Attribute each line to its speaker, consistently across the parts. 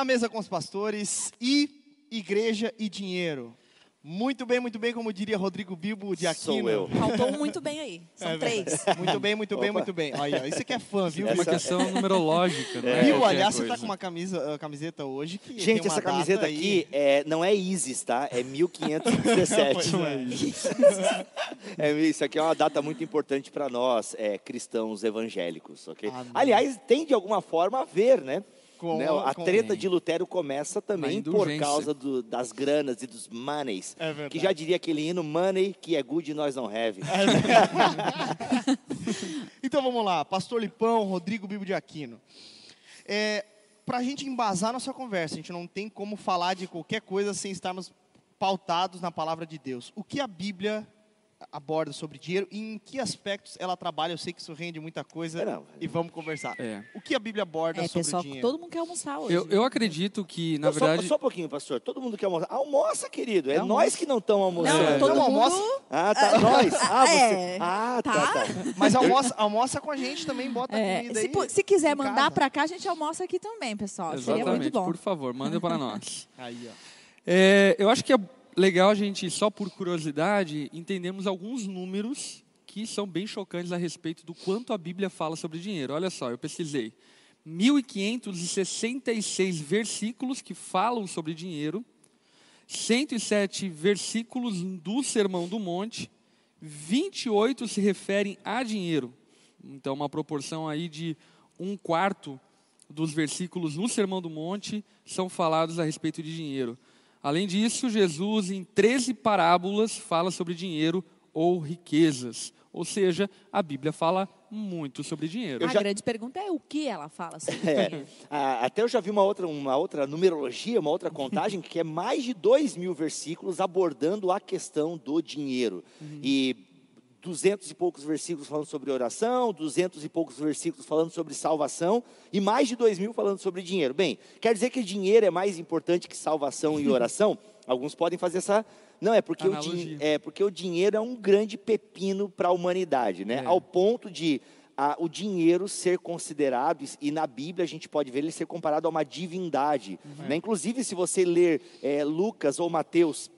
Speaker 1: Na mesa com os pastores e igreja e dinheiro. Muito bem, muito bem, como diria Rodrigo Bibo de Aquino.
Speaker 2: Sou eu.
Speaker 3: Faltou um muito bem aí. São
Speaker 1: É
Speaker 3: três.
Speaker 1: Muito bem, muito bem,
Speaker 2: Opa.
Speaker 1: muito bem. Aí, ó, isso aqui é fã, viu?
Speaker 4: É uma questão numerológica, não é?
Speaker 1: Bibo, aliás, você
Speaker 4: coisa.
Speaker 1: tá com uma camisa, ah, camiseta hoje que
Speaker 2: Gente, essa camiseta
Speaker 1: aí.
Speaker 2: aqui é, não é Isis, tá? É 1517.
Speaker 1: Pois é.
Speaker 2: É, isso aqui é uma data muito importante para nós, é, cristãos evangélicos, ok?
Speaker 1: Amém.
Speaker 2: Aliás, tem de alguma forma a ver, né?
Speaker 1: Com-
Speaker 2: Né, A
Speaker 1: com-
Speaker 2: treta de Lutero começa também por causa do- das granas e dos moneys.
Speaker 1: É verdade.
Speaker 2: que já diria aquele hino, money que é good nós não have.
Speaker 1: Então vamos lá, Pastor Lipão, Rodrigo Bibo de Aquino. É, Para a gente embasar nossa conversa, a gente não tem como falar de qualquer coisa sem estarmos pautados na palavra de Deus. O que a Bíblia aborda sobre dinheiro e em que aspectos ela trabalha? Eu sei que isso rende muita coisa
Speaker 2: É, não.
Speaker 1: e vamos conversar.
Speaker 4: É.
Speaker 1: O que a Bíblia aborda
Speaker 3: É,
Speaker 1: sobre
Speaker 3: pessoal,
Speaker 1: dinheiro?
Speaker 3: todo mundo quer almoçar hoje.
Speaker 4: Eu, eu acredito que, na
Speaker 2: Não, só-
Speaker 4: verdade.
Speaker 2: só, um pouquinho, pastor. Todo mundo quer almoçar. Almoça, querido. É
Speaker 1: Almoça.
Speaker 2: nós que não estamos almoçando.
Speaker 3: Não, todo
Speaker 1: Não,
Speaker 3: mundo...
Speaker 1: almoça-
Speaker 2: Ah, tá. Nós. Ah, você.
Speaker 3: É.
Speaker 2: Ah, tá,
Speaker 3: Tá.
Speaker 2: tá.
Speaker 1: Mas almoça, almoça com a gente também, bota
Speaker 3: É,
Speaker 1: comida
Speaker 3: se,
Speaker 1: aí.
Speaker 3: se quiser mandar pra cá, a gente almoça aqui também, pessoal. Seria
Speaker 4: Exatamente,
Speaker 3: muito bom.
Speaker 4: por favor, manda para nós.
Speaker 1: Aí, ó.
Speaker 4: É, eu acho que é legal a gente, só por curiosidade, entendermos alguns números que são bem chocantes a respeito do quanto a Bíblia fala sobre dinheiro. Olha só, eu pesquisei. 1.566 versículos que falam sobre dinheiro, 107 versículos do Sermão do Monte, 28 se referem a dinheiro. Então, uma proporção aí de um quarto dos versículos no Sermão do Monte são falados a respeito de dinheiro. Além disso, Jesus, em 13 parábolas, fala sobre dinheiro ou riquezas. Ou seja, a Bíblia fala muito sobre dinheiro.
Speaker 2: Eu
Speaker 3: a
Speaker 2: já-
Speaker 3: grande pergunta é o que ela fala sobre
Speaker 2: É.
Speaker 3: dinheiro.
Speaker 2: Até eu já vi uma outra, uma outra numerologia, uma outra contagem, que é mais de dois mil versículos abordando a questão do dinheiro. E duzentos e poucos versículos falando sobre oração, duzentos e poucos versículos falando sobre salvação, e mais de dois mil falando sobre dinheiro. Bem, quer dizer que dinheiro é mais importante que salvação e oração? Alguns podem fazer essa. Não, é porque, o,
Speaker 4: Analogia.
Speaker 2: é porque o dinheiro é um grande pepino para a humanidade, né?
Speaker 4: É.
Speaker 2: Ao ponto de a- o dinheiro ser considerado, e na Bíblia a gente pode ver ele ser comparado a uma divindade. né? Inclusive, se você ler é, Lucas ou Mateus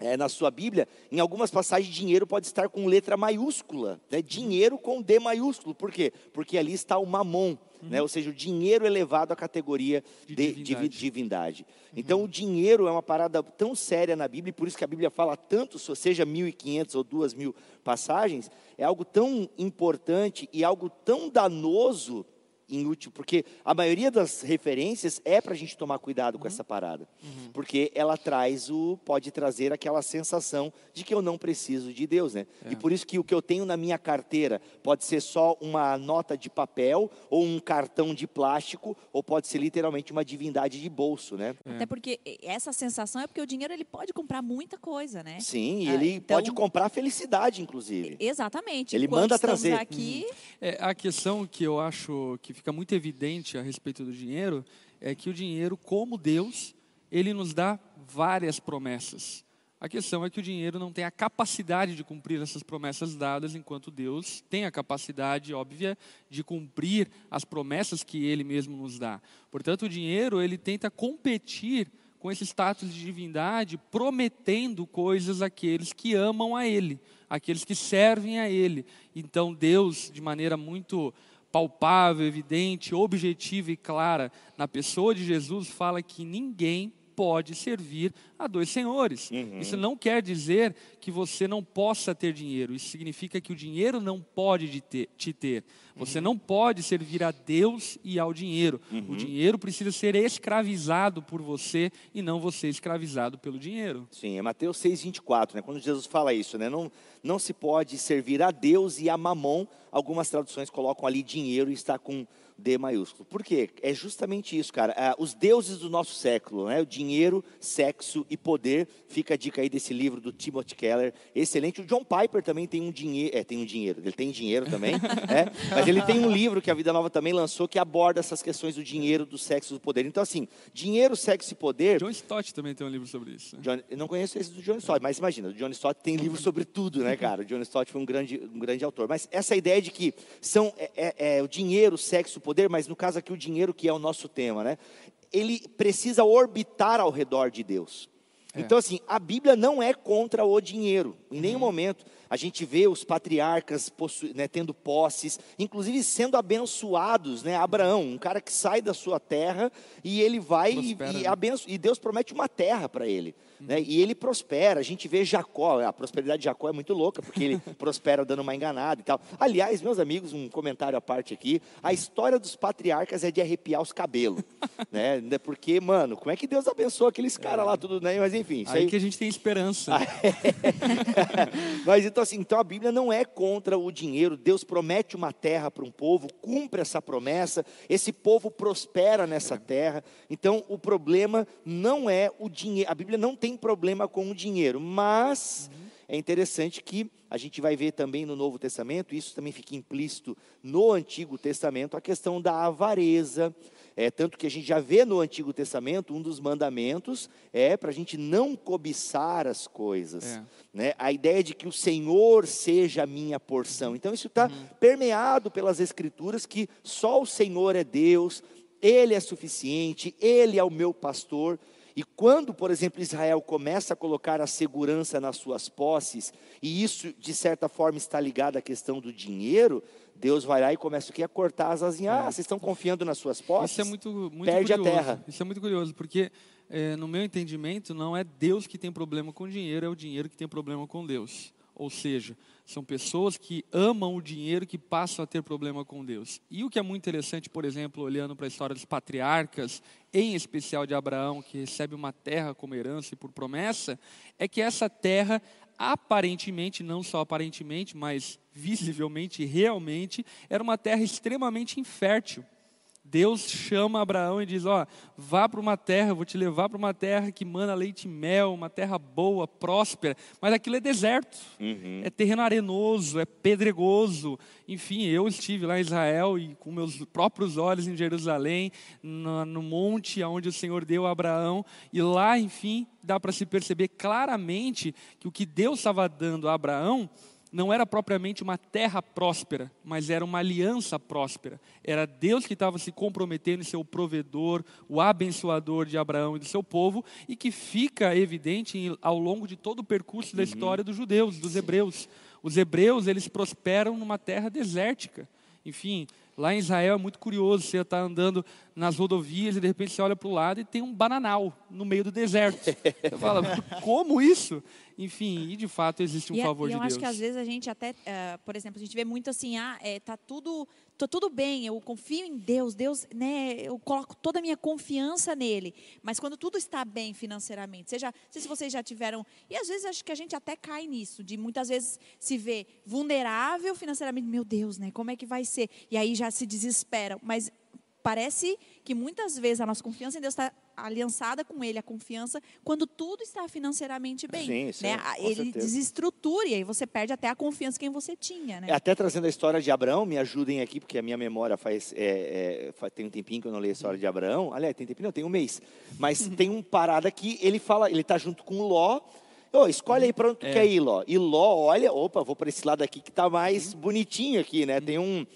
Speaker 2: é, na sua Bíblia, em algumas passagens, dinheiro pode estar com letra maiúscula, né? dinheiro com D maiúsculo. Por quê? Porque ali está o mamon, né? ou seja, o dinheiro elevado à categoria
Speaker 4: De
Speaker 2: de, divi-
Speaker 4: divindade.
Speaker 2: divindade. Então, o dinheiro é uma parada tão séria na Bíblia, e por isso que a Bíblia fala tanto, seja 1.500 ou 2.000 passagens, é algo tão importante e algo tão danoso inútil, porque a maioria das referências é para a gente tomar cuidado com essa parada, porque ela traz o, pode trazer aquela sensação de que eu não preciso de Deus, né? E por isso que o que eu tenho na minha carteira pode ser só uma nota de papel ou um cartão de plástico ou pode ser literalmente uma divindade de bolso, né?
Speaker 3: Até porque essa sensação é porque o dinheiro ele pode comprar muita coisa, né?
Speaker 2: Sim, e
Speaker 3: Ah,
Speaker 2: ele
Speaker 3: então-
Speaker 2: pode comprar felicidade, inclusive.
Speaker 3: Exatamente.
Speaker 2: Ele
Speaker 3: Enquanto
Speaker 2: manda trazer.
Speaker 3: aqui,
Speaker 4: É, a questão que eu acho que fica muito evidente a respeito do dinheiro é que o dinheiro, como Deus, ele nos dá várias promessas. A questão é que o dinheiro não tem a capacidade de cumprir essas promessas dadas, enquanto Deus tem a capacidade óbvia de cumprir as promessas que Ele mesmo nos dá. Portanto, o dinheiro ele tenta competir com esse status de divindade, prometendo coisas àqueles que amam a Ele, àqueles que servem a Ele. Então, Deus, de maneira muito palpável, evidente, objetiva e clara, na pessoa de Jesus, fala que ninguém pode servir a dois senhores. Isso não quer dizer que você não possa ter dinheiro. Isso significa que o dinheiro não pode te ter. Você não pode servir a Deus e ao dinheiro. O dinheiro precisa ser escravizado por você e não você escravizado pelo dinheiro.
Speaker 2: Sim, é Mateus 6,24, né? Quando Jesus fala isso, né? Não, não se pode servir a Deus e a mamon. Algumas traduções colocam ali dinheiro e está com D maiúsculo. Por quê? É justamente isso, cara. Ah, os deuses do nosso século, né? O dinheiro, sexo e poder. Fica a dica aí desse livro do Timothy Keller. Excelente. O John Piper também tem um dinheiro. É, tem um dinheiro. Ele tem dinheiro também. né? Mas ele tem um livro que a Vida Nova também lançou que aborda essas questões do dinheiro, do sexo e do poder. Então, assim, dinheiro, sexo e poder.
Speaker 4: John Stott também tem um livro sobre isso. né?
Speaker 2: John- eu não conheço esse do John Stott, mas imagina, o John Stott tem livro sobre tudo, né, cara? O John Stott foi um grande, um grande autor. Mas essa ideia de que são é, é- é o dinheiro, o sexo, o poder, mas no caso aqui o dinheiro que é o nosso tema, né? ele precisa orbitar ao redor de Deus.
Speaker 4: É.
Speaker 2: Então, assim, a Bíblia não é contra o dinheiro, em nenhum
Speaker 4: Uhum.
Speaker 2: momento. A gente vê os patriarcas possu- né, tendo posses, inclusive sendo abençoados, né? Abraão, um cara que sai da sua terra e ele vai e,
Speaker 4: Prospera,
Speaker 2: e,
Speaker 4: né?
Speaker 2: abenço- e Deus promete uma terra para ele. Né? E ele prospera. A gente vê Jacó, a prosperidade de Jacó é muito louca, porque ele prospera dando uma enganada e tal. Aliás, meus amigos, um comentário à parte aqui: a história dos patriarcas é de arrepiar os cabelos. né? Porque, mano, como é que Deus abençoou aqueles caras lá, tudo, né? Mas enfim,
Speaker 4: Aí
Speaker 2: aí
Speaker 4: que a gente tem esperança.
Speaker 2: Mas então assim, então a Bíblia não é contra o dinheiro. Deus promete uma terra para um povo, cumpre essa promessa. Esse povo prospera nessa terra. Então o problema não é o dinheiro. A Bíblia não tem problema com o dinheiro, mas é interessante que a gente vai ver também no Novo Testamento, isso também fica implícito no Antigo Testamento, a questão da avareza. É, tanto que a gente já vê no Antigo Testamento, um dos mandamentos é para a gente não cobiçar as coisas.
Speaker 4: É.
Speaker 2: Né? A ideia de que o Senhor seja a minha porção. Então, isso está permeado pelas Escrituras que só o Senhor é Deus, Ele é suficiente, Ele é o meu pastor. E quando, por exemplo, Israel começa a colocar a segurança nas suas posses, e isso, de certa forma, está ligado à questão do dinheiro, Deus vai lá e começa o quê? a cortar as asinhas. Ah, vocês estão confiando nas suas posses?
Speaker 4: Isso é muito, muito
Speaker 2: Perde a
Speaker 4: curioso.
Speaker 2: terra.
Speaker 4: Isso é muito curioso, porque, eh, no meu entendimento, não é Deus que tem problema com o dinheiro, é o dinheiro que tem problema com Deus. Ou seja, são pessoas que amam o dinheiro que passam a ter problema com Deus. E o que é muito interessante, por exemplo, olhando para a história dos patriarcas, em especial de Abraão, que recebe uma terra como herança e por promessa, é que essa terra, aparentemente, não só aparentemente, mas visivelmente, realmente, era uma terra extremamente infértil. Deus chama Abraão e diz: Ó, vá para uma terra, eu vou te levar para uma terra que mana leite e mel, uma terra boa, próspera, mas aquilo é deserto,
Speaker 2: Uhum.
Speaker 4: é terreno arenoso, é pedregoso. Enfim, eu estive lá em Israel e com meus próprios olhos em Jerusalém, no, no monte onde o Senhor deu a Abraão, e lá, enfim, dá para se perceber claramente que o que Deus estava dando a Abraão não era propriamente uma terra próspera, mas era uma aliança próspera. Era Deus que estava se comprometendo em ser o provedor, o abençoador de Abraão e do seu povo, e que fica evidente ao longo de todo o percurso da história dos judeus, dos hebreus. Os hebreus, eles prosperam numa terra desértica. Enfim, lá em Israel é muito curioso, você está andando nas rodovias e de repente você olha para o lado e tem um bananal no meio do deserto. Você fala, como isso? Enfim, e de fato existe um
Speaker 3: e, a-
Speaker 4: favor
Speaker 3: e
Speaker 4: de
Speaker 3: eu
Speaker 4: Deus.
Speaker 3: acho que às vezes a gente até, eh, por exemplo, a gente vê muito assim, ah, é, tá tudo, tô tudo bem, eu confio em Deus, Deus, né, eu coloco toda a minha confiança nele. Mas quando tudo está bem financeiramente, seja, não sei se vocês já tiveram, e às vezes acho que a gente até cai nisso, de muitas vezes se ver vulnerável financeiramente, meu Deus, né, como é que vai ser? E aí já se desespera, mas parece que muitas vezes a nossa confiança em Deus está aliançada com Ele, a confiança, quando tudo está financeiramente bem.
Speaker 2: Sim, isso
Speaker 3: né?
Speaker 2: é,
Speaker 3: Ele
Speaker 2: certeza.
Speaker 3: desestrutura e aí você perde até a confiança em quem você tinha. Né?
Speaker 2: Até trazendo a história de Abraão, me ajudem aqui, porque a minha memória faz, é, é, tem um tempinho que eu não leio a história de Abraão. Aliás, tem tempinho, não, tem um mês. Mas tem um parada que ele fala, ele está junto com Ló. Ô, escolhe aí para onde tu
Speaker 4: É.
Speaker 2: quer ir, Ló. E Ló, olha, opa, vou para esse lado aqui que tá mais bonitinho aqui, né? Tem um,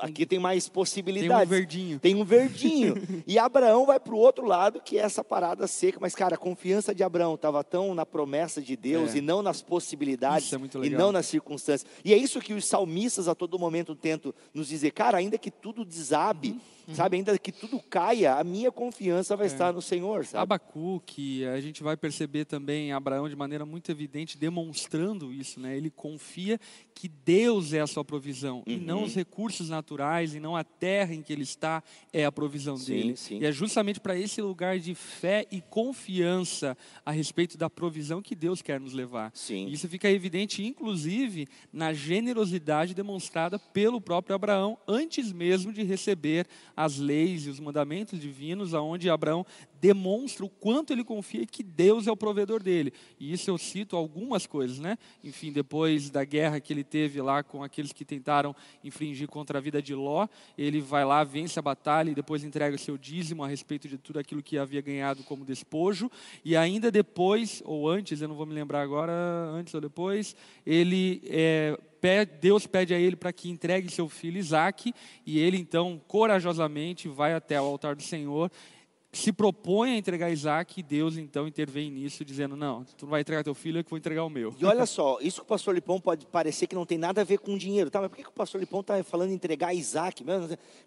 Speaker 2: aqui tem mais
Speaker 4: Tem um
Speaker 2: possibilidades.
Speaker 4: verdinho.
Speaker 2: Tem um verdinho. e Abraão vai para o outro lado, que é essa parada seca. Mas, cara, a confiança de Abraão estava tão na promessa de Deus
Speaker 4: É.
Speaker 2: e não nas possibilidades
Speaker 4: Isso é muito
Speaker 2: e não nas circunstâncias. E é isso que os salmistas a todo momento tentam nos dizer. Cara, ainda que tudo desabe,
Speaker 4: Uhum.
Speaker 2: Sabe? Ainda que tudo caia, a minha confiança
Speaker 4: É.
Speaker 2: vai estar no Senhor, sabe?
Speaker 4: Abacuque, a gente vai perceber também Abraão de maneira muito evidente demonstrando isso, né? Ele confia que Deus é a sua provisão e não
Speaker 2: Uhum.
Speaker 4: os recursos naturais e não a terra em que ele está é a provisão
Speaker 2: Sim,
Speaker 4: dele.
Speaker 2: sim.
Speaker 4: E é justamente para esse lugar de fé e confiança a respeito da provisão que Deus quer nos levar.
Speaker 2: Sim.
Speaker 4: E isso fica evidente, inclusive, na generosidade demonstrada pelo próprio Abraão antes mesmo de receber as leis e os mandamentos divinos, aonde Abraão demonstra o quanto ele confia que Deus é o provedor dele. E isso eu cito algumas coisas, né? Enfim, depois da guerra que ele teve lá com aqueles que tentaram infringir contra a vida de Ló, ele vai lá, vence a batalha e depois entrega seu dízimo a respeito de tudo aquilo que havia ganhado como despojo. E ainda depois, ou antes, eu não vou me lembrar agora, antes ou depois, ele é, Deus pede a ele para que entregue seu filho Isaque, e ele então corajosamente vai até o altar do Senhor se propõe a entregar Isaac, e Deus então intervém nisso, dizendo: Não, tu não vai entregar teu filho, eu vou entregar o meu.
Speaker 2: E olha só, isso que o pastor Lipão pode parecer que não tem nada a ver com dinheiro, tá? Mas por que, que o pastor Lipão está falando entregar Isaac?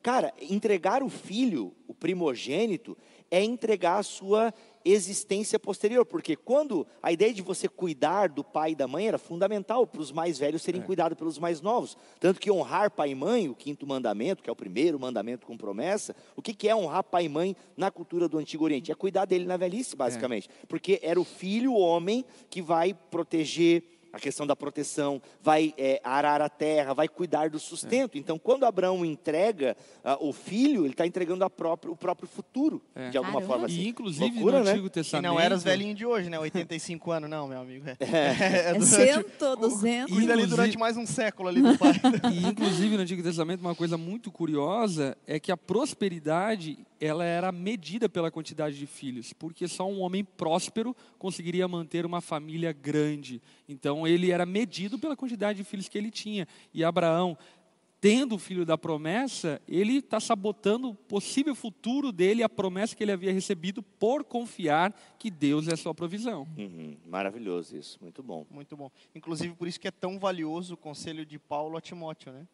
Speaker 2: Cara, entregar o filho, o primogênito, é entregar a sua existência posterior, porque quando a ideia de você cuidar do pai e da mãe era fundamental para os mais velhos serem é. cuidados pelos mais novos, tanto que honrar pai e mãe, o quinto mandamento, que é o primeiro mandamento com promessa, o que, que é honrar pai e mãe na cultura do Antigo Oriente? É cuidar dele na velhice, basicamente, é. porque era o filho, o homem, que vai proteger a questão da proteção, vai é, arar a terra, vai cuidar do sustento. É. Então, quando Abraão entrega uh, o filho, ele está entregando própria, o próprio futuro, é. de alguma Caramba. forma. Assim.
Speaker 4: E, inclusive, Loucura, no né? Antigo Testamento...
Speaker 1: E não era os velhinhos de hoje, né? 85 anos, não, meu amigo. É,
Speaker 3: é, é cento, duzentos.
Speaker 1: Cuida ali durante mais um século ali do pai.
Speaker 4: e, inclusive, no Antigo Testamento, uma coisa muito curiosa é que a prosperidade ela era medida pela quantidade de filhos, porque só um homem próspero conseguiria manter uma família grande. Então ele era medido pela quantidade de filhos que ele tinha. E Abraão, tendo o filho da promessa, ele está sabotando o possível futuro dele, a promessa que ele havia recebido, por confiar que Deus é a sua provisão.
Speaker 2: Uhum, maravilhoso isso, muito bom.
Speaker 1: Muito bom. Inclusive por isso que é tão valioso o conselho de Paulo a Timóteo, né?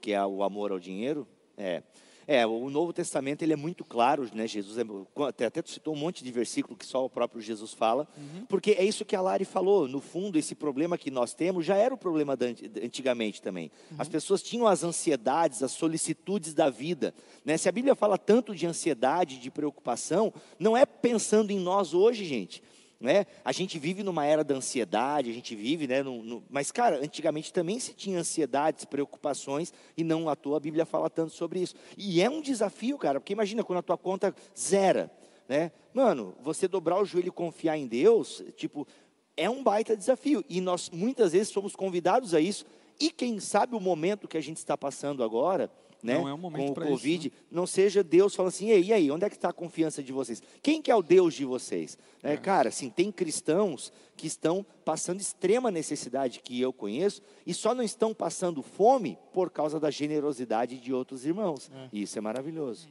Speaker 2: Que é o amor ao dinheiro. É. É, o Novo Testamento ele é muito claro, né? Jesus é, até, até citou um monte de versículo que só o próprio Jesus fala, uhum. porque é isso que a Lari falou. No fundo, esse problema que nós temos já era o problema da, antigamente também. Uhum. As pessoas tinham as ansiedades, as solicitudes da vida. Né? Se a Bíblia fala tanto de ansiedade, de preocupação, não é pensando em nós hoje, gente. Né? A gente vive numa era da ansiedade, a gente vive, né, no, no, mas cara, antigamente também se tinha ansiedades, preocupações, e não à toa a Bíblia fala tanto sobre isso. E é um desafio, cara, porque imagina quando a tua conta zera, né? Mano, você dobrar o joelho e confiar em Deus, tipo, é um baita desafio. E nós muitas vezes somos convidados a isso, e quem sabe o momento que a gente está passando agora, né,
Speaker 4: não é um momento
Speaker 2: com o Covid,
Speaker 4: isso, né?
Speaker 2: não seja Deus falando assim, e aí, onde é que está a confiança de vocês? Quem que é o Deus de vocês? É. É, cara, assim, tem cristãos que estão passando extrema necessidade que eu conheço e só não estão passando fome por causa da generosidade de outros irmãos. É. Isso é maravilhoso.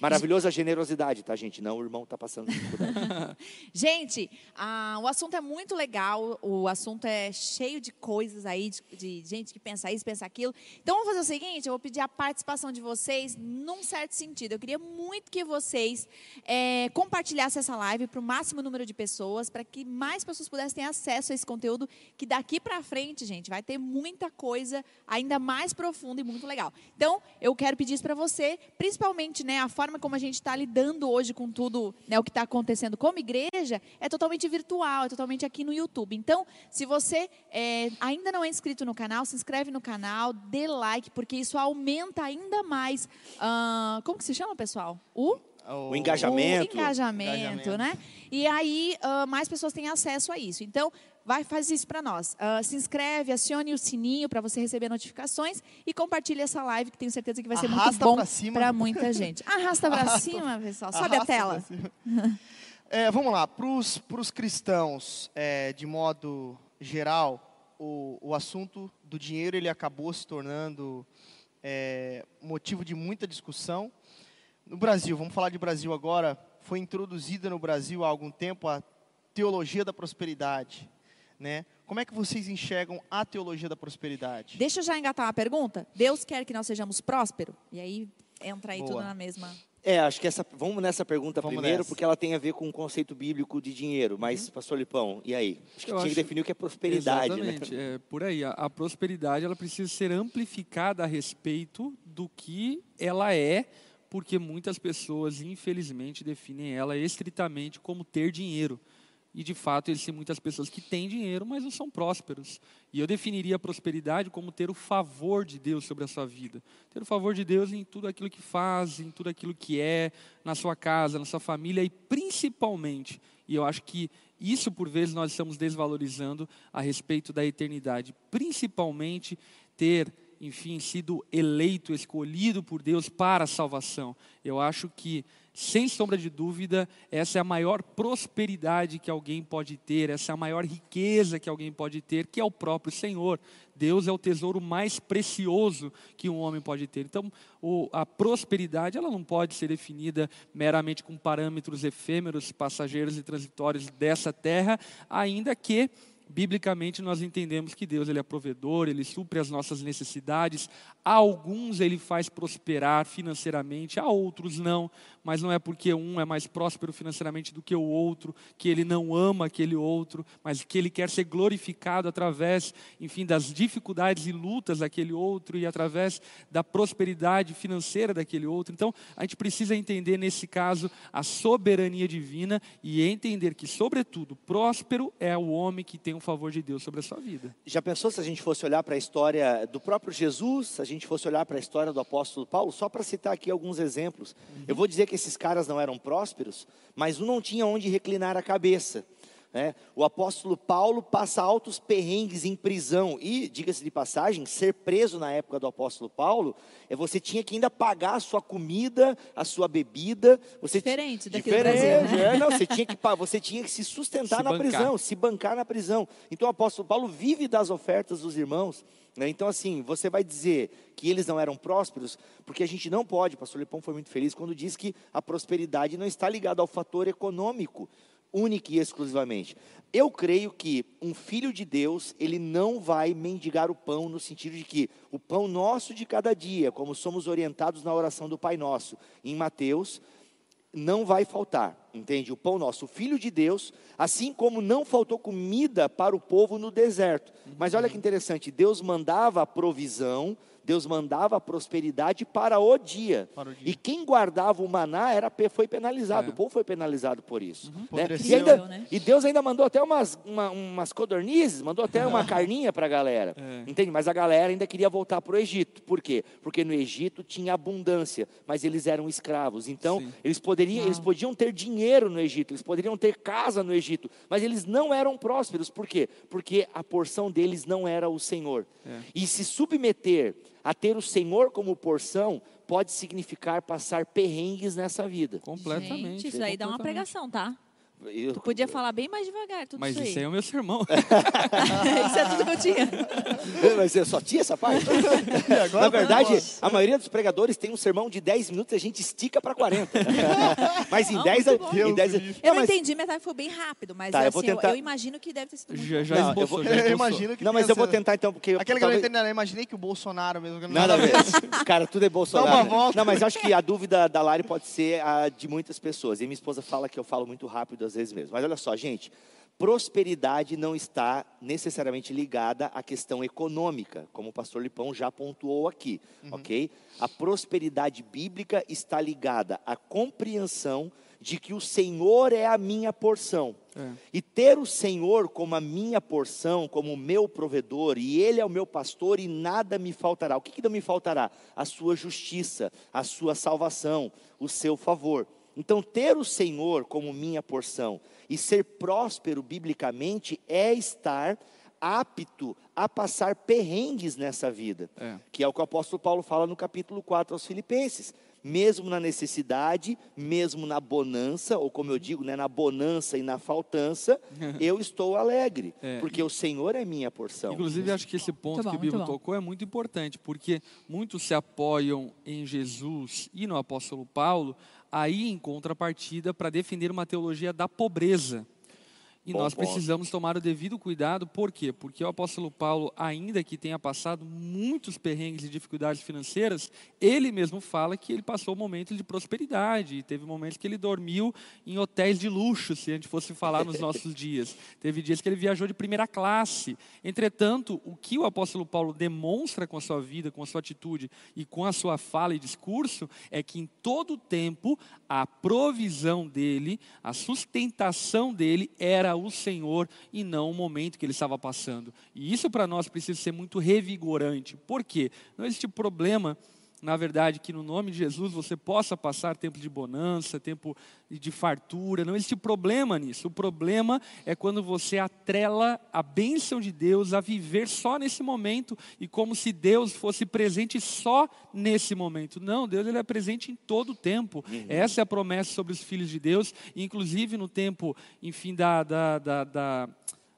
Speaker 2: Maravilhosa a generosidade, tá, gente? Não, o irmão está passando dificuldade.
Speaker 3: gente, ah, o assunto é muito legal, o assunto é cheio de coisas aí, de, de, gente que pensa isso, pensa aquilo. Então, vamos fazer o seguinte, eu vou pedir a participação de vocês num certo sentido. Eu queria muito que vocês é, compartilhassem essa live para o máximo número de pessoas, para que mais pessoas pudessem ter acesso a esse conteúdo, que daqui para frente, gente, vai ter muita coisa ainda mais profunda e muito legal. Então, eu quero pedir isso para você, principalmente, né, a forma como a gente está lidando hoje com tudo, né, o que está acontecendo como igreja, é totalmente virtual, é totalmente aqui no YouTube. Então, se você é, ainda não é inscrito no canal, se inscreve no canal, dê like, porque isso aumenta ainda mais. Uh, como que se chama, pessoal?
Speaker 2: O o engajamento.
Speaker 3: O engajamento, engajamento. né? E aí uh, mais pessoas têm acesso a isso. Então, vai faz isso para nós. Uh, se inscreve, acione o sininho para você receber notificações e compartilhe essa live que tenho certeza que vai ser Arrasta muito bom para muita gente. Arrasta para cima, pessoal. Sobe a tela.
Speaker 1: é, vamos lá. Para os cristãos, é, de modo geral, o, o assunto do dinheiro ele acabou se tornando é, motivo de muita discussão. No Brasil, vamos falar de Brasil agora, foi introduzida no Brasil há algum tempo a teologia da prosperidade, né? Como é que vocês enxergam a teologia da prosperidade?
Speaker 3: Deixa eu já engatar uma pergunta. Deus quer que nós sejamos prósperos? E aí entra aí Boa. tudo na mesma.
Speaker 2: É, acho que essa. Vamos nessa pergunta vamos primeiro, nessa. porque ela tem a ver com o conceito bíblico de dinheiro. Mas, uhum. Pastor Lipão, e aí? Acho que eu tinha acho... que definir o que é prosperidade.
Speaker 4: Né? Exatamente, né? é por aí. A, a prosperidade ela precisa ser amplificada a respeito do que ela é porque muitas pessoas, infelizmente, definem ela estritamente como ter dinheiro. E, de fato, existem muitas pessoas que têm dinheiro, mas não são prósperos. E eu definiria a prosperidade como ter o favor de Deus sobre a sua vida. Ter o favor de Deus em tudo aquilo que faz, em tudo aquilo que é, na sua casa, na sua família e principalmente, e eu acho que isso por vezes nós estamos desvalorizando a respeito da eternidade, principalmente ter enfim, sido eleito, escolhido por Deus para a salvação. Eu acho que sem sombra de dúvida, essa é a maior prosperidade que alguém pode ter, essa é a maior riqueza que alguém pode ter, que é o próprio Senhor. Deus é o tesouro mais precioso que um homem pode ter. Então, o, a prosperidade, ela não pode ser definida meramente com parâmetros efêmeros, passageiros e transitórios dessa terra, ainda que biblicamente nós entendemos que Deus ele é provedor, ele supre as nossas necessidades. A alguns ele faz prosperar financeiramente, a outros não, mas não é porque um é mais próspero financeiramente do que o outro, que ele não ama aquele outro, mas que ele quer ser glorificado através, enfim, das dificuldades e lutas daquele outro e através da prosperidade financeira daquele outro. Então, a gente precisa entender nesse caso a soberania divina e entender que, sobretudo, próspero é o homem que tem o favor de Deus sobre a sua vida.
Speaker 2: Já pensou se a gente fosse olhar para a história do próprio Jesus, se a gente fosse olhar para a história do apóstolo Paulo, só para citar aqui alguns exemplos. Uhum. Eu vou dizer que esses caras não eram prósperos, mas um não tinha onde reclinar a cabeça. Né? O apóstolo Paulo passa altos perrengues em prisão. E, diga-se de passagem, ser preso na época do apóstolo Paulo, é você tinha que ainda pagar a sua comida, a sua bebida. Você
Speaker 3: diferente daqui
Speaker 2: diferente,
Speaker 3: Brasil. Né?
Speaker 2: É, não, você, tinha que, você tinha que se sustentar se na bancar. prisão, se bancar na prisão. Então o apóstolo Paulo vive das ofertas dos irmãos. Né? Então, assim, você vai dizer que eles não eram prósperos, porque a gente não pode, o pastor Lepão foi muito feliz quando diz que a prosperidade não está ligada ao fator econômico única e exclusivamente. Eu creio que um filho de Deus, ele não vai mendigar o pão no sentido de que o pão nosso de cada dia, como somos orientados na oração do Pai Nosso, em Mateus, não vai faltar, entende? O pão nosso, o filho de Deus, assim como não faltou comida para o povo no deserto. Mas olha que interessante, Deus mandava a provisão, Deus mandava a prosperidade para o dia. Para o dia. E quem guardava o maná era, foi penalizado, é. o povo foi penalizado por isso. Uhum. Né? E, ainda, né? e, Deus ainda mandou até umas, uma, umas codornizes, mandou até uma carninha para a galera. É. Entende? Mas a galera ainda queria voltar para o Egito. Por quê? Porque no Egito tinha abundância, mas eles eram escravos. Então, eles poderiam, eles podiam ter dinheiro no Egito, eles poderiam ter casa no Egito, mas eles não eram prósperos. Por quê? Porque a porção deles não era o Senhor. É. E se submeter a ter o Senhor como porção pode significar passar perrengues nessa vida.
Speaker 4: Completamente.
Speaker 3: Gente, isso aí dá uma pregação, tá? Eu, tu podia falar bem mais devagar, tudo
Speaker 4: Mas
Speaker 3: isso,
Speaker 4: isso aí é o meu sermão.
Speaker 3: isso é tudo que eu tinha.
Speaker 2: Mas eu só tinha essa parte? Na verdade, a maioria dos pregadores tem um sermão de 10 minutos e a gente estica para 40. mas em 10... Em 10
Speaker 3: eu não, mas... entendi, metade foi bem rápido, mas tá, assim, eu, tentar... eu, eu, imagino que deve ter sido
Speaker 4: muito Já, já não, esboçou, eu, vou, já
Speaker 1: eu imagino que
Speaker 2: Não, mas eu vou tentar então, porque...
Speaker 1: Aquela que eu imaginei que o Bolsonaro mesmo...
Speaker 2: Não nada a ver. Cara, tudo é Bolsonaro. Não, mas acho que a dúvida da Lari pode ser a de muitas pessoas. E minha esposa fala que eu falo muito rápido às vezes mesmo. Mas olha só, gente, prosperidade não está necessariamente ligada à questão econômica, como o pastor Lipão já pontuou aqui, uhum. ok? A prosperidade bíblica está ligada à compreensão de que o Senhor é a minha porção. É. E ter o Senhor como a minha porção, como o meu provedor, e Ele é o meu pastor e nada me faltará. O que, que não me faltará? A sua justiça, a sua salvação, o seu favor. Então, ter o Senhor como minha porção e ser próspero biblicamente é estar apto a passar perrengues nessa vida, é. que é o que o apóstolo Paulo fala no capítulo 4 aos Filipenses. Mesmo na necessidade, mesmo na bonança, ou como eu digo, né, na bonança e na faltança, eu estou alegre, é. porque o Senhor é minha porção.
Speaker 4: Inclusive, acho que esse ponto bom, que o Bíblia tocou é muito importante, porque muitos se apoiam em Jesus e no apóstolo Paulo, aí em contrapartida para defender uma teologia da pobreza. E Bom nós precisamos tomar o devido cuidado, por quê? Porque o apóstolo Paulo, ainda que tenha passado muitos perrengues e dificuldades financeiras, ele mesmo fala que ele passou momentos de prosperidade, teve momentos que ele dormiu em hotéis de luxo, se a gente fosse falar nos nossos dias. Teve dias que ele viajou de primeira classe. Entretanto, o que o apóstolo Paulo demonstra com a sua vida, com a sua atitude e com a sua fala e discurso, é que em todo o tempo a provisão dele, a sustentação dele era o Senhor e não o momento que ele estava passando. E isso para nós precisa ser muito revigorante. Por quê? Não existe problema na verdade, que no nome de Jesus você possa passar tempo de bonança, tempo de fartura. Não existe problema nisso. O problema é quando você atrela a bênção de Deus a viver só nesse momento e como se Deus fosse presente só nesse momento. Não, Deus ele é presente em todo o tempo. Uhum. Essa é a promessa sobre os filhos de Deus, inclusive no tempo, enfim, da, da, da, da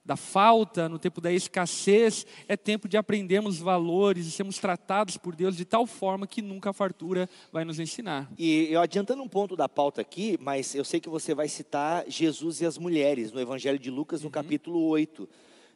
Speaker 4: da falta, no tempo da escassez, é tempo de aprendermos valores e sermos tratados por Deus de tal forma que nunca a fartura vai nos ensinar.
Speaker 2: E eu adiantando um ponto da pauta aqui, mas eu sei que você vai citar Jesus e as mulheres no Evangelho de Lucas, no uhum. capítulo 8.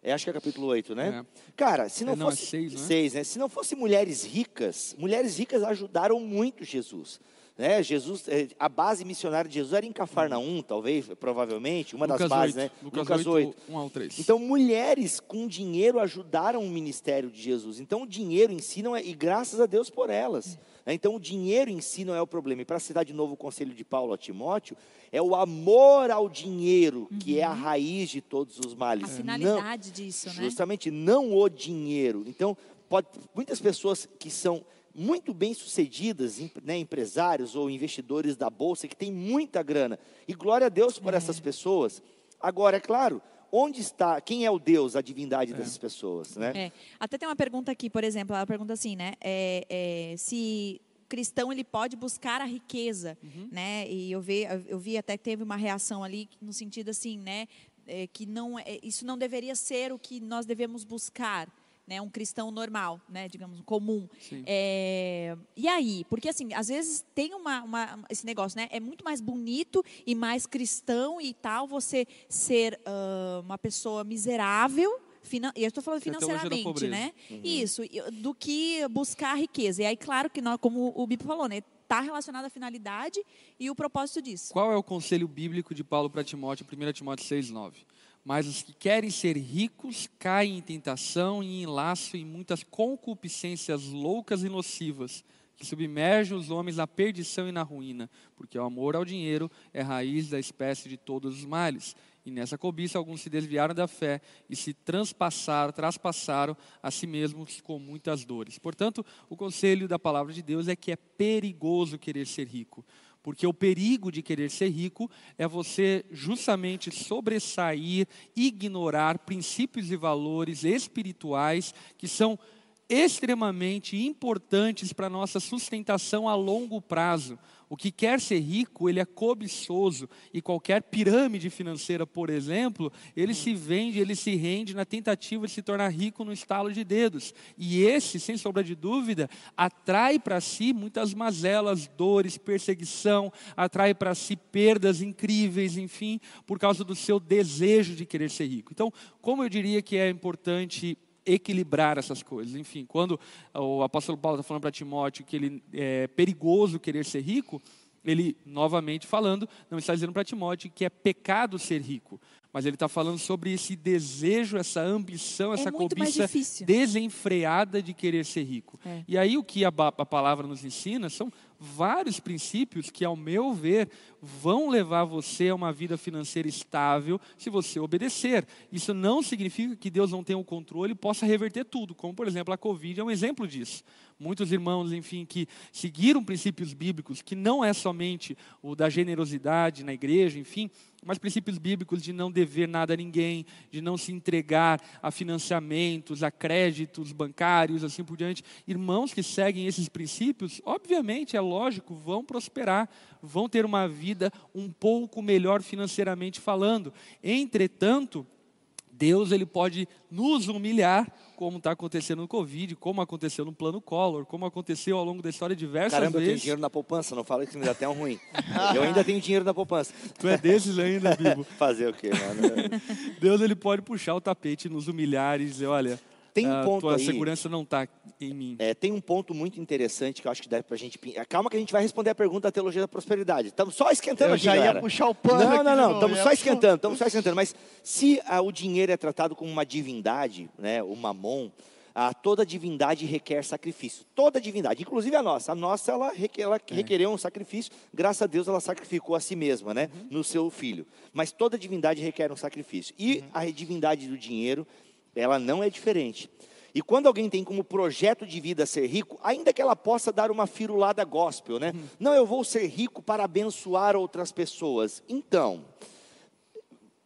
Speaker 2: É, acho que é capítulo 8, né? É. Cara, se não, é, não fosse. É seis, né? né? Se não fosse mulheres ricas, mulheres ricas ajudaram muito Jesus. Né? Jesus, é, a base missionária de Jesus era em Cafarnaum, talvez, provavelmente, uma Lucas das bases, 8, né?
Speaker 4: Lucas, Lucas 8, 8, 1 ao 3.
Speaker 2: Então, mulheres com dinheiro ajudaram o ministério de Jesus. Então, o dinheiro em si não é, e graças a Deus por elas. Né? Então, o dinheiro em si não é o problema. E para citar de novo o conselho de Paulo a Timóteo, é o amor ao dinheiro uhum. que é a uhum. raiz de todos os males. A
Speaker 3: finalidade não, disso,
Speaker 2: né? Justamente, não o dinheiro. Então, pode, muitas pessoas que são muito bem sucedidas, né, empresários ou investidores da bolsa que têm muita grana. E glória a Deus por é. essas pessoas. Agora, é claro, onde está, quem é o Deus, a divindade é. dessas pessoas, né?
Speaker 3: É. Até tem uma pergunta aqui, por exemplo, ela pergunta assim, né? É, é se cristão ele pode buscar a riqueza, uhum. né? E eu vi, eu vi até que teve uma reação ali no sentido assim, né? É, que não, é, isso não deveria ser o que nós devemos buscar né, um cristão normal, né, digamos, comum. É, e aí? Porque, assim, às vezes tem uma, uma, esse negócio, né? É muito mais bonito e mais cristão e tal você ser uh, uma pessoa miserável, Finan eu estou falando financeiramente, né? Uhum. Isso, do que buscar a riqueza. E aí, claro que, nós, como o Bipo falou, né? Está relacionado à finalidade e o propósito disso.
Speaker 4: Qual é o conselho bíblico de Paulo para Timóteo, 1 Timóteo 6, 9? Mas os que querem ser ricos caem em tentação e em laço em muitas concupiscências loucas e nocivas, que submergem os homens na perdição e na ruína, porque o amor ao dinheiro é raiz da espécie de todos os males. E nessa cobiça alguns se desviaram da fé e se transpassaram, traspassaram a si mesmos com muitas dores. Portanto, o conselho da palavra de Deus é que é perigoso querer ser rico. Porque o perigo de querer ser rico é você justamente sobressair, ignorar princípios e valores espirituais que são extremamente importantes para a nossa sustentação a longo prazo. O que quer ser rico, ele é cobiçoso. E qualquer pirâmide financeira, por exemplo, ele se vende, ele se rende na tentativa de se tornar rico no estalo de dedos. E esse, sem sombra de dúvida, atrai para si muitas mazelas, dores, perseguição, atrai para si perdas incríveis, enfim, por causa do seu desejo de querer ser rico. Então, como eu diria que é importante equilibrar essas coisas. Enfim, quando o apóstolo Paulo está falando para Timóteo que ele é perigoso querer ser rico, ele, novamente falando, não está dizendo para Timóteo que é pecado ser rico, mas ele está falando sobre esse desejo, essa ambição, essa é cobiça desenfreada de querer ser rico. É. E aí o que a, a palavra nos ensina são vários princípios que, ao meu ver, vão levar você a uma vida financeira estável se você obedecer. Isso não significa que Deus não tenha o controle e possa reverter tudo, como, por exemplo, a Covid é um exemplo disso. Muitos irmãos, enfim, que seguiram princípios bíblicos, que não é somente o da generosidade na igreja, enfim, mas princípios bíblicos de não dever nada a ninguém, de não se entregar a financiamentos, a créditos bancários, assim por diante. Irmãos que seguem esses princípios, obviamente, é lógico, vão prosperar, vão ter uma vida um pouco melhor financeiramente falando. Entretanto, Deus ele pode nos humilhar, como está acontecendo no Covid, como aconteceu no plano Collor, como aconteceu ao longo da história diversas
Speaker 2: Caramba,
Speaker 4: vezes.
Speaker 2: Caramba, eu tenho dinheiro na poupança, não fala que me dá até um ruim. eu ainda tenho dinheiro na poupança.
Speaker 4: Tu é desses ainda, Bibo.
Speaker 2: Fazer o quê, mano?
Speaker 4: Deus ele pode puxar o tapete, nos humilhar e dizer, olha, tem um ponto tua aí, segurança não está em mim.
Speaker 2: É, tem um ponto muito interessante que eu acho que dá para a gente. Calma que a gente vai responder a pergunta da teologia da prosperidade. Estamos só esquentando eu aqui,
Speaker 1: já
Speaker 2: galera.
Speaker 1: ia puxar o pano.
Speaker 2: Não, não, não. Estamos só esquentando. Estamos só esquentando. Mas se ah, o dinheiro é tratado como uma divindade, né, o mamon, ah, toda divindade requer sacrifício. Toda divindade, inclusive a nossa. A nossa, ela, requer, ela é. requereu um sacrifício. Graças a Deus, ela sacrificou a si mesma, né? Uhum. No seu filho. Mas toda divindade requer um sacrifício. E uhum. a divindade do dinheiro, ela não é diferente. E quando alguém tem como projeto de vida ser rico, ainda que ela possa dar uma firulada gospel, né? Não, eu vou ser rico para abençoar outras pessoas. Então,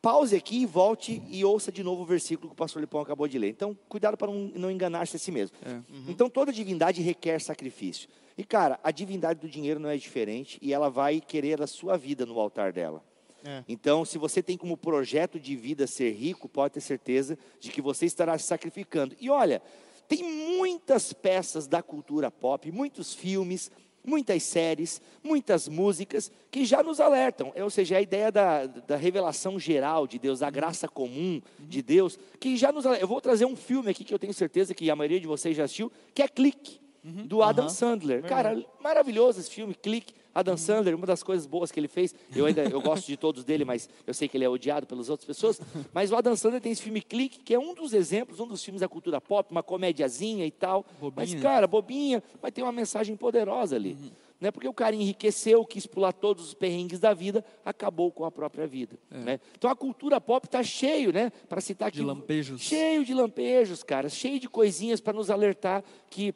Speaker 2: pause aqui e volte e ouça de novo o versículo que o pastor Lipão acabou de ler. Então, cuidado para não, enganar-se a si mesmo.
Speaker 4: É.
Speaker 2: Então, toda divindade requer sacrifício. E, cara, a divindade do dinheiro não é diferente e ela vai querer a sua vida no altar dela.
Speaker 1: É.
Speaker 2: Então, se você tem como projeto de vida ser rico, pode ter certeza de que você estará se sacrificando. E olha, tem muitas peças da cultura pop, muitos filmes, muitas séries, muitas músicas que já nos alertam. É, Ou seja, a ideia da, da revelação geral de Deus, da graça comum de Deus, que já nos alerta. Eu vou trazer um filme aqui que eu tenho certeza que a maioria de vocês já assistiu, que é Clique, do Adam
Speaker 1: Aham.
Speaker 2: Sandler. Cara, maravilhoso esse filme, Clique. Adam Sandler, uma das coisas boas que ele fez, eu ainda eu gosto de todos dele, mas eu sei que ele é odiado pelas outras pessoas. Mas o Adam Sandler tem esse filme Clique, que é um dos exemplos, um dos filmes da cultura pop, uma comédiazinha e tal. Mas,
Speaker 4: Bobinha.
Speaker 2: cara, bobinha, mas tem uma mensagem poderosa ali. Não é porque o cara enriqueceu, quis pular todos os perrengues da vida, acabou com a própria vida. né? Então a cultura pop está cheio, né? Para citar aqui.
Speaker 4: De lampejos.
Speaker 2: Cheio de lampejos, cara, cheio de coisinhas para nos alertar que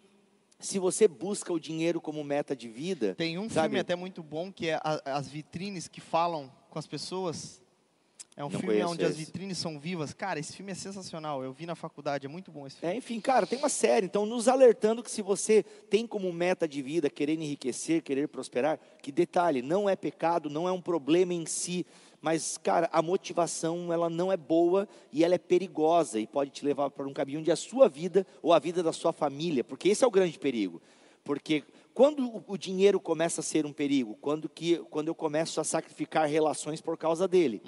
Speaker 2: se você busca o dinheiro como meta de vida.
Speaker 1: Tem um
Speaker 2: sabe?
Speaker 1: filme até muito bom que é a- as vitrines que falam com as pessoas. É um
Speaker 2: Não
Speaker 1: filme onde as
Speaker 2: esse.
Speaker 1: vitrines são vivas. Cara, esse filme é sensacional. Eu vi na faculdade, é muito bom esse filme.
Speaker 2: É, enfim, cara, tem uma série, então nos alertando que se você tem como meta de vida querer enriquecer, querer prosperar, que detalhe, não é pecado, não é um problema em si, mas, cara, a motivação, ela não é boa e ela é perigosa e pode te levar para um caminho onde a sua vida ou a vida da sua família, porque esse é o grande perigo. Porque quando o- dinheiro começa a ser um perigo, quando, que, quando eu começo a sacrificar relações por causa dele.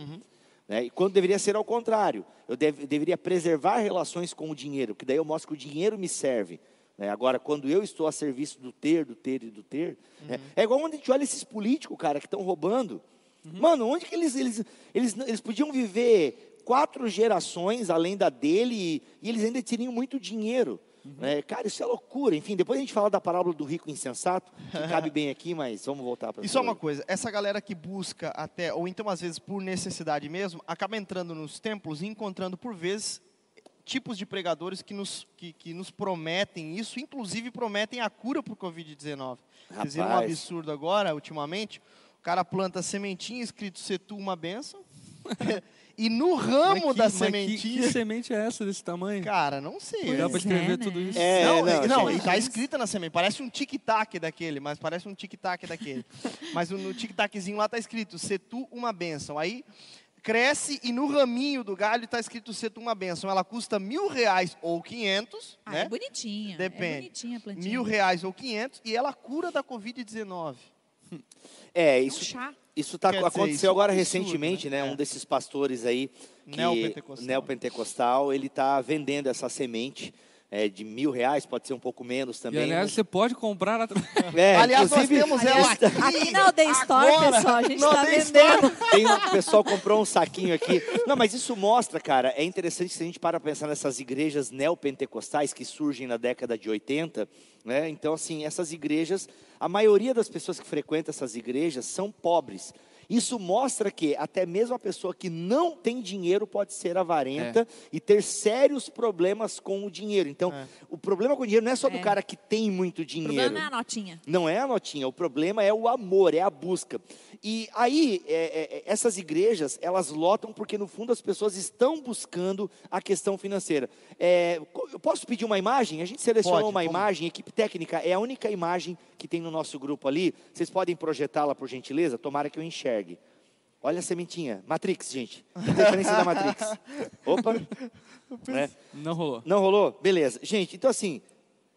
Speaker 2: Né? E quando deveria ser ao contrário, eu deve- deveria preservar relações com o dinheiro, que daí eu mostro que o dinheiro me serve. né? Agora, quando eu estou a serviço do ter, do ter e do ter, né? é igual quando a gente olha esses políticos, cara, que estão roubando. Mano, onde que eles, eles, eles, eles podiam viver quatro gerações além da dele e, e eles ainda teriam muito dinheiro. né? Cara, isso é loucura. Enfim, depois a gente fala da parábola do rico insensato, que cabe bem aqui, mas vamos voltar para
Speaker 1: E só uma coisa, essa galera que busca até, ou então às vezes por necessidade mesmo, acaba entrando nos templos e encontrando por vezes tipos de pregadores que nos, que, que nos prometem isso, inclusive prometem a cura para o Covid-19. Vocês viram um absurdo agora, ultimamente? O cara planta sementinha escrito ser tu uma benção, e no ramo
Speaker 4: Mas que-
Speaker 1: da
Speaker 4: mas que-
Speaker 1: sementinha...
Speaker 4: Que, semente é essa desse tamanho?
Speaker 1: Cara, não sei.
Speaker 4: Dá
Speaker 1: né?
Speaker 4: para escrever
Speaker 3: é,
Speaker 4: tudo isso?
Speaker 2: É,
Speaker 1: não,
Speaker 2: não,
Speaker 1: não,
Speaker 2: gente.
Speaker 1: e tá escrita na semente. Parece um tic-tac daquele, mas parece um tic-tac daquele. mas no tic-taczinho lá tá escrito, ser tu uma bênção. Aí cresce e no raminho do galho tá escrito ser tu uma bênção. Ela custa mil reais ou quinhentos,
Speaker 3: Ah,
Speaker 1: né?
Speaker 3: é bonitinha.
Speaker 1: Depende.
Speaker 3: É bonitinha a plantinha.
Speaker 1: Mil reais ou quinhentos e ela cura da Covid-19.
Speaker 2: É,
Speaker 3: É um
Speaker 2: isso,
Speaker 3: chá.
Speaker 2: Isso tá,
Speaker 1: dizer,
Speaker 2: aconteceu
Speaker 1: isso é um
Speaker 2: agora
Speaker 1: absurdo,
Speaker 2: recentemente, né?
Speaker 1: né? É.
Speaker 2: Um desses pastores aí, que,
Speaker 1: Neopentecostal.
Speaker 2: neopentecostal, ele está vendendo essa semente é, de mil reais, pode ser um pouco menos
Speaker 4: E
Speaker 2: também.
Speaker 4: aliás,
Speaker 2: mas-
Speaker 4: você pode comprar
Speaker 2: É,
Speaker 1: Aliás, nós temos ela aqui.
Speaker 3: Aqui na Aldeia Store,
Speaker 1: agora,
Speaker 3: pessoal, a gente está vendendo.
Speaker 2: Tem um, o pessoal comprou um saquinho aqui. Não, mas isso mostra, cara, é interessante se a gente para pensar nessas igrejas neopentecostais que surgem na década de 80, né? Então, assim, essas igrejas, a maioria das pessoas que frequentam essas igrejas são pobres. Isso mostra que até mesmo a pessoa que não tem dinheiro pode ser avarenta e ter sérios problemas com o dinheiro. Então,
Speaker 1: É.
Speaker 2: o problema com o dinheiro não é só do
Speaker 3: É.
Speaker 2: cara que tem muito
Speaker 3: O
Speaker 2: dinheiro.
Speaker 3: problema é a notinha.
Speaker 2: Não é a notinha, o problema é o amor, é a busca. E aí, é, é, é, essas igrejas, elas lotam porque no fundo as pessoas estão buscando a questão financeira. É, eu posso pedir uma imagem? A gente selecionou
Speaker 1: Pode,
Speaker 2: uma imagem, equipe técnica, é a única imagem que tem no nosso grupo ali. Vocês podem projetá-la, por gentileza? Tomara que eu enxergue. Olha a sementinha. Matrix, gente. Referência da Matrix. Opa. É.
Speaker 4: Não rolou.
Speaker 2: Não rolou? Beleza. Gente, então assim,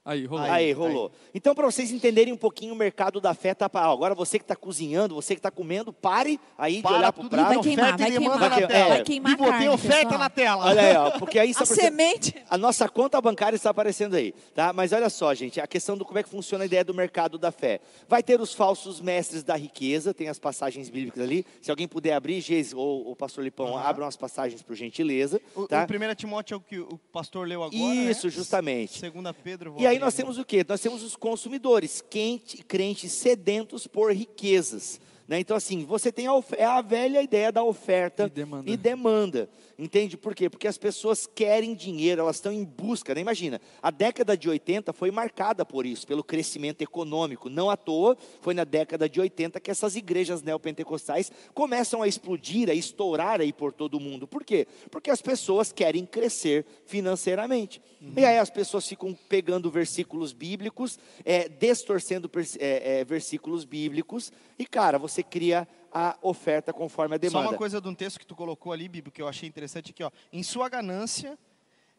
Speaker 4: Aí, rolou.
Speaker 2: Aí, rolou. Então, para vocês entenderem um pouquinho o mercado da fé, tá, pa- ó, agora você que está cozinhando, você que está comendo, pare aí de
Speaker 1: Para
Speaker 2: olhar para o
Speaker 1: tudo
Speaker 2: prato.
Speaker 3: Vai queimar,
Speaker 1: e
Speaker 3: vai queimar.
Speaker 2: na
Speaker 1: na
Speaker 2: tela.
Speaker 1: tela.
Speaker 3: Vai queimar carne,
Speaker 1: oferta
Speaker 3: pessoal.
Speaker 1: na tela.
Speaker 2: Olha aí, ó, porque aí
Speaker 3: A semente.
Speaker 2: A nossa conta bancária está aparecendo aí, tá? Mas olha só, gente, a questão do como é que funciona a ideia do mercado da fé. Vai ter os falsos mestres da riqueza, tem as passagens bíblicas ali. Se alguém puder abrir, Geis ou o pastor Lipão,
Speaker 1: Aham.
Speaker 2: abram as passagens por gentileza,
Speaker 1: O,
Speaker 2: tá?
Speaker 1: o 1 Timóteo é o que o pastor leu agora,
Speaker 2: Isso,
Speaker 1: né?
Speaker 2: justamente.
Speaker 1: Segunda Pedro. vou
Speaker 2: E aí nós temos o quê? Nós temos os consumidores, quente, crentes sedentos por riquezas. Né? Então, assim, você tem a, é a velha ideia da oferta
Speaker 4: E demanda.
Speaker 2: e demanda. Entende por quê? Porque as pessoas querem dinheiro, elas estão em busca. Né? Imagina, a década de 80 foi marcada por isso, pelo crescimento econômico. Não à toa, foi na década de 80 que essas igrejas neopentecostais começam a explodir, a estourar aí por todo o mundo. Por quê? Porque as pessoas querem crescer financeiramente. E aí as pessoas ficam pegando versículos bíblicos, é, distorcendo é, é, versículos bíblicos, e cara, você cria a oferta conforme a
Speaker 1: Só
Speaker 2: demanda.
Speaker 1: uma coisa de um texto que tu colocou ali, Bíblia, que eu achei interessante aqui, ó. Em sua ganância,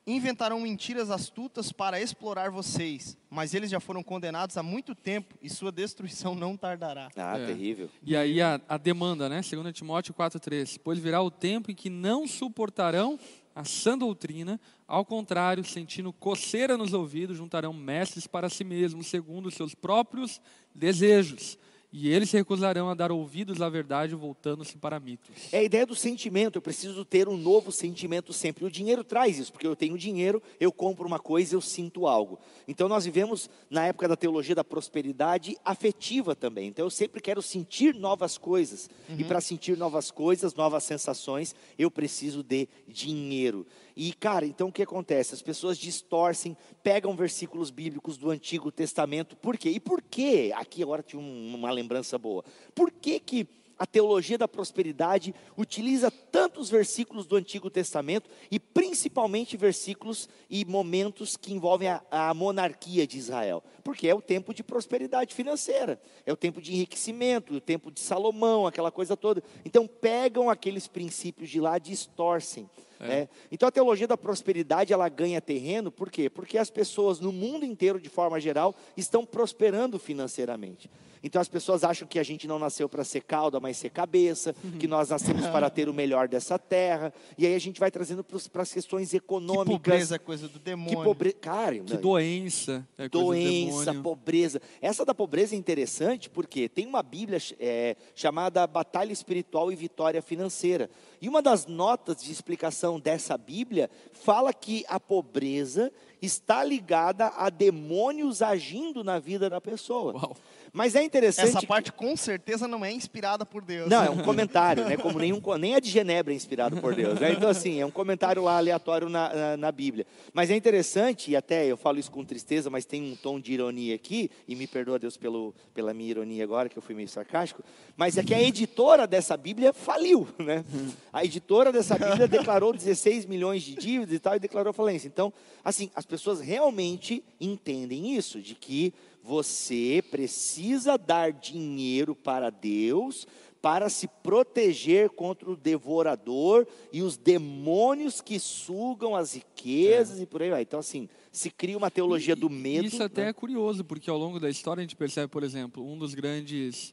Speaker 1: inventarão mentiras astutas para explorar vocês, mas eles já foram condenados há muito tempo e sua destruição não tardará.
Speaker 2: Ah,
Speaker 4: É.
Speaker 2: terrível.
Speaker 4: E aí a, a demanda, né? 2 Timóteo 4,3. Pois virá o tempo em que não suportarão a sã doutrina, ao contrário, sentindo coceira nos ouvidos, juntarão mestres para si mesmos, segundo os seus próprios desejos. E eles se recusarão a dar ouvidos à verdade, voltando-se para mitos.
Speaker 2: É a ideia do sentimento, eu preciso ter um novo sentimento sempre. O dinheiro traz isso, porque eu tenho dinheiro, eu compro uma coisa, eu sinto algo. Então nós vivemos na época da teologia da prosperidade afetiva também. Então eu sempre quero sentir novas coisas. E para sentir novas coisas, novas sensações, eu preciso de dinheiro. E cara, então o que acontece? As pessoas distorcem, pegam versículos bíblicos do Antigo Testamento. Por quê? E por que? Aqui agora tinha um- uma lembrança boa. Por que que a teologia da prosperidade utiliza tantos versículos do Antigo Testamento e principalmente versículos e momentos que envolvem a, a monarquia de Israel, porque é o tempo de prosperidade financeira, é o tempo de enriquecimento, o tempo de Salomão, aquela coisa toda. Então pegam aqueles princípios de lá, distorcem. Né? Então a teologia da prosperidade ela ganha terreno, por quê? Porque as pessoas no mundo inteiro, de forma geral, estão prosperando financeiramente. Então as pessoas acham que a gente não nasceu para ser cauda, mas ser cabeça, que nós nascemos para ter o melhor dessa terra. E aí a gente vai trazendo para as questões
Speaker 1: Que
Speaker 2: econômicas.
Speaker 1: pobreza é coisa do
Speaker 2: Que
Speaker 1: demônio.
Speaker 2: pobreza. Cara,
Speaker 4: Que
Speaker 2: não-
Speaker 4: doença. É do
Speaker 2: doença,
Speaker 4: demônio.
Speaker 2: pobreza. Essa da pobreza é interessante porque tem uma Bíblia é, chamada Batalha Espiritual e Vitória Financeira. E uma das notas de explicação dessa Bíblia fala que a pobreza está ligada a demônios agindo na vida da pessoa.
Speaker 4: Uau.
Speaker 2: Mas é interessante.
Speaker 1: Essa
Speaker 2: que-
Speaker 1: parte com certeza não é inspirada por Deus.
Speaker 2: não, é um comentário, né? Como nenhum, nem a de Genebra é inspirado por Deus. Né? Então, assim, é um comentário lá aleatório na, na, na Bíblia. Mas é interessante, e até eu falo isso com tristeza, mas tem um tom de ironia aqui, e me perdoa Deus pelo, pela minha ironia agora, que eu fui meio sarcástico, mas é que a editora dessa Bíblia faliu, né? A editora dessa Bíblia declarou 16 milhões de dívidas e tal, e declarou falência. Então, assim, as pessoas realmente entendem isso, de que você precisa dar dinheiro para Deus para se proteger contra o devorador e os demônios que sugam as riquezas e por aí vai. Então, assim, se cria uma teologia do medo.
Speaker 4: Isso até
Speaker 2: né?
Speaker 4: é curioso, porque ao longo da história a gente percebe, por exemplo, um dos grandes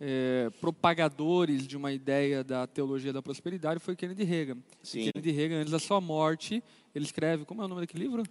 Speaker 4: eh, propagadores de uma ideia da teologia da prosperidade foi Kennedy Reagan.
Speaker 2: Sim.
Speaker 4: E Kennedy Reagan, antes da sua morte, ele escreve, como é o nome daquele livro?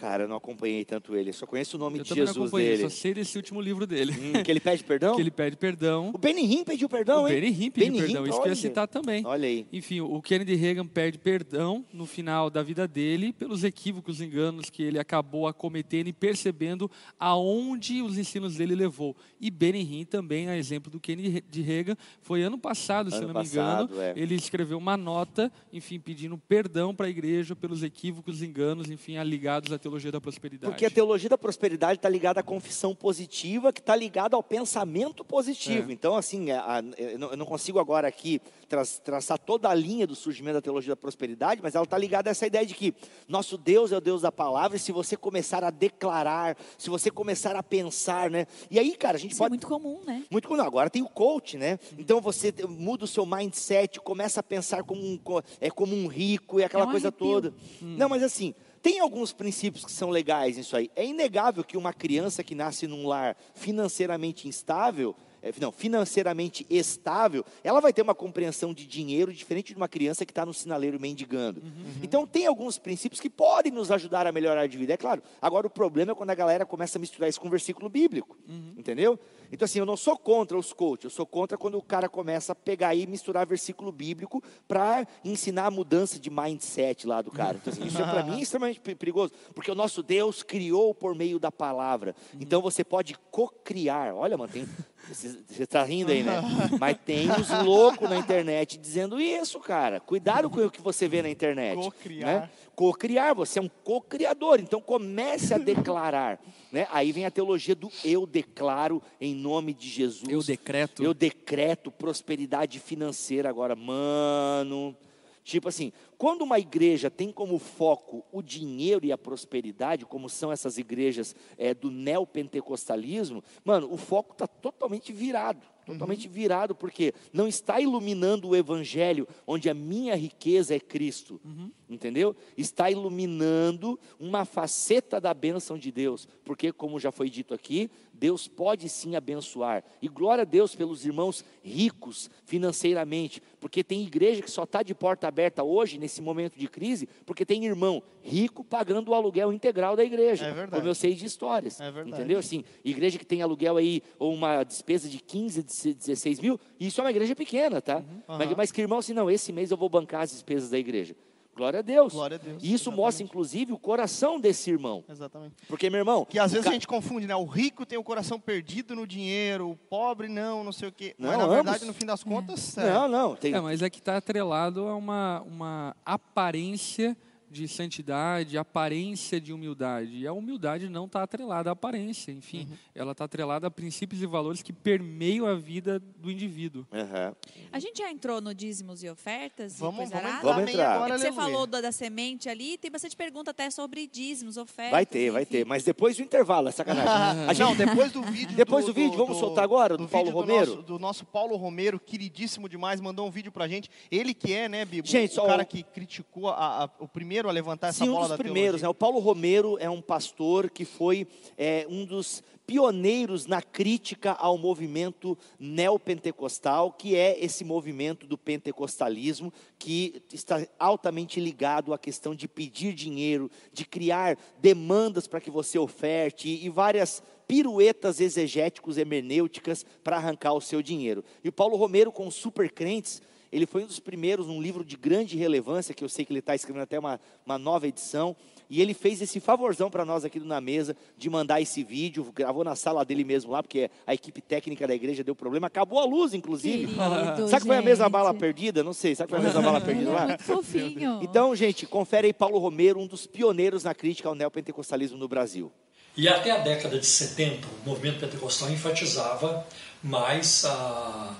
Speaker 2: Cara, eu não acompanhei tanto ele, só conheço o nome
Speaker 4: Eu
Speaker 2: de
Speaker 4: também não
Speaker 2: Jesus
Speaker 4: acompanhei,
Speaker 2: dele.
Speaker 4: só sei desse último livro dele.
Speaker 2: Hum, que ele pede perdão?
Speaker 4: que ele pede perdão.
Speaker 2: O Benny Hinn pediu perdão,
Speaker 4: o
Speaker 2: hein?
Speaker 4: Benny Hinn pediu
Speaker 2: Benny
Speaker 4: perdão,
Speaker 2: Hinn,
Speaker 4: isso que eu ia
Speaker 2: olha.
Speaker 4: citar também.
Speaker 2: Olha aí.
Speaker 4: Enfim, o Kennedy Reagan pede perdão no final da vida dele pelos equívocos, enganos que ele acabou acometendo e percebendo aonde os ensinos dele levou. E Benny Hinn também, a exemplo do Kennedy Reagan, foi ano passado, se
Speaker 2: Ano
Speaker 4: eu não me
Speaker 2: passado,
Speaker 4: engano,
Speaker 2: é.
Speaker 4: ele escreveu uma nota, enfim, pedindo perdão para a igreja pelos equívocos, enganos, enfim, ligados à teologia da prosperidade.
Speaker 2: Porque a teologia da prosperidade está ligada à confissão positiva, que está ligada ao pensamento positivo.
Speaker 4: É.
Speaker 2: Então, assim, a- a- eu não- consigo agora aqui tra- traçar toda a linha do surgimento da teologia da prosperidade, mas ela está ligada a essa ideia de que nosso Deus é o Deus da palavra, e se você começar a declarar, se você começar a pensar, né? E aí, cara, a gente
Speaker 3: Isso é
Speaker 2: pode.
Speaker 3: muito comum, né?
Speaker 2: Muito comum. Agora tem o coach, né? Então você muda o seu mindset, começa a pensar como um, co- é como um rico e aquela
Speaker 3: É um
Speaker 2: coisa
Speaker 3: arrepio.
Speaker 2: toda. Não, mas assim, tem alguns princípios que são legais nisso aí. É inegável que uma criança que nasce num lar financeiramente instável, é, não, financeiramente estável, ela vai ter uma compreensão de dinheiro diferente de uma criança que está no sinaleiro mendigando. Então tem alguns princípios que podem nos ajudar a melhorar de vida, é claro. Agora o problema é quando a galera começa a misturar isso com versículo bíblico, entendeu? Então assim, eu não sou contra os coaches, eu sou contra quando o cara começa a pegar e misturar versículo bíblico para ensinar a mudança de mindset lá do cara. Então, assim, isso é para mim extremamente pe- perigoso, porque o nosso Deus criou por meio da palavra. Então você pode co-criar. Olha, mano, tem, Você está rindo aí, né? Mas tem uns loucos na internet dizendo isso, cara. Cuidado com o que você vê na internet.
Speaker 1: Cocriar.
Speaker 2: Né? Cocriar, você é um co-criador. Então comece a declarar. Né? Aí vem a teologia do eu declaro em nome de Jesus.
Speaker 4: Eu decreto.
Speaker 2: Eu decreto prosperidade financeira agora. Mano. Tipo assim, quando uma igreja tem como foco o dinheiro e a prosperidade, como são essas igrejas é, do neopentecostalismo, mano, o foco está totalmente virado. Totalmente
Speaker 1: Uhum.
Speaker 2: virado, porque não está iluminando o evangelho, onde a minha riqueza é Cristo.
Speaker 1: Uhum.
Speaker 2: Entendeu? Está iluminando uma faceta da bênção de Deus. Porque, como já foi dito aqui, Deus pode sim abençoar. E glória a Deus pelos irmãos ricos financeiramente. Porque tem igreja que só está de porta aberta hoje, nesse momento de crise, porque tem irmão rico pagando o aluguel integral da igreja.
Speaker 1: É verdade.
Speaker 2: Como eu sei de histórias.
Speaker 1: É verdade.
Speaker 2: Entendeu? Assim, igreja que tem aluguel aí, ou uma despesa de 15, 16 mil, e isso é uma igreja pequena, tá? Mas,
Speaker 1: Aham.
Speaker 2: mas que irmão, assim, não, esse mês eu vou bancar as despesas da igreja. Glória a Deus.
Speaker 1: Glória a Deus,
Speaker 2: E isso
Speaker 1: exatamente.
Speaker 2: mostra, inclusive, o coração desse irmão.
Speaker 1: Exatamente.
Speaker 2: Porque, meu irmão.
Speaker 1: Que às vezes
Speaker 2: ca-
Speaker 1: a gente confunde, né? O rico tem o coração perdido no dinheiro, o pobre não, não sei o quê. Mas
Speaker 2: Não,
Speaker 1: na
Speaker 2: ambos.
Speaker 1: verdade, no fim das contas, é.
Speaker 2: Não, não. Tem,
Speaker 4: É, mas é que está atrelado a uma, uma aparência de santidade, aparência de humildade. E a humildade não está atrelada à aparência, enfim.
Speaker 1: Uhum.
Speaker 4: Ela está atrelada a princípios e valores que permeiam a vida do indivíduo.
Speaker 2: Aham.
Speaker 3: A gente já entrou no dízimos e ofertas? e
Speaker 1: Vamos,
Speaker 3: coisa
Speaker 1: vamos
Speaker 2: Vamos entrar.
Speaker 1: agora,
Speaker 3: Você
Speaker 1: aleluia.
Speaker 3: falou da, da semente ali, tem bastante pergunta até sobre dízimos, ofertas.
Speaker 2: Vai ter, vai
Speaker 3: enfim.
Speaker 2: ter. Mas depois do intervalo, é sacanagem. A gente-
Speaker 1: Não, depois do vídeo.
Speaker 2: Depois do vídeo, vamos soltar agora, do Paulo Romero?
Speaker 1: nosso- Do nosso, Paulo Romero, queridíssimo demais, mandou um vídeo pra gente. Ele que é, né, Bibo?
Speaker 2: Gente,
Speaker 1: o cara
Speaker 2: o-
Speaker 1: que criticou a- a- o primeiro a levantar essa
Speaker 2: Sim, um
Speaker 1: bola
Speaker 2: dos
Speaker 1: da
Speaker 2: primeiros. Né?
Speaker 1: teologia.
Speaker 2: O Paulo Romero é um pastor que foi é, um dos pioneiros na crítica ao movimento neopentecostal, que é esse movimento do pentecostalismo que está altamente ligado à questão de pedir dinheiro, de criar demandas para que você oferte e várias piruetas exegéticos hermenêuticas para arrancar o seu dinheiro. E o Paulo Romero com os supercrentes ele foi um dos primeiros, um livro de grande relevância, que eu sei que ele está escrevendo até uma, uma nova edição. E ele fez esse favorzão para nós aqui do Na Mesa, de mandar esse vídeo, gravou na sala dele mesmo lá, porque a equipe técnica da igreja deu problema. Acabou a luz, inclusive.
Speaker 3: Querido,
Speaker 2: Sabe que foi a mesma bala perdida? Não sei, sabe que foi a mesma bala perdida lá?
Speaker 3: fofinho.
Speaker 2: Então, gente, confere aí Paulo Romero, um dos pioneiros na crítica ao neopentecostalismo no Brasil.
Speaker 5: E até a década de 70, o movimento pentecostal enfatizava mais a,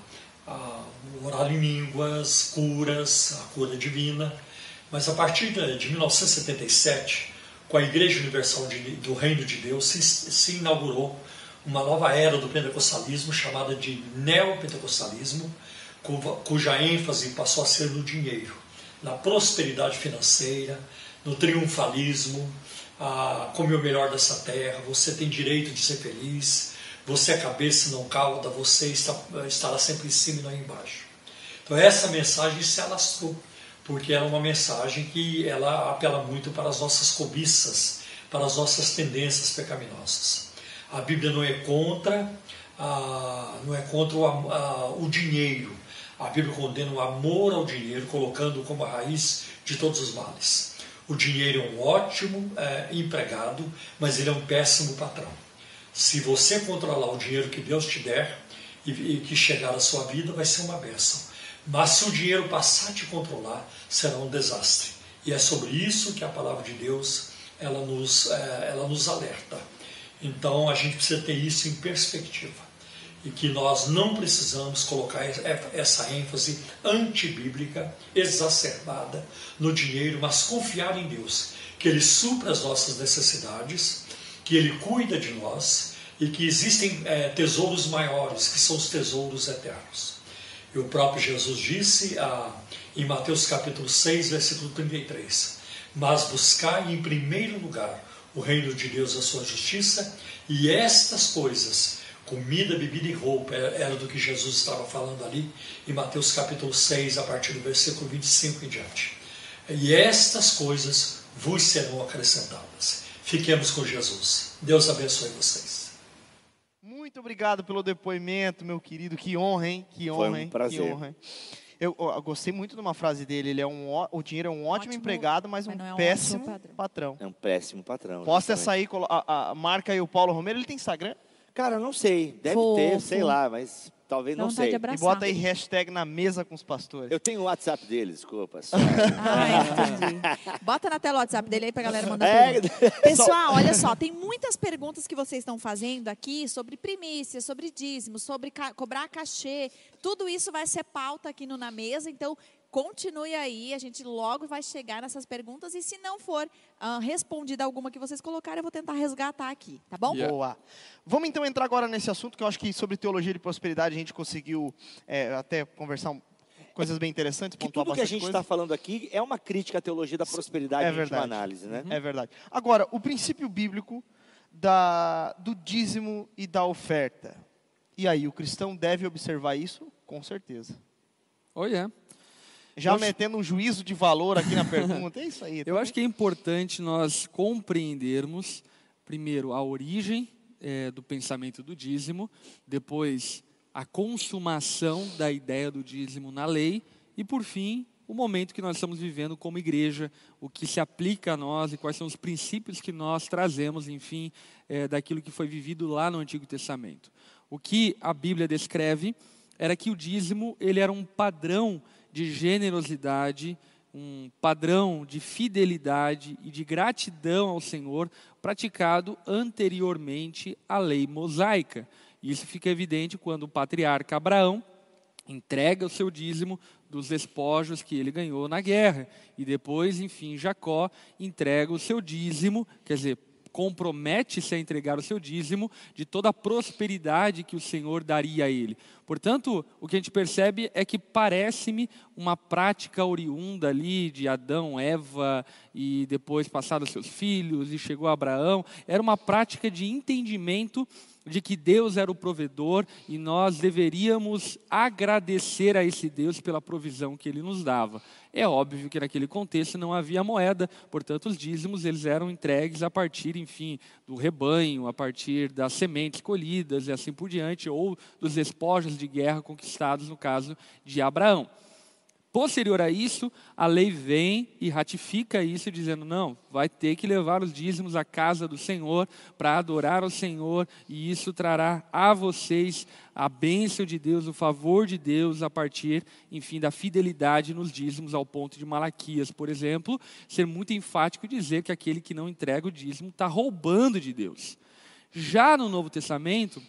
Speaker 5: a, o orar em línguas, curas, a cura divina. Mas a partir de, de 1977, com a Igreja Universal de- do Reino de Deus, se, se inaugurou uma nova era do pentecostalismo chamada de neopentecostalismo, cuja, ênfase passou a ser no dinheiro, na prosperidade financeira, no triunfalismo, ah, come o melhor dessa terra, você tem direito de ser feliz, você é cabeça não cauda, você está, estará sempre em cima e não embaixo. Então essa mensagem se alastrou, porque era uma mensagem que ela apela muito para as nossas cobiças, para as nossas tendências pecaminosas. A Bíblia não é contra, ah, não é contra o, ah, o dinheiro. A Bíblia condena o amor ao dinheiro, colocando como a raiz de todos os males. O dinheiro é um ótimo eh, empregado, mas ele é um péssimo patrão. Se você controlar o dinheiro que Deus te der e, que chegar à sua vida, vai ser uma bênção. Mas se o dinheiro passar a te controlar, será um desastre. E é sobre isso que a palavra de Deus ela nos, eh, ela nos alerta. Então a gente precisa ter isso em perspectiva. E que nós não precisamos colocar essa ênfase antibíblica, exacerbada no dinheiro, mas confiar em Deus, que Ele supra as nossas necessidades, que Ele cuida de nós e que existem eh, tesouros maiores, que são os tesouros eternos. E o próprio Jesus disse ah, em Mateus capítulo 6, versículo 33: Mas buscai em primeiro lugar o reino de Deus a sua justiça, e estas coisas, comida, bebida e roupa, é- era do que Jesus estava falando ali em Mateus capítulo 6, a partir do versículo 25 em diante. E estas coisas vos serão acrescentadas. Fiquemos com Jesus. Deus abençoe vocês.
Speaker 1: Muito obrigado pelo depoimento, meu querido. Que honra, hein? Que
Speaker 2: Foi
Speaker 1: honra,
Speaker 2: um
Speaker 1: hein?
Speaker 2: prazer.
Speaker 1: Que honra? Eu, eu gostei muito de uma frase dele. Ele é um, o dinheiro é um ótimo,
Speaker 3: Ótimo,
Speaker 1: empregado, mas um
Speaker 3: mas não é um
Speaker 1: péssimo
Speaker 3: patrão.
Speaker 1: patrão.
Speaker 2: É um péssimo patrão.
Speaker 1: Posta
Speaker 2: justamente.
Speaker 1: essa aí, a, a- marca aí o Paulo Romero. Ele tem Instagram?
Speaker 2: Cara, não sei. Deve
Speaker 3: Fofo.
Speaker 2: ter, sei lá, mas talvez
Speaker 3: Dá
Speaker 2: não sei.
Speaker 1: E bota aí hashtag na mesa com os pastores.
Speaker 2: Eu tenho o WhatsApp deles, desculpa.
Speaker 3: Ah, entendi. Bota na tela o WhatsApp dele aí pra galera mandar
Speaker 2: É,
Speaker 3: pergunta. Pessoal, olha só, tem muitas perguntas que vocês estão fazendo aqui sobre primícias, sobre dízimo, sobre ca- cobrar cachê. Tudo isso vai ser pauta aqui no Na Mesa, então continue aí, a gente logo vai chegar nessas perguntas e se não for ah, respondida alguma que vocês colocarem, eu vou tentar resgatar aqui, tá bom?
Speaker 4: Yeah.
Speaker 1: Boa. Vamos então entrar agora nesse assunto, que eu acho que sobre teologia de prosperidade a gente conseguiu é, até conversar um- coisas bem interessantes,
Speaker 2: que tudo que a gente está falando aqui é uma crítica à teologia da prosperidade
Speaker 1: É verdade.
Speaker 2: análise, né?
Speaker 1: É verdade. Agora, o princípio bíblico da, do dízimo e da oferta. E aí, o cristão deve observar isso? Com certeza.
Speaker 4: Oh, yeah.
Speaker 1: Já
Speaker 4: Eu
Speaker 1: metendo um juízo de valor aqui na pergunta, é isso aí.
Speaker 4: Eu acho que é importante nós compreendermos, primeiro, a origem eh, do pensamento do dízimo, depois, a consumação da ideia do dízimo na lei, e, por fim, o momento que nós estamos vivendo como igreja, o que se aplica a nós e quais são os princípios que nós trazemos, enfim, eh, daquilo que foi vivido lá no Antigo Testamento. O que a Bíblia descreve era que o dízimo ele era um padrão de generosidade, um padrão de fidelidade e de gratidão ao Senhor praticado anteriormente à lei mosaica. Isso fica evidente quando o patriarca Abraão entrega o seu dízimo dos despojos que ele ganhou na guerra. E depois, enfim, Jacó entrega o seu dízimo, quer dizer, compromete-se a entregar o seu dízimo de toda a prosperidade que o Senhor daria a ele. Portanto, o que a gente percebe é que parece-me uma prática oriunda ali de Adão, Eva e depois passado aos seus filhos e chegou Abraão, era uma prática de entendimento de que Deus era o provedor e nós deveríamos agradecer a esse Deus pela provisão que ele nos dava. É óbvio que naquele contexto não havia moeda, portanto os dízimos eles eram entregues a partir, enfim, do rebanho, a partir das sementes colhidas e assim por diante, ou dos despojos de guerra conquistados no caso de Abraão. Posterior a isso, a lei vem e ratifica isso, dizendo: não, vai ter que levar os dízimos à casa do Senhor para adorar ao Senhor, e isso trará a vocês a bênção de Deus, o favor de Deus, a partir, enfim, da fidelidade nos dízimos, ao ponto de Malaquias, por exemplo, ser muito enfático e dizer que aquele que não entrega o dízimo está roubando de Deus. Já no Novo Testamento,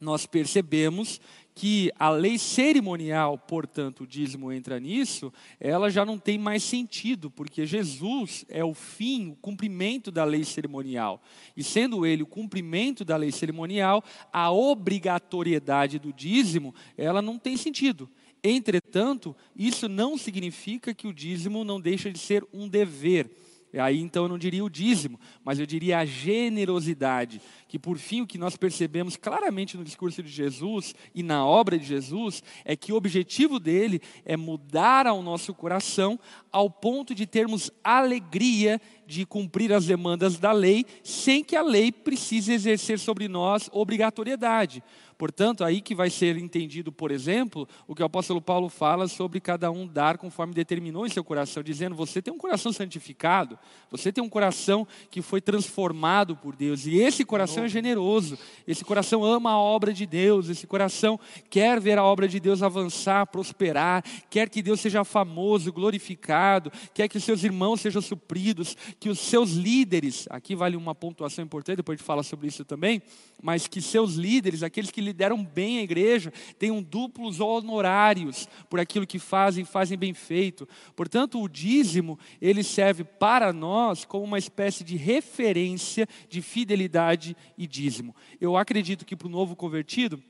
Speaker 4: nós percebemos que a lei cerimonial, portanto, o dízimo entra nisso, ela já não tem mais sentido, porque Jesus é o fim, o cumprimento da lei cerimonial. E sendo ele o cumprimento da lei cerimonial, a obrigatoriedade do dízimo, ela não tem sentido. Entretanto, isso não significa que o dízimo não deixa de ser um dever. E Aí então eu não diria o dízimo, mas eu diria a generosidade, que por fim o que nós percebemos claramente no discurso de Jesus e na obra de Jesus é que o objetivo dele é mudar ao nosso coração ao ponto de termos alegria de cumprir as demandas da lei, sem que a lei precise exercer sobre nós obrigatoriedade. Portanto, aí que vai ser entendido, por exemplo, o que o apóstolo Paulo fala sobre cada um dar conforme determinou em seu coração, dizendo: você tem um coração santificado, você tem um coração que foi transformado por Deus, e esse coração é generoso, esse coração ama a obra de Deus, esse coração quer ver a obra de Deus avançar, prosperar, quer que Deus seja famoso, glorificado, quer que os seus irmãos sejam supridos, que os seus líderes, aqui vale uma pontuação importante, depois a gente fala sobre isso também, mas que seus líderes, aqueles que lideram bem a igreja, tenham duplos honorários por aquilo que fazem, fazem bem feito. Portanto, o dízimo, ele serve para nós como uma espécie de referência de fidelidade e dízimo. Eu acredito que para o novo convertido,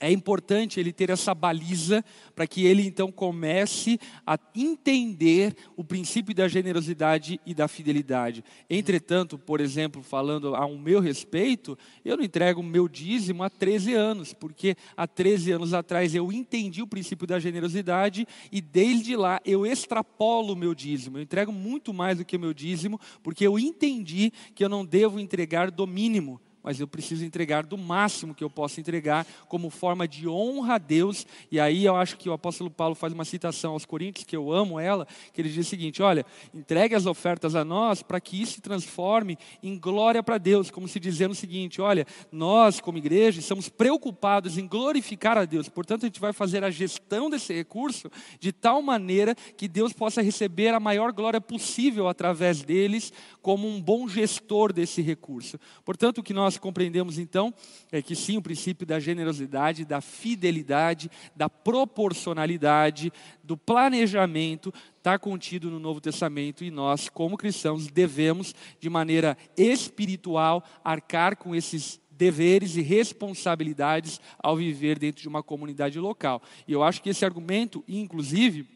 Speaker 4: é importante ele ter essa baliza para que ele então comece a entender o princípio da generosidade e da fidelidade. Entretanto, por exemplo, falando a um meu respeito, eu não entrego o meu dízimo há 13 anos, porque há 13 anos atrás eu entendi o princípio da generosidade e desde lá eu extrapolo o meu dízimo. Eu entrego muito mais do que o meu dízimo, porque eu entendi que eu não devo entregar do mínimo mas eu preciso entregar do máximo que eu posso entregar como forma de honra a Deus. E aí eu acho que o apóstolo Paulo faz uma citação aos Coríntios, que eu amo ela, que ele diz o seguinte: olha, entregue as ofertas a nós para que isso se transforme em glória para Deus, como se dizendo o seguinte: olha, nós como igreja estamos preocupados em glorificar a Deus, portanto a gente vai fazer a gestão desse recurso de tal maneira que Deus possa receber a maior glória possível através deles, como um bom gestor desse recurso. Portanto, o que nós compreendemos então é que sim, o princípio da generosidade, da fidelidade, da proporcionalidade, do planejamento está contido no Novo Testamento e nós, como cristãos, devemos, de maneira espiritual, arcar com esses deveres e responsabilidades ao viver dentro de uma comunidade local. E eu acho que esse argumento, inclusive,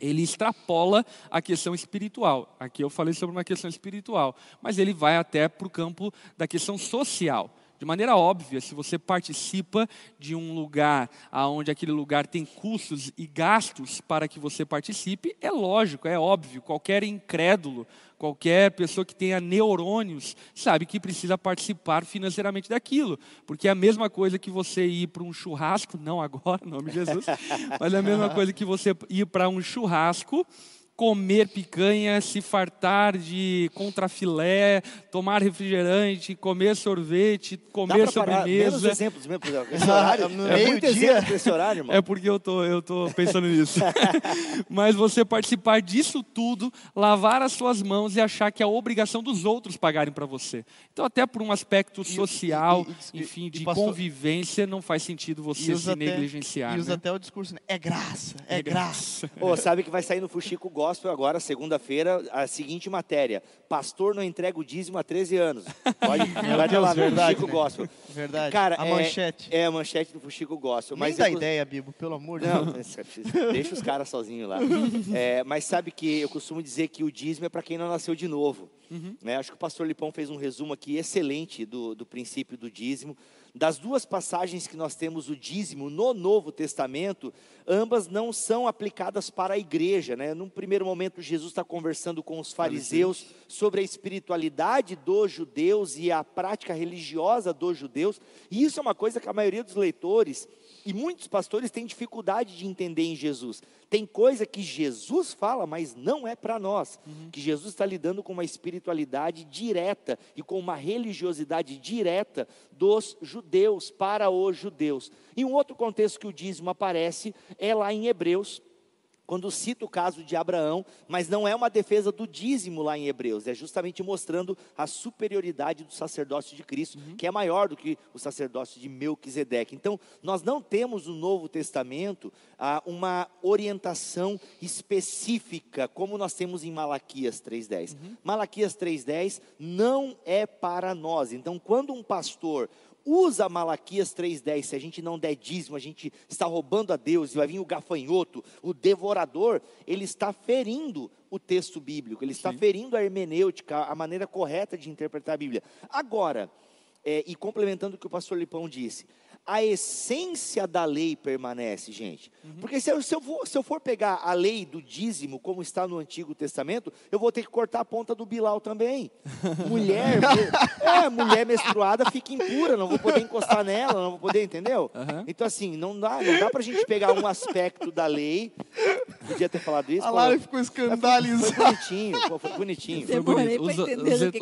Speaker 4: ele extrapola a questão espiritual. Aqui eu falei sobre uma questão espiritual, mas ele vai até para o campo da questão social. De maneira óbvia, se você participa de um lugar onde aquele lugar tem custos e gastos para que você participe, é lógico, é óbvio. Qualquer incrédulo, qualquer pessoa que tenha neurônios, sabe que precisa participar financeiramente daquilo. Porque é a mesma coisa que você ir para um churrasco, não agora, em nome de Jesus, mas é a mesma coisa que você ir para um churrasco comer picanha, se fartar de contrafilé, tomar refrigerante, comer sorvete, comer sobremesa. Menos
Speaker 2: exemplos mesmo, esse horário, no é muito exemplo esse horário, irmão.
Speaker 4: É porque eu tô, eu tô pensando nisso. Mas você participar disso tudo, lavar as suas mãos e achar que é a obrigação dos outros pagarem para você. Então, até por um aspecto social, e, e, e, enfim, de pastor, convivência, não faz sentido você se até, negligenciar.
Speaker 1: E usa
Speaker 4: né?
Speaker 1: até o discurso, né? é graça, é, é graça.
Speaker 2: Pô, sabe que vai sair no Fuxico Gospel agora, segunda-feira, a seguinte matéria: Pastor não entrega o dízimo há 13 anos. Pode, pode lá, verdade, Fuxico né? Gospel.
Speaker 1: Verdade.
Speaker 2: Cara,
Speaker 1: a
Speaker 2: é,
Speaker 1: manchete.
Speaker 2: É a manchete do Fuxico Gospel.
Speaker 1: Mas
Speaker 2: Nem
Speaker 1: dá eu... ideia, Bibo, pelo amor de
Speaker 2: Deus. Não, deixa os caras sozinhos lá. É, mas sabe que eu costumo dizer que o dízimo é para quem não nasceu de novo. Uhum. Né? Acho que o pastor Lipão fez um resumo aqui excelente do, do princípio do dízimo. Das duas passagens que nós temos o dízimo no Novo Testamento, ambas não são aplicadas para a igreja. Né? Num primeiro momento, Jesus está conversando com os fariseus sobre a espiritualidade dos judeus e a prática religiosa dos judeus. E isso é uma coisa que a maioria dos leitores e muitos pastores têm dificuldade de entender em Jesus. Tem coisa que Jesus fala, mas não é para nós. Uhum. Que Jesus está lidando com uma espiritualidade direta e com uma religiosidade direta dos judeus, para os judeus. E um outro contexto que o dízimo aparece é lá em Hebreus, quando cita o caso de Abraão, mas não é uma defesa do dízimo lá em Hebreus, é justamente mostrando a superioridade do sacerdócio de Cristo, uhum. que é maior do que o sacerdócio de Melquisedeque. Então, nós não temos no Novo Testamento ah, uma orientação específica, como nós temos em Malaquias 3,10. Uhum. Malaquias 3,10 não é para nós. Então, quando um pastor usa Malaquias 3,10. Se a gente não der dízimo, a gente está roubando a Deus e vai vir o gafanhoto, o devorador. Ele está ferindo o texto bíblico, ele está Sim. ferindo a hermenêutica, a maneira correta de interpretar a Bíblia. Agora, é, e complementando o que o pastor Lipão disse, a essência da lei permanece, gente. Uhum. Porque se eu, se, eu for, se eu, for, pegar a lei do dízimo, como está no Antigo Testamento, eu vou ter que cortar a ponta do Bilal também. mulher, é, mulher menstruada fica impura, não vou poder encostar nela, não vou poder, entendeu? Uhum. Então, assim, não dá, não dá para a gente pegar um aspecto da lei. Podia ter falado isso.
Speaker 1: A Lara ficou escandalizada.
Speaker 2: Foi bonitinho, foi bonitinho. Foi
Speaker 3: bonito. Usou,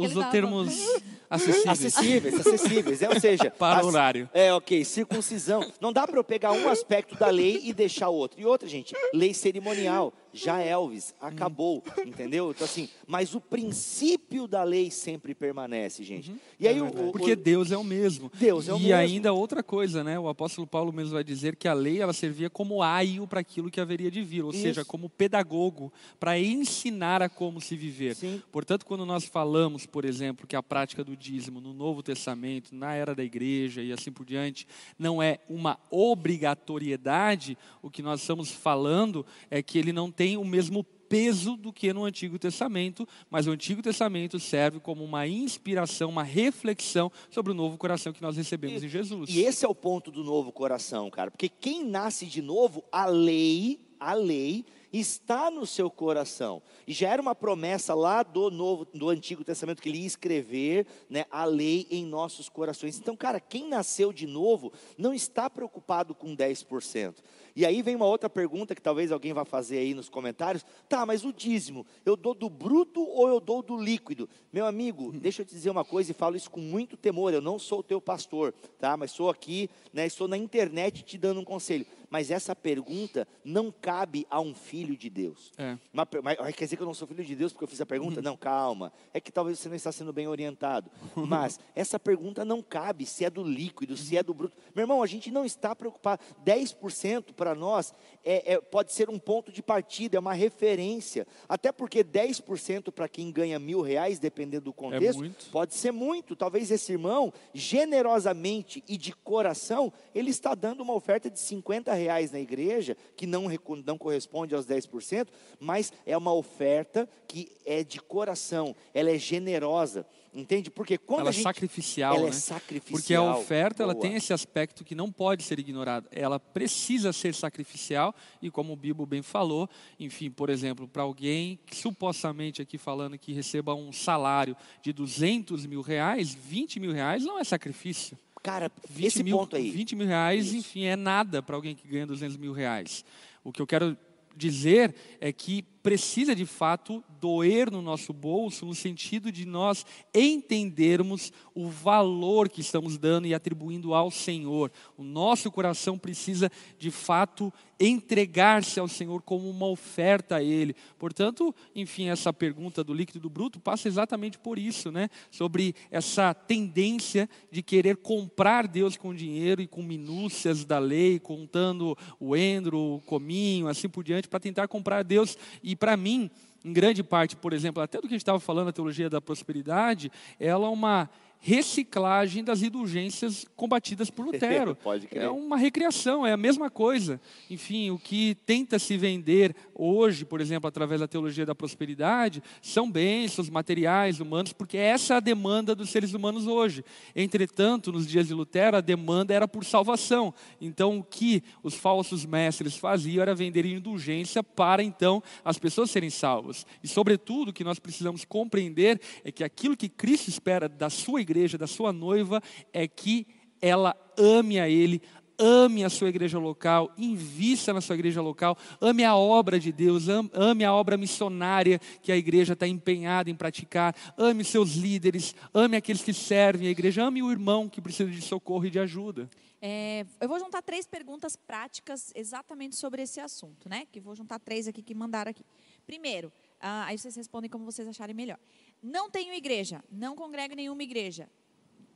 Speaker 4: usou termos acessíveis.
Speaker 2: Acessíveis, acessíveis. É, ou seja,
Speaker 4: para o horário.
Speaker 2: É, ok circuncisão. Não dá para eu pegar um aspecto da lei e deixar outro. E outra, gente, lei cerimonial. Já Elvis, acabou, entendeu? Então assim, mas o princípio da lei sempre permanece, gente. Uhum.
Speaker 4: E aí é o, porque Deus é o mesmo.
Speaker 2: Deus é o
Speaker 4: e
Speaker 2: mesmo.
Speaker 4: E ainda outra coisa, né? O apóstolo Paulo mesmo vai dizer que a lei ela servia como aio para aquilo que haveria de vir, ou Isso. seja, como pedagogo para ensinar a como se viver. Sim. Portanto, quando nós falamos, por exemplo, que a prática do dízimo no Novo Testamento, na era da igreja e assim por diante, não é uma obrigatoriedade, o que nós estamos falando é que ele não tem o mesmo peso do que no Antigo Testamento, mas o Antigo Testamento serve como uma inspiração, uma reflexão sobre o novo coração que nós recebemos
Speaker 2: e,
Speaker 4: em Jesus.
Speaker 2: E esse é o ponto do novo coração, cara, porque quem nasce de novo, a lei, a lei está no seu coração. E já era uma promessa lá do Novo, do Antigo Testamento que ele ia escrever, né, a lei em nossos corações. Então, cara, quem nasceu de novo não está preocupado com 10%. E aí vem uma outra pergunta que talvez alguém vá fazer aí nos comentários. Tá, mas o dízimo, eu dou do bruto ou eu dou do líquido? Meu amigo, deixa eu te dizer uma coisa e falo isso com muito temor. Eu não sou o teu pastor, tá? Mas sou aqui, né, estou na internet te dando um conselho mas essa pergunta não cabe a um filho de Deus. É. Uma, mas, quer dizer que eu não sou filho de Deus porque eu fiz a pergunta? Uhum. Não, calma. É que talvez você não está sendo bem orientado. Mas essa pergunta não cabe se é do líquido, se é do bruto. Meu irmão, a gente não está preocupado. 10% para nós é, é, pode ser um ponto de partida, é uma referência. Até porque 10% para quem ganha mil reais, dependendo do é contexto, é pode ser muito. Talvez esse irmão, generosamente e de coração, ele está dando uma oferta de 50 reais reais na igreja, que não, não corresponde aos 10%, mas é uma oferta que é de coração, ela é generosa. Entende? Porque quando
Speaker 4: ela
Speaker 2: a é gente,
Speaker 4: é sacrificial,
Speaker 2: ela
Speaker 4: né?
Speaker 2: é sacrificial.
Speaker 4: Porque a oferta ela tem esse aspecto que não pode ser ignorado. Ela precisa ser sacrificial e como o Bibo bem falou, enfim, por exemplo, para alguém supostamente aqui falando que receba um salário de 200 mil reais, 20 mil reais não é sacrifício.
Speaker 2: Cara, esse
Speaker 4: mil,
Speaker 2: ponto aí.
Speaker 4: 20 mil reais, Isso. enfim, é nada para alguém que ganha 200 mil reais. O que eu quero dizer é que precisa de fato doer no nosso bolso, no sentido de nós entendermos o valor que estamos dando e atribuindo ao Senhor. O nosso coração precisa de fato entregar-se ao Senhor como uma oferta a Ele. Portanto, enfim, essa pergunta do líquido do bruto passa exatamente por isso, né? Sobre essa tendência de querer comprar Deus com dinheiro e com minúcias da lei, contando o endro, o cominho, assim por diante, para tentar comprar Deus. E para mim, em grande parte, por exemplo, até do que a gente estava falando, a teologia da prosperidade, ela é uma reciclagem das indulgências combatidas por Lutero. é uma recriação, é a mesma coisa. Enfim, o que tenta se vender hoje, por exemplo, através da teologia da prosperidade, são bênçãos materiais, humanos, porque essa é a demanda dos seres humanos hoje. Entretanto, nos dias de Lutero, a demanda era por salvação. Então, o que os falsos mestres faziam era vender indulgência para então as pessoas serem salvas. E, sobretudo, o que nós precisamos compreender é que aquilo que Cristo espera da sua igreja igreja, da sua noiva, é que ela ame a Ele, ame a sua igreja local, invista na sua igreja local, ame a obra de Deus, ame a obra missionária que a igreja está empenhada em praticar, ame seus líderes, ame aqueles que servem a igreja, ame o irmão que precisa de socorro e de ajuda.
Speaker 3: É, eu vou juntar três perguntas práticas exatamente sobre esse assunto, né? Que vou juntar três aqui que mandaram aqui. Primeiro, ah, aí vocês respondem como vocês acharem melhor. Não tenho igreja, não congrego em nenhuma igreja.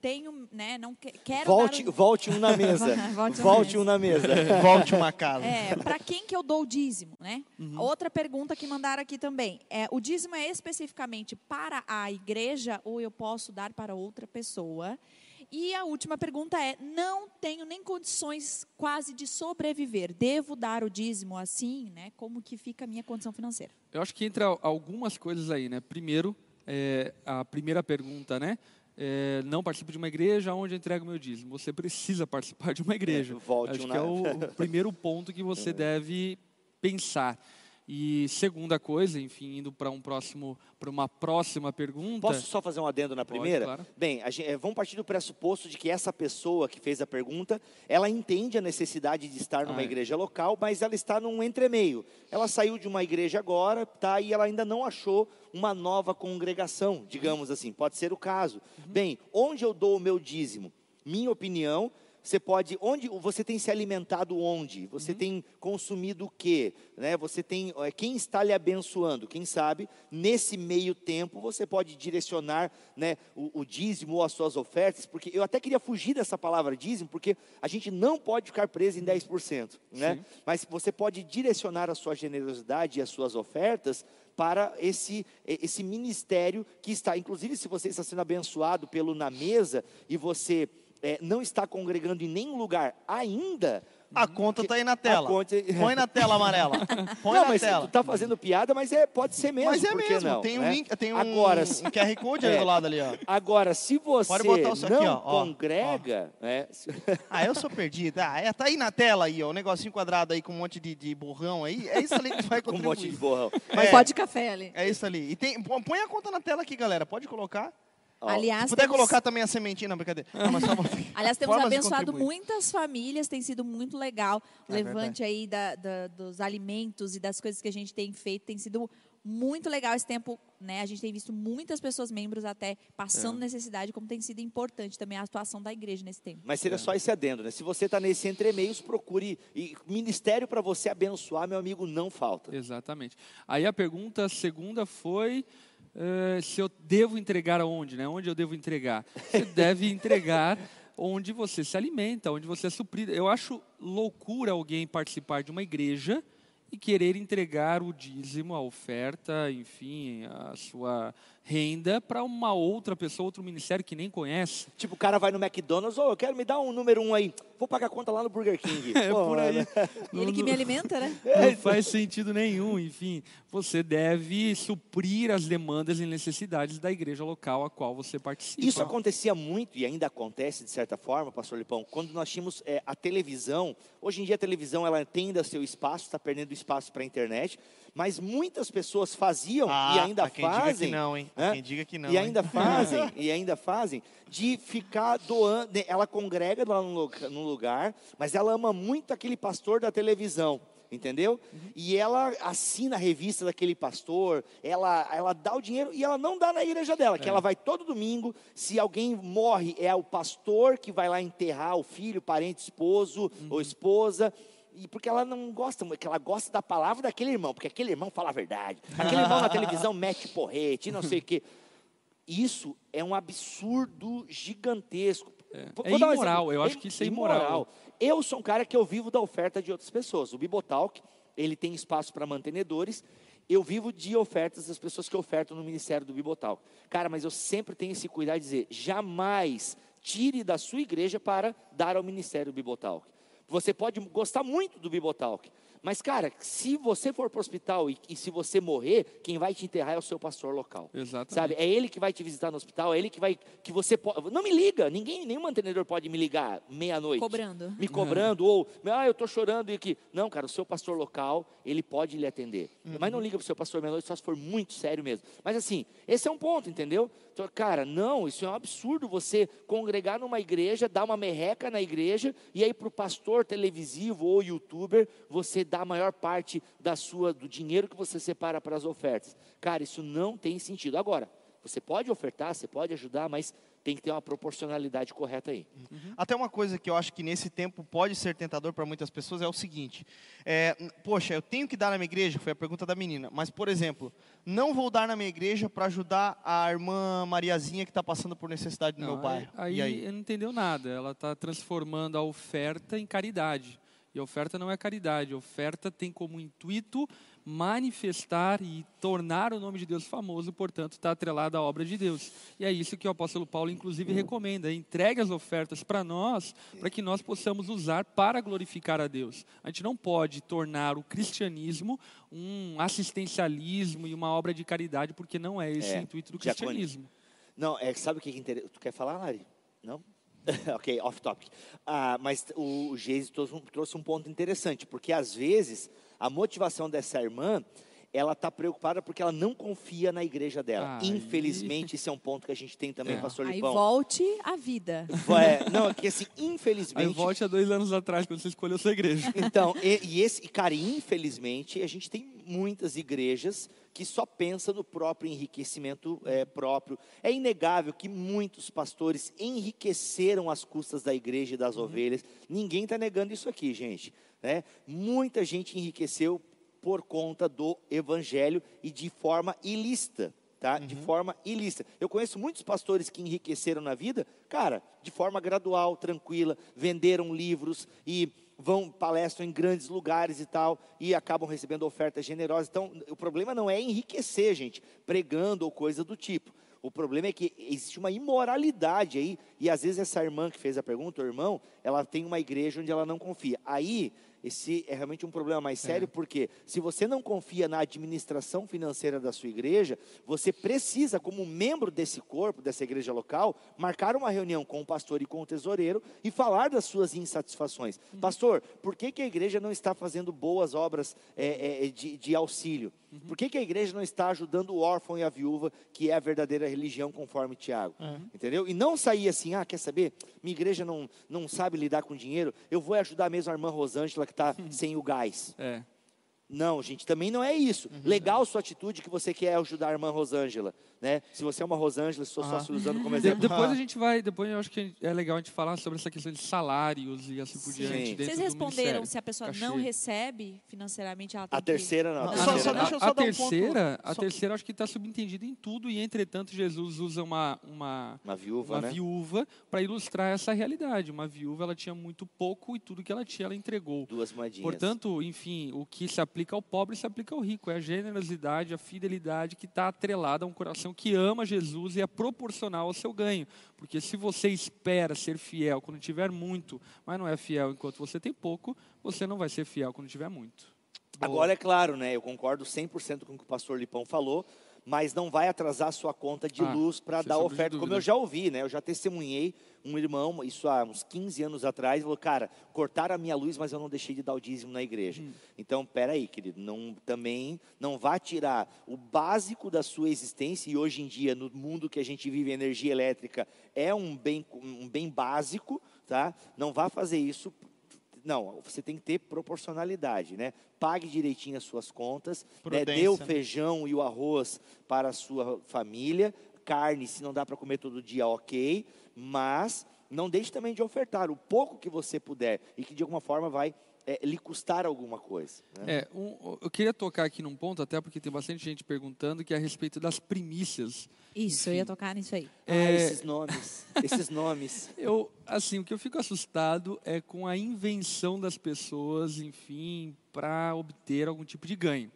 Speaker 3: Tenho, né, não que, quero
Speaker 2: volte,
Speaker 3: um...
Speaker 2: volte um na mesa. volte, volte um na mesa.
Speaker 1: volte uma casa.
Speaker 3: É, para quem que eu dou o dízimo, né? Uhum. Outra pergunta que mandaram aqui também. É, o dízimo é especificamente para a igreja ou eu posso dar para outra pessoa? E a última pergunta é: não tenho nem condições quase de sobreviver. Devo dar o dízimo assim, né? Como que fica a minha condição financeira?
Speaker 4: Eu acho que entra algumas coisas aí, né? Primeiro, é, a primeira pergunta, né? É, não participo de uma igreja, onde eu entrego meu dízimo? Você precisa participar de uma igreja. É,
Speaker 2: volte
Speaker 4: Acho que é o, o primeiro ponto que você é. deve pensar. E segunda coisa, enfim, indo para um próximo, para uma próxima pergunta.
Speaker 2: Posso só fazer um adendo na primeira?
Speaker 4: Pode, claro.
Speaker 2: Bem, gente, é, vamos partir do pressuposto de que essa pessoa que fez a pergunta, ela entende a necessidade de estar numa ah, é. igreja local, mas ela está num entremeio. Ela saiu de uma igreja agora, tá? E ela ainda não achou uma nova congregação, digamos assim. Pode ser o caso. Uhum. Bem, onde eu dou o meu dízimo? Minha opinião você pode, onde você tem se alimentado onde? Você uhum. tem consumido o quê? Né? Você tem, é, quem está lhe abençoando? Quem sabe, nesse meio tempo, você pode direcionar né, o, o dízimo ou as suas ofertas, porque eu até queria fugir dessa palavra dízimo, porque a gente não pode ficar preso em 10%. Né? Mas você pode direcionar a sua generosidade e as suas ofertas para esse, esse ministério que está, inclusive se você está sendo abençoado pelo na mesa e você é, não está congregando em nenhum lugar ainda,
Speaker 1: A conta tá aí na tela.
Speaker 2: conta-
Speaker 1: Põe na tela amarela. Põe
Speaker 2: não,
Speaker 1: na
Speaker 2: mas
Speaker 1: tela.
Speaker 2: tu tá fazendo piada, mas é, pode ser mesmo.
Speaker 1: Mas é mesmo,
Speaker 2: não,
Speaker 1: tem um
Speaker 2: né?
Speaker 1: link, tem um,
Speaker 2: Agora,
Speaker 1: um QR Code ali
Speaker 2: É.
Speaker 1: do lado ali, ó.
Speaker 2: agora, se você não
Speaker 1: aqui, ó, ó.
Speaker 2: congrega, né,
Speaker 1: Ah, eu sou perdido. Ah, é, tá aí na tela aí, ó, o negocinho quadrado aí com um monte de, de borrão aí. É isso ali que vai
Speaker 2: com um
Speaker 1: contribuir.
Speaker 2: monte de borrão.
Speaker 3: Mas
Speaker 1: É.
Speaker 3: pode café ali.
Speaker 1: É isso ali. E tem, põe a conta na tela aqui, galera. Pode colocar.
Speaker 2: Ó,
Speaker 3: Aliás,
Speaker 1: Se puder
Speaker 3: temos-
Speaker 1: colocar também a sementinha, não, brincadeira. Não, mas só botei.
Speaker 3: Aliás, temos abençoado muitas famílias, tem sido muito legal. O
Speaker 1: É
Speaker 3: levante aí da- da- dos alimentos e das coisas que a gente tem feito tem sido muito legal esse tempo, né? A gente tem visto muitas pessoas, membros até, passando
Speaker 1: É.
Speaker 3: necessidade, como tem sido importante também a atuação da igreja nesse tempo.
Speaker 2: Mas seria só esse adendo, né? Se você está nesse entremeios, procure. E ministério para você abençoar, meu amigo, não falta.
Speaker 4: Exatamente. Aí a pergunta segunda foi eh, se eu devo entregar aonde, né? Onde eu devo entregar? Você deve entregar onde você se alimenta, onde você é suprido. Eu acho loucura alguém participar de uma igreja e querer entregar o dízimo, a oferta, enfim, a sua renda para uma outra pessoa, outro ministério que nem conhece.
Speaker 2: Tipo, o cara vai no McDonald's, ô, eu quero me dar um número um aí. Vou pagar a conta lá no Burger King.
Speaker 4: É
Speaker 2: Pô,
Speaker 4: por aí.
Speaker 2: mano.
Speaker 3: Ele que me alimenta, né?
Speaker 4: Não faz sentido nenhum. Enfim, você deve suprir as demandas e necessidades da igreja local a qual você participa.
Speaker 2: Isso acontecia muito e ainda acontece de certa forma, Pastor Lipão, quando nós tínhamos é, a televisão. Hoje em dia a televisão ela tem ainda seu espaço, está perdendo espaço para a internet, mas muitas pessoas faziam e ainda fazem.
Speaker 1: que não,
Speaker 2: né?
Speaker 1: Quem diga que não.
Speaker 2: e
Speaker 1: hein?
Speaker 2: ainda fazem, e ainda fazem, de ficar doando. né, Ela congrega lá num lugar, mas ela ama muito aquele pastor da televisão. Entendeu? E ela assina a revista daquele pastor, ela, ela dá o dinheiro e ela não dá na igreja dela, que ela vai todo domingo. Se alguém morre, é o pastor que vai lá enterrar o filho, parente, esposo ou esposa. E porque ela não gosta, que ela gosta da palavra daquele irmão, porque aquele irmão fala a verdade. Aquele irmão na televisão mete porrete, e não sei o quê. Isso é um absurdo gigantesco.
Speaker 4: É
Speaker 2: um
Speaker 4: imoral,
Speaker 2: exemplo.
Speaker 4: eu acho que isso é imoral.
Speaker 2: Eu sou um cara que eu vivo da oferta de outras pessoas. O Bibotalk, ele tem espaço para mantenedores. Eu vivo de ofertas das pessoas que ofertam no ministério do Bibotalk. Cara, mas eu sempre tenho esse cuidado de dizer, jamais tire da sua igreja para dar ao ministério do Bibotalk. Você pode gostar muito do Bibotalk, mas, cara, se você for para o hospital e, e se você morrer, quem vai te enterrar é o seu pastor local.
Speaker 4: Exatamente.
Speaker 2: Sabe? É ele que vai te visitar no hospital, é ele que vai. que você pode. Não me liga, ninguém, nenhum mantenedor pode me ligar meia-noite.
Speaker 3: Cobrando.
Speaker 2: Me cobrando, ou, ah, eu estou chorando e aqui. Não, cara, o seu pastor local, ele pode lhe atender. Mas não liga para o seu pastor meia-noite só se for muito sério mesmo. Mas assim, esse é um ponto, entendeu? Então, cara, não, isso é um absurdo você congregar numa igreja, dar uma merreca na igreja, e aí para o pastor televisivo ou youtuber, você dá a maior parte da sua, do dinheiro que você separa para as ofertas. Cara, isso não tem sentido. Agora, você pode ofertar, você pode ajudar, mas tem que ter uma proporcionalidade correta aí.
Speaker 1: Até uma coisa que eu acho que nesse tempo pode ser tentador para muitas pessoas é o seguinte: é, poxa, eu tenho que dar na minha igreja, foi a pergunta da menina, mas, por exemplo, não vou dar na minha igreja para ajudar a irmã Mariazinha que está passando por necessidade no meu bairro.
Speaker 4: Aí,
Speaker 1: aí?
Speaker 4: aí não entendeu nada. Ela está transformando a oferta em caridade. E oferta não é caridade. A oferta tem como intuito manifestar e tornar o nome de Deus famoso, portanto, está atrelada à obra de Deus. E é isso que o apóstolo Paulo, inclusive, recomenda. Entregue as ofertas para nós, para que nós possamos usar para glorificar a Deus. A gente não pode tornar o cristianismo um assistencialismo e uma obra de caridade, porque não é esse
Speaker 2: É,
Speaker 4: o intuito do cristianismo.
Speaker 2: Não, é, sabe o que é interessante? Tu quer falar, Lari? Não? ok, off topic. Ah, mas o Geise trouxe, um- trouxe um ponto interessante, porque às vezes a motivação dessa irmã, ela está preocupada porque ela não confia na igreja dela.
Speaker 4: Aí-
Speaker 2: Infelizmente, esse é um ponto que a gente tem também,
Speaker 4: É.
Speaker 2: pastor
Speaker 3: Aí
Speaker 2: Lipão.
Speaker 3: volte à vida.
Speaker 2: É, não, é que assim,
Speaker 4: Aí
Speaker 2: infelizmente.
Speaker 4: volte a dois anos atrás, quando você escolheu sua igreja.
Speaker 2: Então, e, e esse, e, cara, infelizmente, a gente tem muitas igrejas que só pensam no próprio enriquecimento é, próprio. É inegável que muitos pastores enriqueceram as custas da igreja e das ovelhas. Ninguém está negando isso aqui, gente. né? Muita gente enriqueceu por conta do evangelho e de forma ilícita. Tá? De forma ilícita. Eu conheço muitos pastores que enriqueceram na vida, cara, de forma gradual, tranquila, venderam livros e vão palestram em grandes lugares e tal e acabam recebendo ofertas generosas. Então, o problema não é enriquecer, gente, pregando ou coisa do tipo. O problema é que existe uma imoralidade aí, e às vezes essa irmã que fez a pergunta, o irmão, ela tem uma igreja onde ela não confia. Aí esse é realmente um problema mais sério, é. porque se você não confia na administração financeira da sua igreja, você precisa, como membro desse corpo, dessa igreja local, marcar uma reunião com o pastor e com o tesoureiro e falar das suas insatisfações. Uhum. Pastor, por que, que a igreja não está fazendo boas obras é, é, de, de, auxílio? Uhum. Por que, que a igreja não está ajudando o órfão e a viúva, que é a verdadeira religião, conforme Tiago? Uhum. Entendeu? E não sair assim, ah, quer saber? Minha igreja não, não sabe lidar com dinheiro, eu vou ajudar mesmo a irmã Rosângela que está sem o gás. É. Não, gente, também não é isso. Uhum. Legal sua atitude que você quer ajudar a irmã Rosângela né? Se você é uma Rosângela, estou só se usando como exemplo.
Speaker 4: depois a gente vai, depois eu acho que é legal a gente falar sobre essa questão de salários e assim por Sim. diante.
Speaker 3: Vocês responderam se a pessoa Cachê. não recebe financeiramente ela
Speaker 2: A terceira não.
Speaker 4: A, terceira, só, deixa eu só a, a terceira, um ponto. a terceira acho que está subentendida em tudo e entretanto Jesus usa uma uma
Speaker 2: uma viúva,
Speaker 4: uma
Speaker 2: né?
Speaker 4: viúva para ilustrar essa realidade. Uma viúva ela tinha muito pouco e tudo que ela tinha ela entregou.
Speaker 2: Duas moedinhas.
Speaker 4: Portanto, enfim, o que se aplica ao pobre se aplica ao rico. É a generosidade, a fidelidade que está atrelada a um coração que ama Jesus Jesus e é proporcional ao seu ganho. Porque se você espera ser fiel quando tiver muito, mas não é fiel enquanto você tem pouco, você não vai ser fiel quando tiver muito.
Speaker 2: Boa. Agora é claro, né? Eu concordo 100% com o que o pastor Lipão falou mas não vai atrasar a sua conta de ah, luz para dar oferta, como eu já ouvi, né? Eu já testemunhei um irmão, isso há uns 15 anos atrás, falou, cara, cortaram a minha luz, mas eu não deixei de dar o dízimo na igreja. Hum. Então, peraí, querido, não, também não vá tirar o básico da sua existência, e hoje em dia, no mundo que a gente vive, a energia elétrica é um bem, um bem básico, tá? Não vá fazer isso não, você tem que ter proporcionalidade, né? Pague direitinho as suas contas, né? dê o né? feijão e o arroz para a sua família, carne, se não dá para comer todo dia, ok, mas não deixe também de ofertar o pouco que você puder e que de alguma forma vai é, lhe custar alguma coisa.
Speaker 4: Né? É, um, eu queria tocar aqui num ponto, até porque tem bastante gente perguntando, que é a respeito das primícias.
Speaker 3: Isso, Enfim, eu ia tocar nisso aí.
Speaker 2: É, ah, esses nomes, esses nomes.
Speaker 4: Eu, assim, o que eu fico assustado é com a invenção das pessoas, enfim, para obter algum tipo de ganho.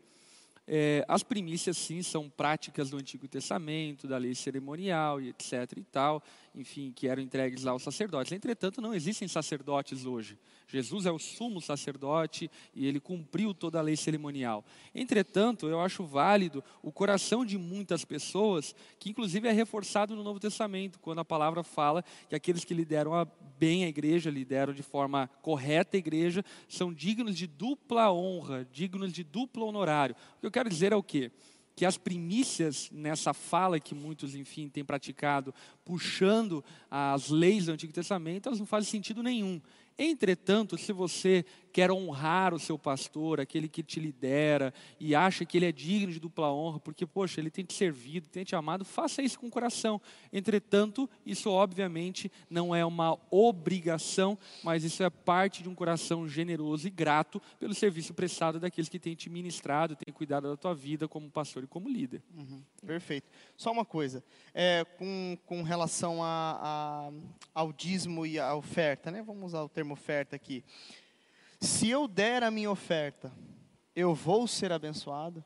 Speaker 4: É, as primícias, sim, são práticas do Antigo Testamento, da lei cerimonial e etc. e tal, enfim, que eram entregues lá aos sacerdotes. Entretanto, não existem sacerdotes hoje. Jesus é o sumo sacerdote e ele cumpriu toda a lei cerimonial. Entretanto, eu acho válido o coração de muitas pessoas, que inclusive é reforçado no Novo Testamento, quando a palavra fala que aqueles que lideram a, bem a igreja, lideram de forma correta a igreja, são dignos de dupla honra, dignos de duplo honorário. O que eu quero dizer é o quê? Que as primícias nessa fala que muitos, enfim, têm praticado, puxando as leis do Antigo Testamento, elas não fazem sentido nenhum. Entretanto, se você quer honrar o seu pastor, aquele que te lidera e acha que ele é digno de dupla honra, porque, poxa, ele tem te servido, tem te amado, faça isso com o coração. Entretanto, isso obviamente não é uma obrigação, mas isso é parte de um coração generoso e grato pelo serviço prestado daqueles que têm te ministrado, têm cuidado da tua vida como pastor e como líder.
Speaker 1: Uhum, perfeito. Só uma coisa, é, com, com relação a, a, ao dízimo e à oferta, né? vamos usar o termo oferta aqui. Se eu der a minha oferta, eu vou ser abençoado?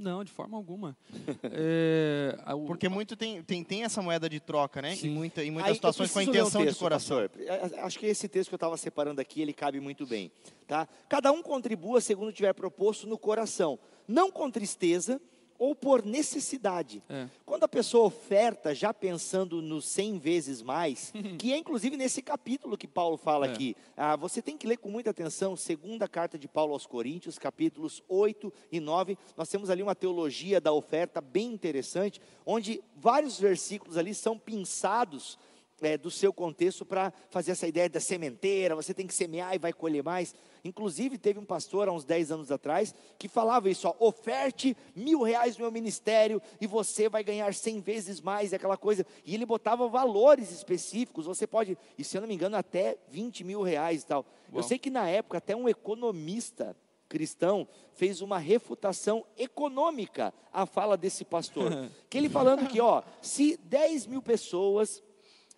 Speaker 4: Não, de forma alguma.
Speaker 1: é, Porque muito tem, tem, tem essa moeda de troca, né? Em, muita, em muitas Aí, situações com a intenção um texto, de coração. Pastor.
Speaker 2: É, é, acho que esse texto que eu estava separando aqui, ele cabe muito bem. Tá? Cada um contribua segundo tiver proposto no coração, não com tristeza ou por necessidade. É. Quando a pessoa oferta, já pensando nos 100 vezes mais, que é inclusive nesse capítulo que Paulo fala é. aqui, ah, você tem que ler com muita atenção, segunda carta de Paulo aos Coríntios, capítulos 8 e 9, nós temos ali uma teologia da oferta bem interessante, onde vários versículos ali são pinçados é, do seu contexto para fazer essa ideia da sementeira, você tem que semear e vai colher mais. Inclusive, teve um pastor há uns 10 anos atrás que falava isso: ó, oferte mil reais no meu ministério e você vai ganhar 100 vezes mais, aquela coisa. E ele botava valores específicos, você pode, e se eu não me engano, até 20 mil reais e tal. Eu sei que na época, até um economista cristão fez uma refutação econômica à fala desse pastor. que ele falando que, ó, se 10 mil pessoas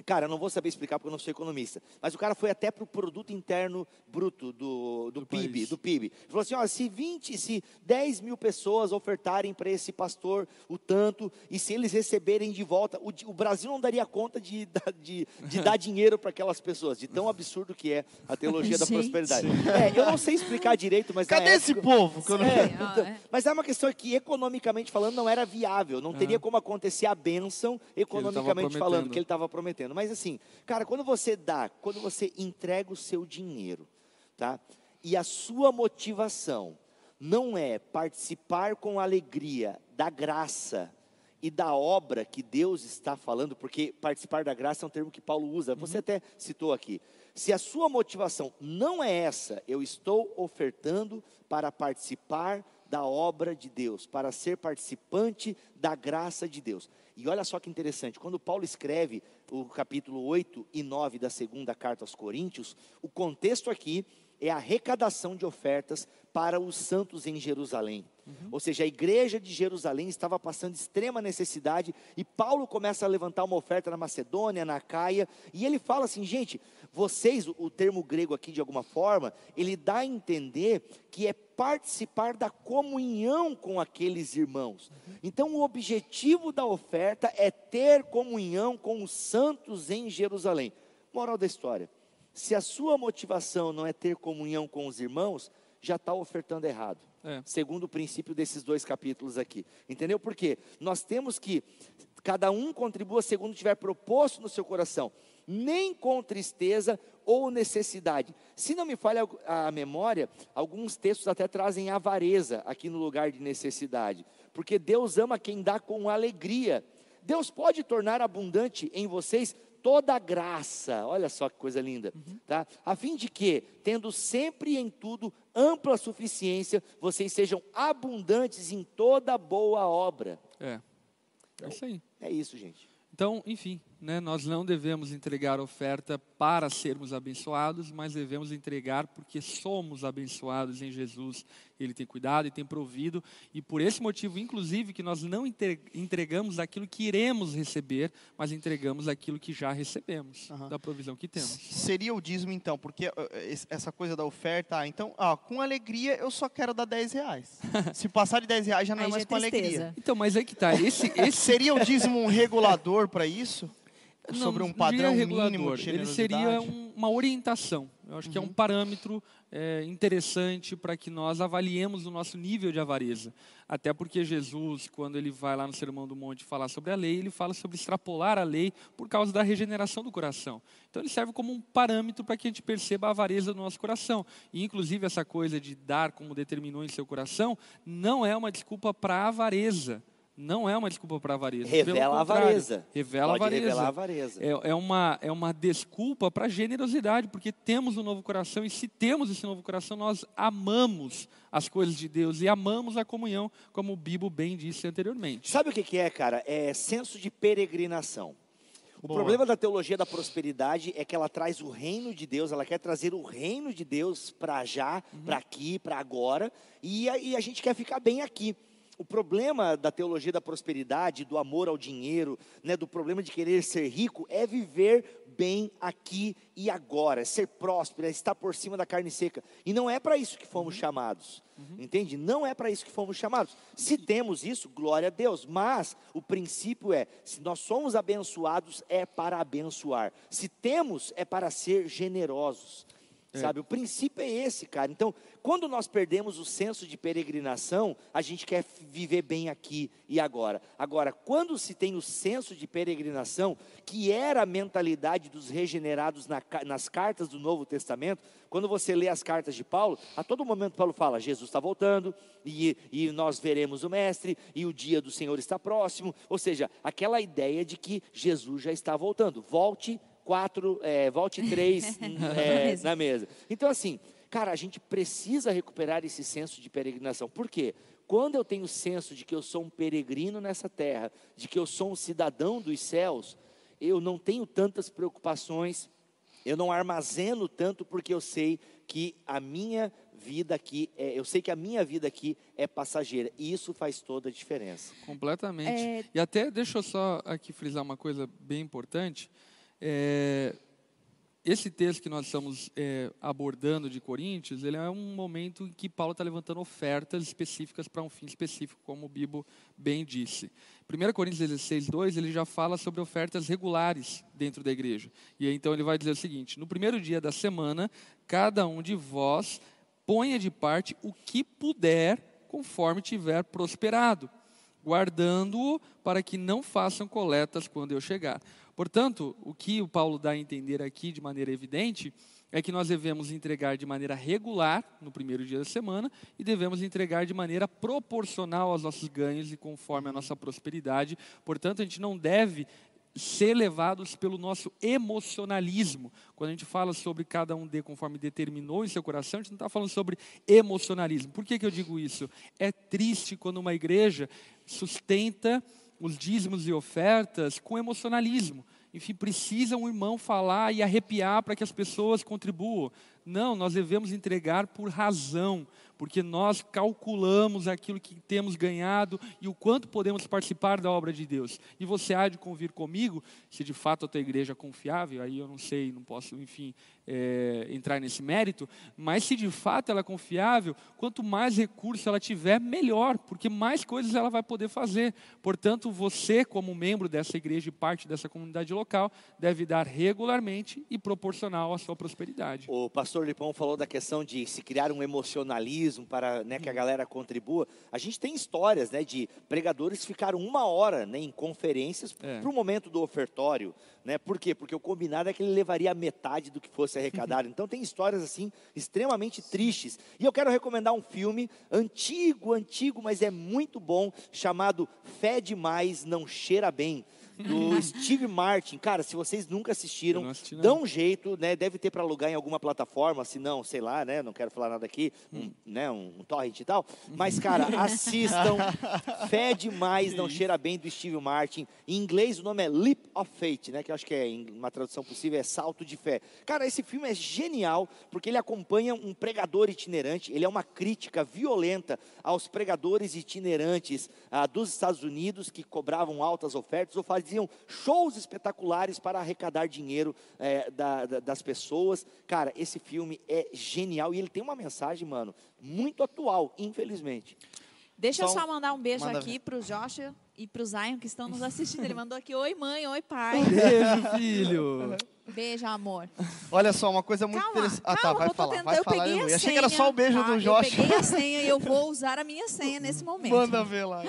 Speaker 2: Cara, eu não vou saber explicar porque eu não sou economista. Mas o cara foi até para o produto interno bruto do, do,
Speaker 4: Do
Speaker 2: PIB,
Speaker 4: país.
Speaker 2: do PIB. Ele falou assim: ó, se 20, se 10 mil pessoas ofertarem para esse pastor o tanto, e se eles receberem de volta, o, o Brasil não daria conta de, dar- de, de dar dinheiro para aquelas pessoas, de tão absurdo que é a teologia da prosperidade. É, eu não sei explicar direito, mas.
Speaker 1: Cadê esse
Speaker 2: época-
Speaker 1: povo? Que eu não...
Speaker 2: É, então,
Speaker 3: é.
Speaker 2: Mas é uma questão que, economicamente falando, não era viável. Não teria como acontecer a bênção, economicamente falando, que ele estava prometendo. Mas assim, cara, quando você dá, quando você entrega o seu dinheiro, tá? E a sua motivação não é participar com alegria da graça e da obra que Deus está falando, porque participar da graça é um termo que Paulo usa, você até citou aqui. Se a sua motivação não é essa, eu estou ofertando para participar da obra de Deus, para ser participante da graça de Deus. E olha só que interessante, quando Paulo escreve o capítulo 8 e 9 da segunda carta aos Coríntios, o contexto aqui é a arrecadação de ofertas para os santos em Jerusalém. Ou seja, a igreja de Jerusalém estava passando extrema necessidade e Paulo começa a levantar uma oferta na Macedônia, na Caia, e ele fala assim, gente, vocês, o- termo grego aqui de alguma forma, ele dá a entender que é participar da comunhão com aqueles irmãos. Então, o objetivo da oferta é ter comunhão com os santos em Jerusalém. Moral da história: se a sua motivação não é ter comunhão com os irmãos, já está ofertando errado.
Speaker 4: É.
Speaker 2: Segundo o princípio desses dois capítulos aqui. Entendeu? Porque nós temos que cada um contribua segundo tiver proposto no seu coração, nem com tristeza ou necessidade. Se não me falha a memória, alguns textos até trazem avareza aqui no lugar de necessidade, porque Deus ama quem dá com alegria. Deus pode tornar abundante em vocês toda a graça, olha só que coisa linda, tá? A fim de que, tendo sempre em tudo ampla suficiência, vocês sejam abundantes em toda boa obra.
Speaker 4: É. É isso aí.
Speaker 2: É isso, gente.
Speaker 4: Então, enfim, né, nós não devemos entregar oferta para sermos abençoados, mas devemos entregar porque somos abençoados em Jesus. Ele tem cuidado e tem provido, e por esse motivo, inclusive, que nós não entre- entregamos aquilo que iremos receber, mas entregamos aquilo que já recebemos,
Speaker 1: Aham.
Speaker 4: da provisão que temos.
Speaker 1: Seria o dízimo então, porque uh, esse- essa coisa da oferta, ah, então, ah, com alegria eu só quero dar 10 reais. Se passar de 10 reais já não é
Speaker 3: Aí
Speaker 1: mais
Speaker 3: é
Speaker 1: com alegria.
Speaker 4: Então, mas aí que tá, esse, esse
Speaker 1: Seria o dízimo um regulador para isso? Sobre um padrão mínimo
Speaker 4: regulador,
Speaker 1: de
Speaker 4: Ele seria um- uma orientação. Eu acho que é um parâmetro é, interessante para que nós avaliemos o nosso nível de avareza. Até porque Jesus, quando ele vai lá no Sermão do Monte falar sobre a lei, ele fala sobre extrapolar a lei por causa da regeneração do coração. Então ele serve como um parâmetro para que a gente perceba a avareza do nosso coração. E inclusive essa coisa de dar como determinou em seu coração não é uma desculpa para a avareza. Não é uma desculpa para a avareza.
Speaker 2: Revela a avareza.
Speaker 4: Revela a
Speaker 2: Pode
Speaker 4: avareza.
Speaker 2: revelar a avareza.
Speaker 4: É, é uma, é uma desculpa para generosidade, porque temos um novo coração, e se temos esse novo coração, nós amamos as coisas de Deus e amamos a comunhão, como o Bibo bem disse anteriormente.
Speaker 2: Sabe o que, que é, cara? É senso de peregrinação. O
Speaker 1: Boa.
Speaker 2: problema da teologia da prosperidade é que ela traz o reino de Deus, ela quer trazer o reino de Deus para já, para aqui, para agora, e a, e a gente quer ficar bem aqui. O problema da teologia da prosperidade, do amor ao dinheiro, né, do problema de querer ser rico, é viver bem aqui e agora, é ser próspero, é estar por cima da carne seca. E não é para isso que fomos chamados. Entende? Não é para isso que fomos chamados. Se temos isso, glória a Deus. Mas o princípio é: se nós somos abençoados, é para abençoar. Se temos, é para ser generosos. Sabe? O princípio é esse, cara. Então, quando nós perdemos o senso de peregrinação, a gente quer viver bem aqui e agora. Agora, quando se tem o senso de peregrinação, que era a mentalidade dos regenerados na nas cartas do Novo Testamento, quando você lê as cartas de Paulo, a todo momento Paulo fala: Jesus está voltando, e, e nós veremos o Mestre, e o dia do Senhor está próximo. Ou seja, aquela ideia de que Jesus já está voltando. Volte quatro, é, volte três é, na mesa. Então, assim, cara, a gente precisa recuperar esse senso de peregrinação. Por quê? Quando eu tenho o senso de que eu sou um peregrino nessa terra, de que eu sou um cidadão dos céus, eu não tenho tantas preocupações, eu não armazeno tanto porque eu sei que a minha vida aqui, é, eu sei que a minha vida aqui é passageira. E isso faz toda a diferença.
Speaker 4: Completamente.
Speaker 3: É-
Speaker 4: E até deixa eu só aqui frisar uma coisa bem importante. É, esse texto que nós estamos é, abordando de Coríntios, ele é um momento em que Paulo está levantando ofertas específicas para um fim específico, como o Bibo bem disse. 1 Coríntios 16, 2, ele já fala sobre ofertas regulares dentro da igreja. E aí, então ele vai dizer o seguinte: no primeiro dia da semana, cada um de vós ponha de parte o que puder, conforme tiver prosperado, guardando-o para que não façam coletas quando eu chegar. Portanto, o que o Paulo dá a entender aqui de maneira evidente é que nós devemos entregar de maneira regular no primeiro dia da semana e devemos entregar de maneira proporcional aos nossos ganhos e conforme a nossa prosperidade. Portanto, a gente não deve ser levados pelo nosso emocionalismo. Quando a gente fala sobre cada um dê conforme determinou em seu coração, a gente não está falando sobre emocionalismo. Por que, que eu digo isso? É triste quando uma igreja sustenta os dízimos e ofertas com emocionalismo. Enfim, precisa um irmão falar e arrepiar para que as pessoas contribuam. Não, nós devemos entregar por razão, porque nós calculamos aquilo que temos ganhado e o quanto podemos participar da obra de Deus. E você há de convir comigo, se de fato a tua igreja é confiável, aí eu não sei, não posso, enfim, é, entrar nesse mérito, mas se de fato ela é confiável, quanto mais recurso ela tiver, melhor, porque mais coisas ela vai poder fazer. Portanto, você, como membro dessa igreja e parte dessa comunidade local, deve dar regularmente e proporcional à sua prosperidade.
Speaker 2: O pastor Lipão falou da questão de se criar um emocionalismo para né, que a galera contribua. A gente tem histórias né, de pregadores que ficaram uma hora né, em conferências
Speaker 4: É.
Speaker 2: para o momento do ofertório. Né? Por quê? Porque o combinado é que ele levaria metade do que fosse arrecadado. Então tem histórias assim extremamente tristes. E eu quero recomendar um filme antigo, antigo, mas é muito bom, chamado Fé Demais Não Cheira Bem. Do Steve Martin, cara, se vocês nunca assistiram,
Speaker 4: assisti,
Speaker 2: dão um jeito, né? Deve ter para alugar em alguma plataforma, se não, sei lá, né? Não quero falar nada aqui, um, né? Um, um torrent e tal. Mas, cara, assistam. Fé demais, não cheira bem do Steve Martin. Em inglês o nome é Leap of Faith, né? Que eu acho que é uma tradução possível é salto de fé. Cara, esse filme é genial porque ele acompanha um pregador itinerante. Ele é uma crítica violenta aos pregadores itinerantes ah, dos Estados Unidos que cobravam altas ofertas ou faziam shows espetaculares para arrecadar dinheiro eh, da- da- das pessoas. Cara, esse filme é genial e ele tem uma mensagem, mano, muito atual, infelizmente.
Speaker 3: Deixa eu
Speaker 1: Só
Speaker 3: mandar um beijo
Speaker 1: manda
Speaker 3: aqui pro Joshua e pro Zion que estão nos assistindo. Ele mandou aqui: Oi, mãe, oi, pai.
Speaker 4: Beijo, filho.
Speaker 3: Beijo, amor.
Speaker 1: Olha só, uma coisa muito
Speaker 3: Calma,
Speaker 1: interessante. Ah, tá,
Speaker 3: calma,
Speaker 1: vai
Speaker 3: eu tô
Speaker 1: falar.
Speaker 3: tentando-
Speaker 1: Vai
Speaker 3: eu
Speaker 1: falar.
Speaker 3: peguei a
Speaker 1: Eu achei
Speaker 3: senha,
Speaker 1: que era só o beijo
Speaker 3: tá?
Speaker 1: do
Speaker 3: Eu
Speaker 1: Josh.
Speaker 3: peguei a senha e eu vou usar a minha senha nesse momento.
Speaker 1: Manda ver lá.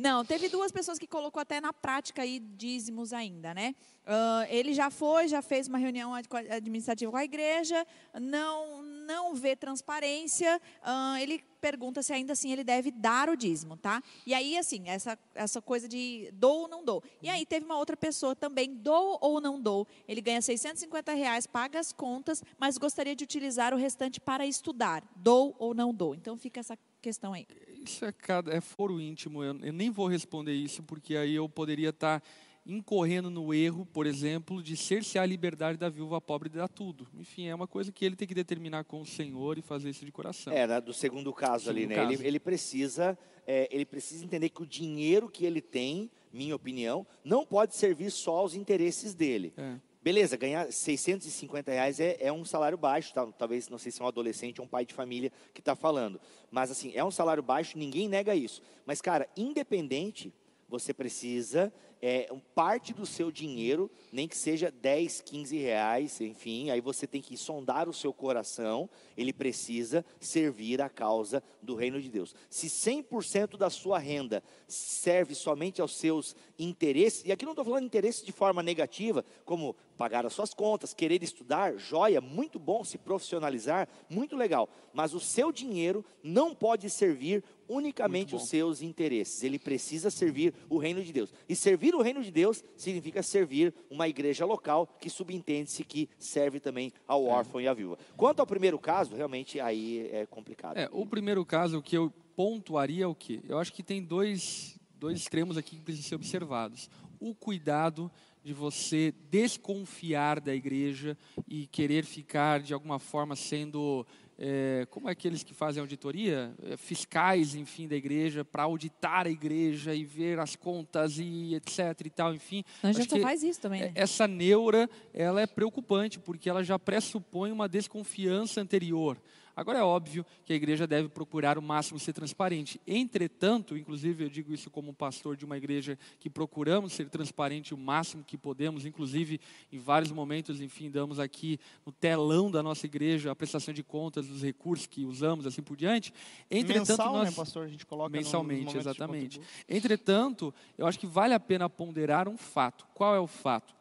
Speaker 3: Não, teve duas pessoas que colocou até na prática aí dízimos ainda, né? Ah, ele já foi, já fez uma reunião ad- administrativa com a igreja, não, não vê transparência, ah, ele pergunta se ainda assim ele deve dar o dízimo, tá? E aí, assim, essa, essa coisa de dou ou não dou. E aí teve uma outra pessoa também, dou ou não dou. Ele ganha 650 reais, paga as contas, mas gostaria de utilizar o restante para estudar. Dou ou não dou. Então fica essa questão aí.
Speaker 4: Isso é, cada, é foro íntimo. Eu, eu nem vou responder isso, porque aí eu poderia estar incorrendo no erro, por exemplo, de cercear a liberdade da viúva pobre de dar tudo. Enfim, é uma coisa que ele tem que determinar com o Senhor e fazer isso de coração.
Speaker 2: É, né, do segundo caso ali,
Speaker 4: Segundo
Speaker 2: né?
Speaker 4: caso.
Speaker 2: Ele, ele precisa, é, ele precisa entender que o dinheiro que ele tem, minha opinião, não pode servir só aos interesses dele.
Speaker 4: É.
Speaker 2: Beleza, ganhar 650 reais é, é um salário baixo, tá? talvez, não sei se é um adolescente ou um pai de família que está falando. Mas, assim, é um salário baixo, ninguém nega isso. Mas, cara, independente, você precisa, é, parte do seu dinheiro, nem que seja 10, 15 reais, enfim, aí você tem que sondar o seu coração, ele precisa servir a causa do reino de Deus. Se 100% da sua renda serve somente aos seus interesses, e aqui não estou falando interesses de forma negativa, como pagar as suas contas, querer estudar, joia, muito bom se profissionalizar, muito legal, mas o seu dinheiro não pode servir unicamente os seus interesses, ele precisa servir o reino de Deus. E servir o reino de Deus significa servir uma igreja local que subentende-se que serve também ao órfão e à viúva. Quanto ao primeiro caso, realmente aí é complicado.
Speaker 4: É, o primeiro caso que eu pontuaria é o quê? Eu acho que tem dois, dois extremos aqui que precisam ser observados. O cuidado de você desconfiar da igreja e querer ficar, de alguma forma, sendo é, como é aqueles que fazem auditoria, é, fiscais, enfim, da igreja, para auditar a igreja e ver as contas e etc e tal, enfim.
Speaker 3: A gente
Speaker 4: Acho
Speaker 3: só
Speaker 4: que
Speaker 3: faz isso também, né?
Speaker 4: essa neura, ela é preocupante, porque ela já pressupõe uma desconfiança anterior. Agora é óbvio que a igreja deve procurar o máximo ser transparente. Entretanto, inclusive eu digo isso como pastor de uma igreja que procuramos ser transparente o máximo que podemos, inclusive em vários momentos, enfim, damos aqui no telão da nossa igreja a prestação de contas dos recursos que usamos, assim por diante. Entretanto,
Speaker 1: Mensal,
Speaker 4: nós
Speaker 1: né, pastor? A gente coloca
Speaker 4: mensalmente, exatamente. Entretanto, eu acho que vale a pena ponderar um fato. Qual é o fato?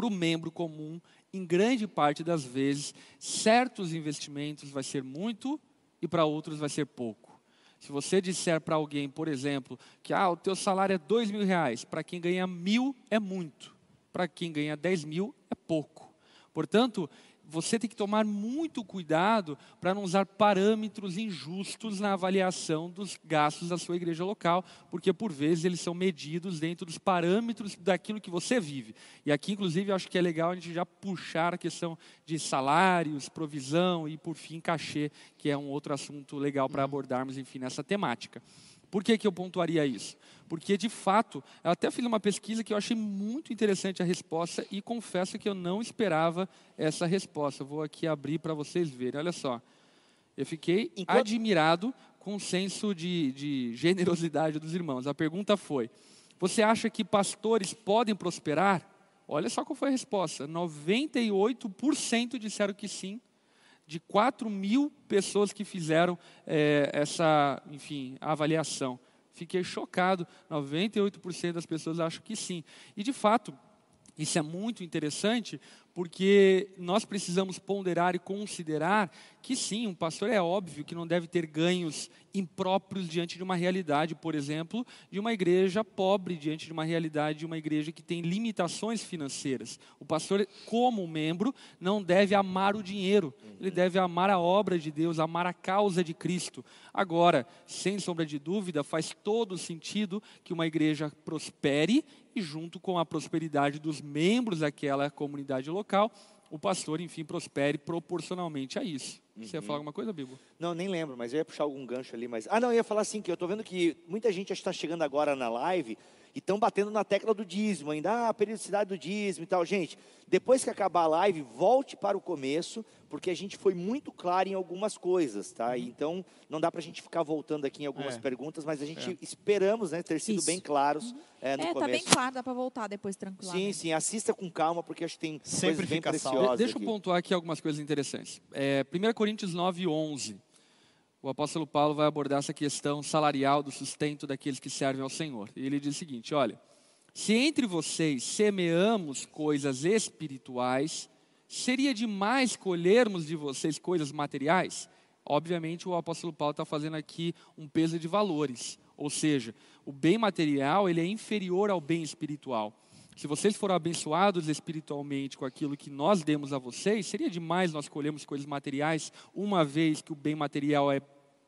Speaker 4: Para o membro comum, em grande parte das vezes, certos investimentos vai ser muito e para outros vai ser pouco. Se você disser para alguém, por exemplo, que ah, o teu salário é dois mil reais, para quem ganha mil é muito, para quem ganha dez mil é pouco. Portanto, você tem que tomar muito cuidado para não usar parâmetros injustos na avaliação dos gastos da sua igreja local, porque por vezes eles são medidos dentro dos parâmetros daquilo que você vive. E aqui, inclusive, eu acho que é legal a gente já puxar a questão de salários, provisão e, por fim, cachê, que é um outro assunto legal para abordarmos, enfim, nessa temática. Por que, que eu pontuaria isso? Porque, de fato, eu até fiz uma pesquisa que eu achei muito interessante a resposta e confesso que eu não esperava essa resposta. Eu vou aqui abrir para vocês verem. Olha só. Eu fiquei
Speaker 2: Enquanto-
Speaker 4: admirado com o senso de, de generosidade dos irmãos. A pergunta foi: Você acha que pastores podem prosperar? Olha só qual foi a resposta: 98% disseram que sim de 4 mil pessoas que fizeram eh, essa, enfim, avaliação. Fiquei chocado, 98% das pessoas acham que sim. E, de fato, isso é muito interessante, porque nós precisamos ponderar e considerar que sim, um pastor é óbvio que não deve ter ganhos impróprios diante de uma realidade, por exemplo, de uma igreja pobre, diante de uma realidade de uma igreja que tem limitações financeiras. O pastor, como membro, não deve amar o dinheiro, ele deve amar a obra de Deus, amar a causa de Cristo. Agora, sem sombra de dúvida, faz todo sentido que uma igreja prospere e, junto com a prosperidade dos membros daquela comunidade local, o pastor, enfim, prospere proporcionalmente a isso. Você ia falar alguma coisa, Bibo?
Speaker 2: Não, nem lembro, mas eu ia puxar algum gancho ali, mas. Ah, não, eu ia falar assim, que eu tô vendo que muita gente está chegando agora na live e estão batendo na tecla do dízimo ainda, ah, a periodicidade do dízimo e tal. Gente, depois que acabar a live, volte para o começo, porque a gente foi muito claro em algumas coisas, tá? Então, não dá para a gente ficar voltando aqui em algumas
Speaker 1: É.
Speaker 2: perguntas, mas a gente esperamos, né, ter sido
Speaker 3: Isso.
Speaker 2: bem claros é, no
Speaker 3: É, tá
Speaker 2: começo.
Speaker 3: bem claro, dá para voltar depois
Speaker 2: Sim,
Speaker 3: tranquilamente.
Speaker 2: sim, assista com calma, porque acho que tem
Speaker 1: Sempre
Speaker 2: bem preciosas.
Speaker 4: De- deixa eu
Speaker 2: aqui.
Speaker 4: pontuar aqui algumas coisas interessantes. É, 1 Coríntios 9, 11. O apóstolo Paulo vai abordar essa questão salarial do sustento daqueles que servem ao Senhor. E ele diz o seguinte: olha, se entre vocês semeamos coisas espirituais, seria demais colhermos de vocês coisas materiais? Obviamente, o apóstolo Paulo está fazendo aqui um peso de valores. Ou seja, o bem material ele é inferior ao bem espiritual. Se vocês foram abençoados espiritualmente com aquilo que nós demos a vocês, seria demais nós colhermos coisas materiais, uma vez que o bem material é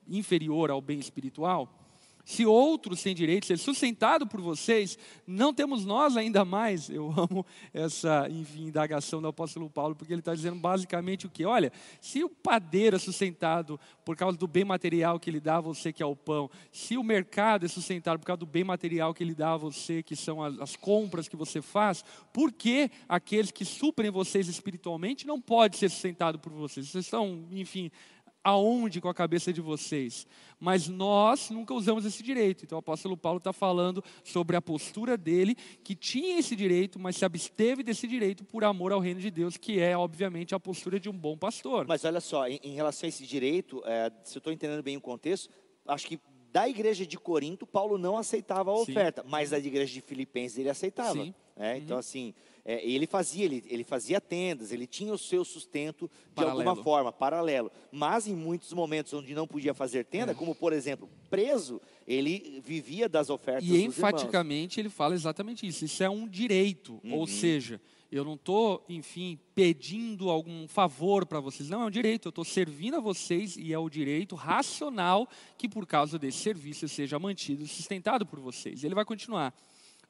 Speaker 4: inferior ao bem espiritual? Se outros têm direito de ser sustentado por vocês, não temos nós ainda mais? Eu amo essa, enfim, indagação do apóstolo Paulo, porque ele está dizendo basicamente o quê? Olha, se o padeiro é sustentado por causa do bem material que ele dá a você, que é o pão, se o mercado é sustentado por causa do bem material que ele dá a você, que são as, as compras que você faz, por que aqueles que suprem vocês espiritualmente não pode ser sustentado por vocês? Vocês estão, enfim, aonde com a cabeça de vocês. Mas nós nunca usamos esse direito. Então o apóstolo Paulo está falando sobre a postura dele, que tinha esse direito, mas se absteve desse direito por amor ao reino de Deus, que é, obviamente, a postura de um bom pastor.
Speaker 2: Mas olha só, em, em relação a esse direito, é, se eu estou entendendo bem o contexto, acho que da igreja de Corinto, Paulo não aceitava a
Speaker 4: Sim.
Speaker 2: oferta, mas da igreja de Filipenses ele aceitava.
Speaker 4: Sim. Uhum.
Speaker 2: né? Então, assim, é, ele fazia, ele, ele fazia tendas, ele tinha o seu sustento de
Speaker 4: Paralelo.
Speaker 2: alguma forma, paralelo. Mas em muitos momentos onde não podia fazer
Speaker 4: É.
Speaker 2: tenda, como por exemplo, preso, ele vivia das ofertas
Speaker 4: E
Speaker 2: dos irmãos.
Speaker 4: enfaticamente ele fala exatamente isso. Isso é um direito.
Speaker 2: Uhum.
Speaker 4: Ou seja, eu não estou, enfim, pedindo algum favor para vocês. Não, é um direito. Eu estou servindo a vocês e é o direito racional que, por causa desse serviço, seja mantido e sustentado por vocês. Ele vai continuar.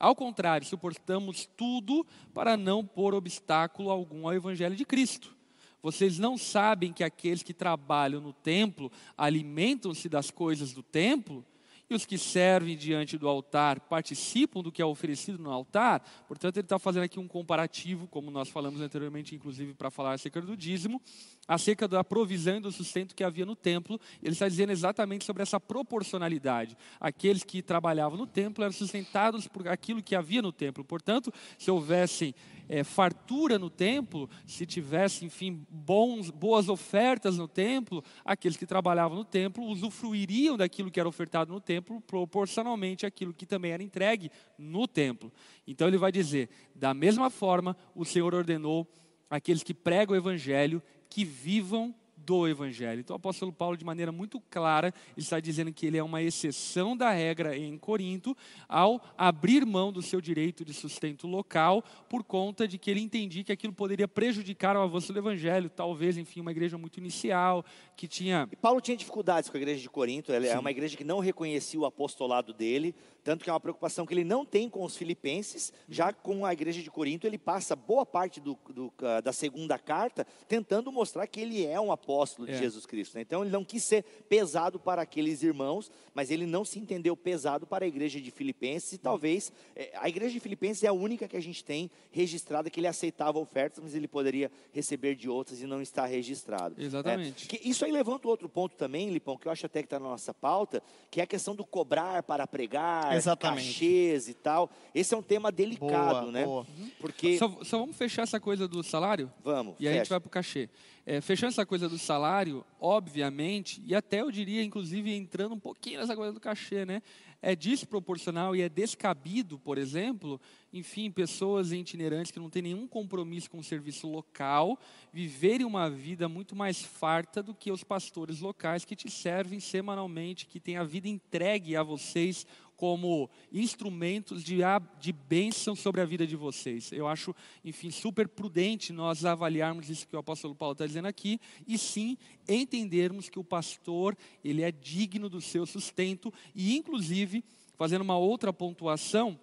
Speaker 4: Ao contrário, suportamos tudo para não pôr obstáculo algum ao Evangelho de Cristo. Vocês não sabem que aqueles que trabalham no templo alimentam-se das coisas do templo? E os que servem diante do altar participam do que é oferecido no altar. Portanto, ele está fazendo aqui um comparativo, como nós falamos anteriormente, inclusive para falar acerca do dízimo, acerca da provisão e do sustento que havia no templo. Ele está dizendo exatamente sobre essa proporcionalidade. Aqueles que trabalhavam no templo eram sustentados por aquilo que havia no templo. Portanto, se houvessem é, fartura no templo, se tivesse, enfim, bons, boas ofertas no templo, aqueles que trabalhavam no templo usufruiriam daquilo que era ofertado no templo proporcionalmente àquilo que também era entregue no templo. Então ele vai dizer: da mesma forma, o Senhor ordenou aqueles que pregam o evangelho que vivam do Evangelho. Então, o apóstolo Paulo, de maneira muito clara, está dizendo que ele é uma exceção da regra em Corinto, ao abrir mão do seu direito de sustento local, por conta de que ele entendia que aquilo poderia prejudicar o avanço do Evangelho, talvez, enfim, uma igreja muito inicial, que tinha.
Speaker 2: E Paulo tinha dificuldades com a igreja de Corinto, ela é uma igreja que não reconhecia o apostolado dele, tanto que é uma preocupação que ele não tem com os filipenses, já com a igreja de Corinto, ele passa boa parte do, do, da segunda carta tentando mostrar que ele é um apóstolo de é. Jesus Cristo. Né? Então ele não quis ser pesado para aqueles irmãos, mas ele não se entendeu pesado para a igreja de Filipenses, e talvez é, a igreja de Filipenses é a única que a gente tem registrada que ele aceitava ofertas, mas ele poderia receber de outras e não está registrado.
Speaker 4: Exatamente.
Speaker 2: É, isso aí levanta outro ponto também, Lipão, que eu acho até que está na nossa pauta, que é a questão do cobrar para pregar
Speaker 1: Exatamente.
Speaker 2: cachês e tal. Esse é um tema delicado,
Speaker 1: boa,
Speaker 2: né?
Speaker 1: Boa.
Speaker 2: Porque
Speaker 4: só, só, vamos fechar essa coisa do salário?
Speaker 2: Vamos.
Speaker 4: E aí a gente vai para o cachê. É, fechando essa coisa do salário, obviamente, e até eu diria, inclusive, entrando um pouquinho nessa coisa do cachê, né? É desproporcional e é descabido, por exemplo, enfim, pessoas itinerantes que não têm nenhum compromisso com o serviço local, viverem uma vida muito mais farta do que os pastores locais que te servem semanalmente, que têm a vida entregue a vocês como instrumentos de, de bênção sobre a vida de vocês. Eu acho, enfim, super prudente nós avaliarmos isso que o apóstolo Paulo está dizendo aqui, e sim entendermos que o pastor, ele é digno do seu sustento, e inclusive, fazendo uma outra pontuação,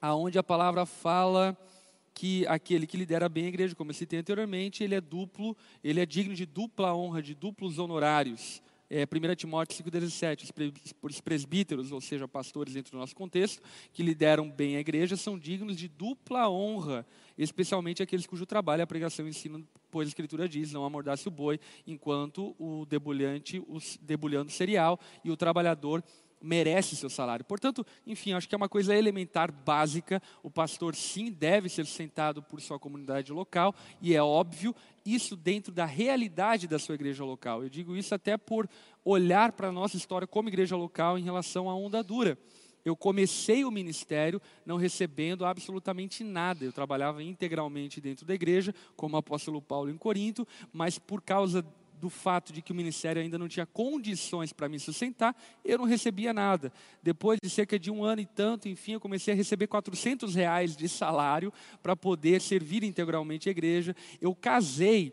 Speaker 4: aonde a palavra fala que aquele que lidera bem a igreja, como eu citei anteriormente, ele é duplo, ele é digno de dupla honra, de duplos honorários é, 1 Timóteo 5,17, os presbíteros, ou seja, pastores dentro do nosso contexto, que lideram bem a igreja, são dignos de dupla honra, especialmente aqueles cujo trabalho é a pregação e ensino, pois a Escritura diz, não amordace o boi, enquanto o debulhante, o debulhando cereal, e o trabalhador merece seu salário. Portanto, enfim, acho que é uma coisa elementar, básica. O pastor, sim, deve ser sustentado por sua comunidade local, e é óbvio, isso dentro da realidade da sua igreja local. Eu digo isso até por olhar para a nossa história como igreja local em relação à onda dura. Eu comecei o ministério não recebendo absolutamente nada. Eu trabalhava integralmente dentro da igreja, como apóstolo Paulo em Corinto, mas por causa do fato de que o ministério ainda não tinha condições para me sustentar, eu não recebia nada. Depois de cerca de um ano e tanto, enfim, eu comecei a receber 400 reais de salário para poder servir integralmente a igreja. Eu casei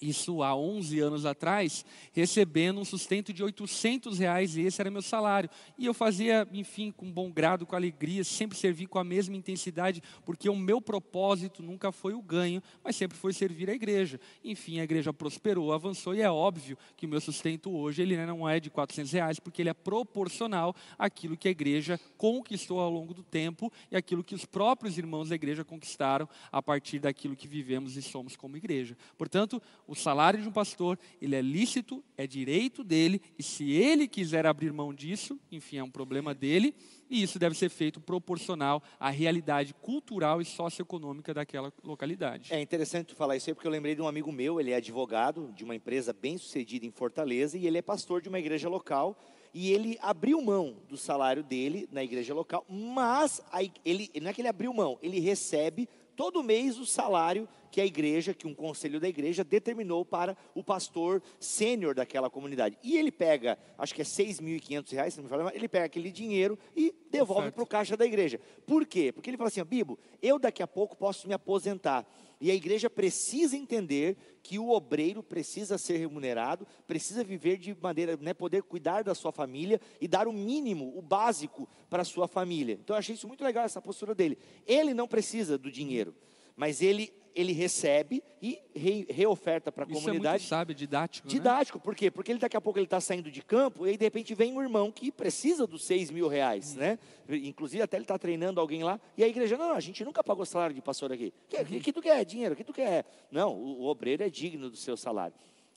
Speaker 4: isso há 11 anos atrás, recebendo um sustento de 800 reais, e esse era meu salário. E eu fazia, enfim, com bom grado, com alegria, sempre servi com a mesma intensidade, porque o meu propósito nunca foi o ganho, mas sempre foi servir a igreja. Enfim, a igreja prosperou, avançou, e é óbvio que o meu sustento hoje, ele não é de 400 reais, porque ele é proporcional àquilo que a igreja conquistou ao longo do tempo, e aquilo que os próprios irmãos da igreja conquistaram a partir daquilo que vivemos e somos como igreja. Portanto, o salário de um pastor, ele é lícito, é direito dele, e se ele quiser abrir mão disso, enfim, é um problema dele, e isso deve ser feito proporcional à realidade cultural e socioeconômica daquela localidade.
Speaker 2: É interessante tu falar isso aí, porque eu lembrei de um amigo meu, ele é advogado de uma empresa bem sucedida em Fortaleza, e ele é pastor de uma igreja local, e ele abriu mão do salário dele na igreja local, mas ele, não é que ele abriu mão, ele recebe todo mês o salário que a igreja, que um conselho da igreja determinou para o pastor sênior daquela comunidade. E ele pega, acho que é 6.500 reais, se não me ele pega aquele dinheiro e devolve para o caixa da igreja. Por quê? Porque ele fala assim, Bibo, eu daqui a pouco posso me aposentar. E a igreja precisa entender que o obreiro precisa ser remunerado, precisa viver de maneira, né, poder cuidar da sua família e dar o mínimo, o básico para a sua família. Então eu achei isso muito legal essa postura dele. Ele não precisa do dinheiro, mas ele ele recebe e re, reoferta para a
Speaker 4: Isso é
Speaker 2: comunidade.
Speaker 4: muito sábio, didático. né?
Speaker 2: Didático, por quê? Porque ele daqui a pouco ele está saindo de campo e aí de repente vem um irmão que precisa dos seis mil reais, né? Inclusive até ele está treinando alguém lá e a igreja, não, a gente nunca pagou salário de pastor aqui. O que, que, que tu quer? Dinheiro? O que tu quer? Não, o, o obreiro é digno do seu salário.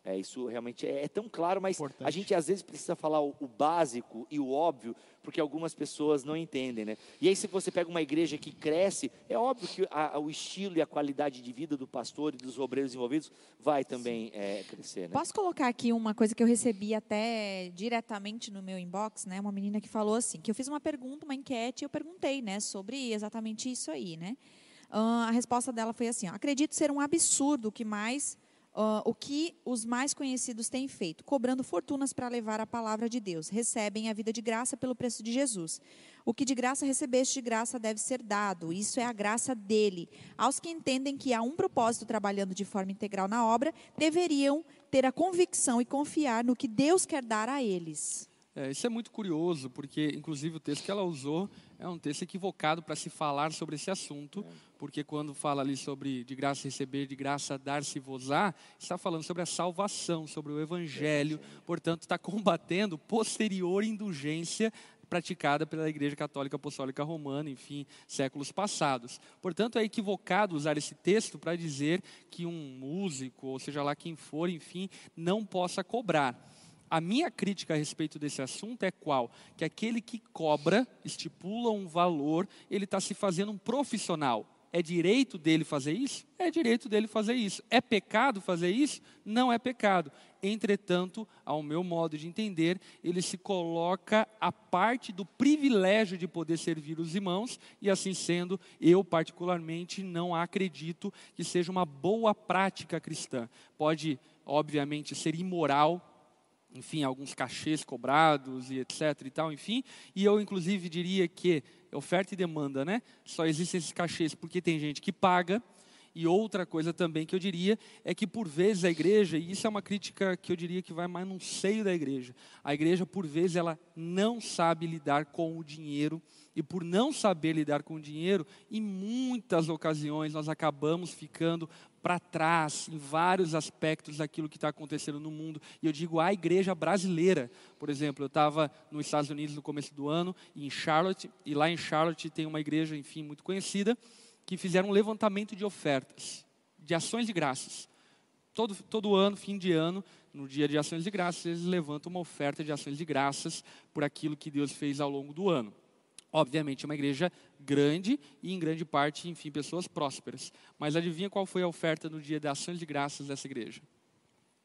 Speaker 2: É, isso realmente é, é tão claro, mas
Speaker 1: Importante.
Speaker 2: a gente às vezes precisa falar o, o básico e o óbvio, porque algumas pessoas não entendem, né? E aí se você pega uma igreja que cresce, é óbvio que a- o estilo e a qualidade de vida do pastor e dos obreiros envolvidos vai também é, crescer, né?
Speaker 3: Posso colocar aqui uma coisa que eu recebi até diretamente no meu inbox, né? Uma menina que falou assim, que eu fiz uma pergunta, uma enquete, e eu perguntei, né, sobre exatamente isso aí, né? Ah, a resposta dela foi assim: ó, acredito ser um absurdo o que mais ah, o que os mais conhecidos têm feito, cobrando fortunas para levar a palavra de Deus. Recebem a vida de graça pelo preço de Jesus. O que de graça recebeste, de graça deve ser dado. Isso é a graça dele. Aos que entendem que há um propósito trabalhando de forma integral na obra, deveriam ter a convicção e confiar no que Deus quer dar a eles.
Speaker 4: É, isso é muito curioso, porque, inclusive, o texto que ela usou é um texto equivocado para se falar sobre esse assunto, porque quando fala ali sobre de graça receber, de graça dar-se-vos-á, está falando sobre a salvação, sobre o evangelho, portanto, está combatendo posterior indulgência praticada pela Igreja Católica Apostólica Romana, enfim, séculos passados. Portanto, é equivocado usar esse texto para dizer que um músico, ou seja lá quem for, enfim, não possa cobrar. A minha crítica a respeito desse assunto é qual? Que aquele que cobra, estipula um valor, ele está se fazendo um profissional. É direito dele fazer isso? É direito dele fazer isso. É pecado fazer isso? Não é pecado. Entretanto, ao meu modo de entender, ele se coloca a parte do privilégio de poder servir os irmãos, e assim sendo, eu particularmente não acredito que seja uma boa prática cristã. Pode, obviamente, ser imoral, enfim, alguns cachês cobrados e etc e tal, enfim. E eu, inclusive, diria que oferta e demanda, né? Só existem esses cachês porque tem gente que paga. E outra coisa também que eu diria é que, por vezes, a igreja, e isso é uma crítica que eu diria que vai mais no seio da igreja, a igreja, por vezes, ela não sabe lidar com o dinheiro, e por não saber lidar com o dinheiro, em muitas ocasiões nós acabamos ficando para trás em vários aspectos daquilo que está acontecendo no mundo. E eu digo a igreja brasileira. Por exemplo, eu estava nos Estados Unidos no começo do ano, em Charlotte, e lá em Charlotte tem uma igreja, enfim, muito conhecida, que fizeram um levantamento de ofertas, de ações de graças. Todo, todo ano, fim de ano, no dia de ações de graças, eles levantam uma oferta de ações de graças por aquilo que Deus fez ao longo do ano. Obviamente, uma igreja grande e, em grande parte, enfim, pessoas prósperas. Mas adivinha qual foi a oferta no dia de ações de graças dessa igreja?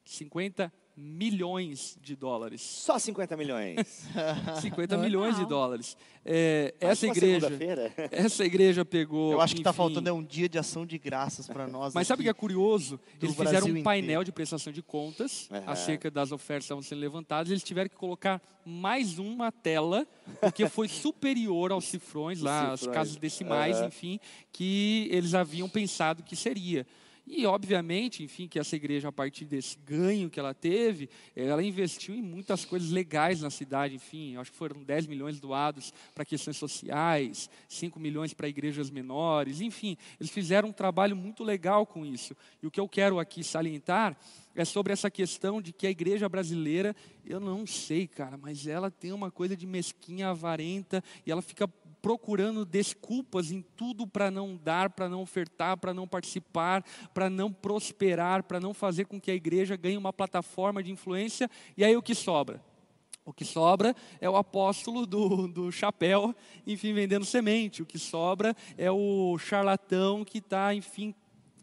Speaker 4: 50 milhões de dólares.
Speaker 2: Só 50 milhões.
Speaker 4: 50
Speaker 3: Normal.
Speaker 4: milhões de dólares. É, essa igreja, essa igreja pegou.
Speaker 1: Eu acho que está faltando é um dia de ação de graças para nós.
Speaker 4: Mas sabe o que é curioso? Eles fizeram
Speaker 1: Brasil
Speaker 4: um painel
Speaker 1: inteiro.
Speaker 4: de prestação de contas
Speaker 2: Aham.
Speaker 4: acerca das ofertas que estavam sendo levantadas. Eles tiveram que colocar mais uma tela, porque foi superior aos cifrões lá, às
Speaker 2: Cifrões.
Speaker 4: casas decimais,
Speaker 2: Aham.
Speaker 4: enfim, que eles haviam pensado que seria. E, obviamente, enfim, que essa igreja, a partir desse ganho que ela teve, ela investiu em muitas coisas legais na cidade, enfim, acho que foram 10 milhões doados para questões sociais, 5 milhões para igrejas menores, enfim, eles fizeram um trabalho muito legal com isso. E o que eu quero aqui salientar é sobre essa questão de que a igreja brasileira, eu não sei, cara, mas ela tem uma coisa de mesquinha, avarenta, e ela fica procurando desculpas em tudo para não dar, para não ofertar, para não participar, para não prosperar, para não fazer com que a igreja ganhe uma plataforma de influência. E aí o que sobra? O que sobra é o apóstolo do, do chapéu, enfim, vendendo semente. O que sobra é o charlatão que está, enfim,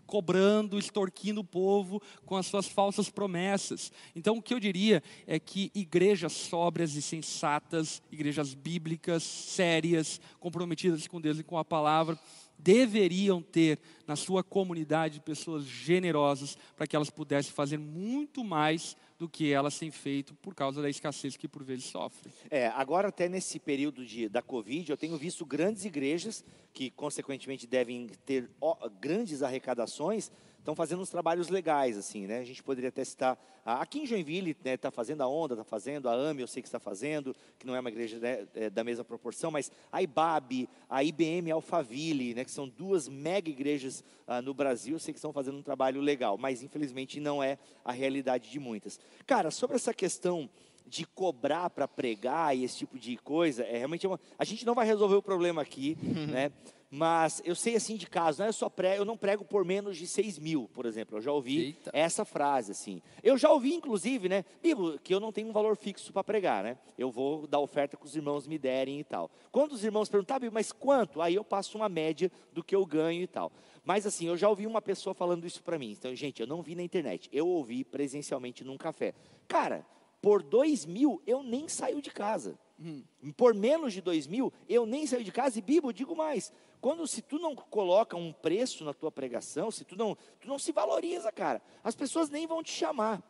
Speaker 4: cobrando, extorquindo o povo com as suas falsas promessas. Então, o que eu diria é que igrejas sóbrias e sensatas, igrejas bíblicas, sérias, comprometidas com Deus e com a palavra, deveriam ter na sua comunidade pessoas generosas para que elas pudessem fazer muito mais do que elas têm feito por causa da escassez que por vezes sofrem.
Speaker 2: É, agora até nesse período de, da Covid, eu tenho visto grandes igrejas que, consequentemente, devem ter grandes arrecadações, estão fazendo uns trabalhos legais, assim, né? A gente poderia até citar, aqui em Joinville, né, está fazendo a Onda, está fazendo, a AME eu sei que está fazendo, que não é uma igreja né, é, da mesma proporção, mas a IBAB, a IBM Alphaville, né, que são duas mega igrejas ah, no Brasil, eu sei que estão fazendo um trabalho legal, mas infelizmente não é a realidade de muitas. Cara, sobre essa questão de cobrar para pregar e esse tipo de coisa, é realmente uma, a gente não vai resolver o problema aqui, né? Mas eu sei assim de casos, né? eu só prego, eu não prego por menos de 6 mil, por exemplo. Eu já ouvi
Speaker 4: Eita.
Speaker 2: essa frase assim. Eu já ouvi, inclusive, né, Bibo, que eu não tenho um valor fixo para pregar, né? Eu vou dar oferta que os irmãos me derem e tal. Quando os irmãos perguntam, tá, Bibo, mas quanto? Aí eu passo uma média do que eu ganho e tal. Mas assim, eu já ouvi uma pessoa falando isso para mim. Então, gente, eu não vi na internet, eu ouvi presencialmente num café. Cara, por dois mil eu nem saio de casa. Por menos de dois mil, eu nem saio de casa. E Bíblia, eu digo mais: quando se tu não coloca um preço na tua pregação, se tu não, tu não se valoriza, cara, as pessoas nem vão te chamar.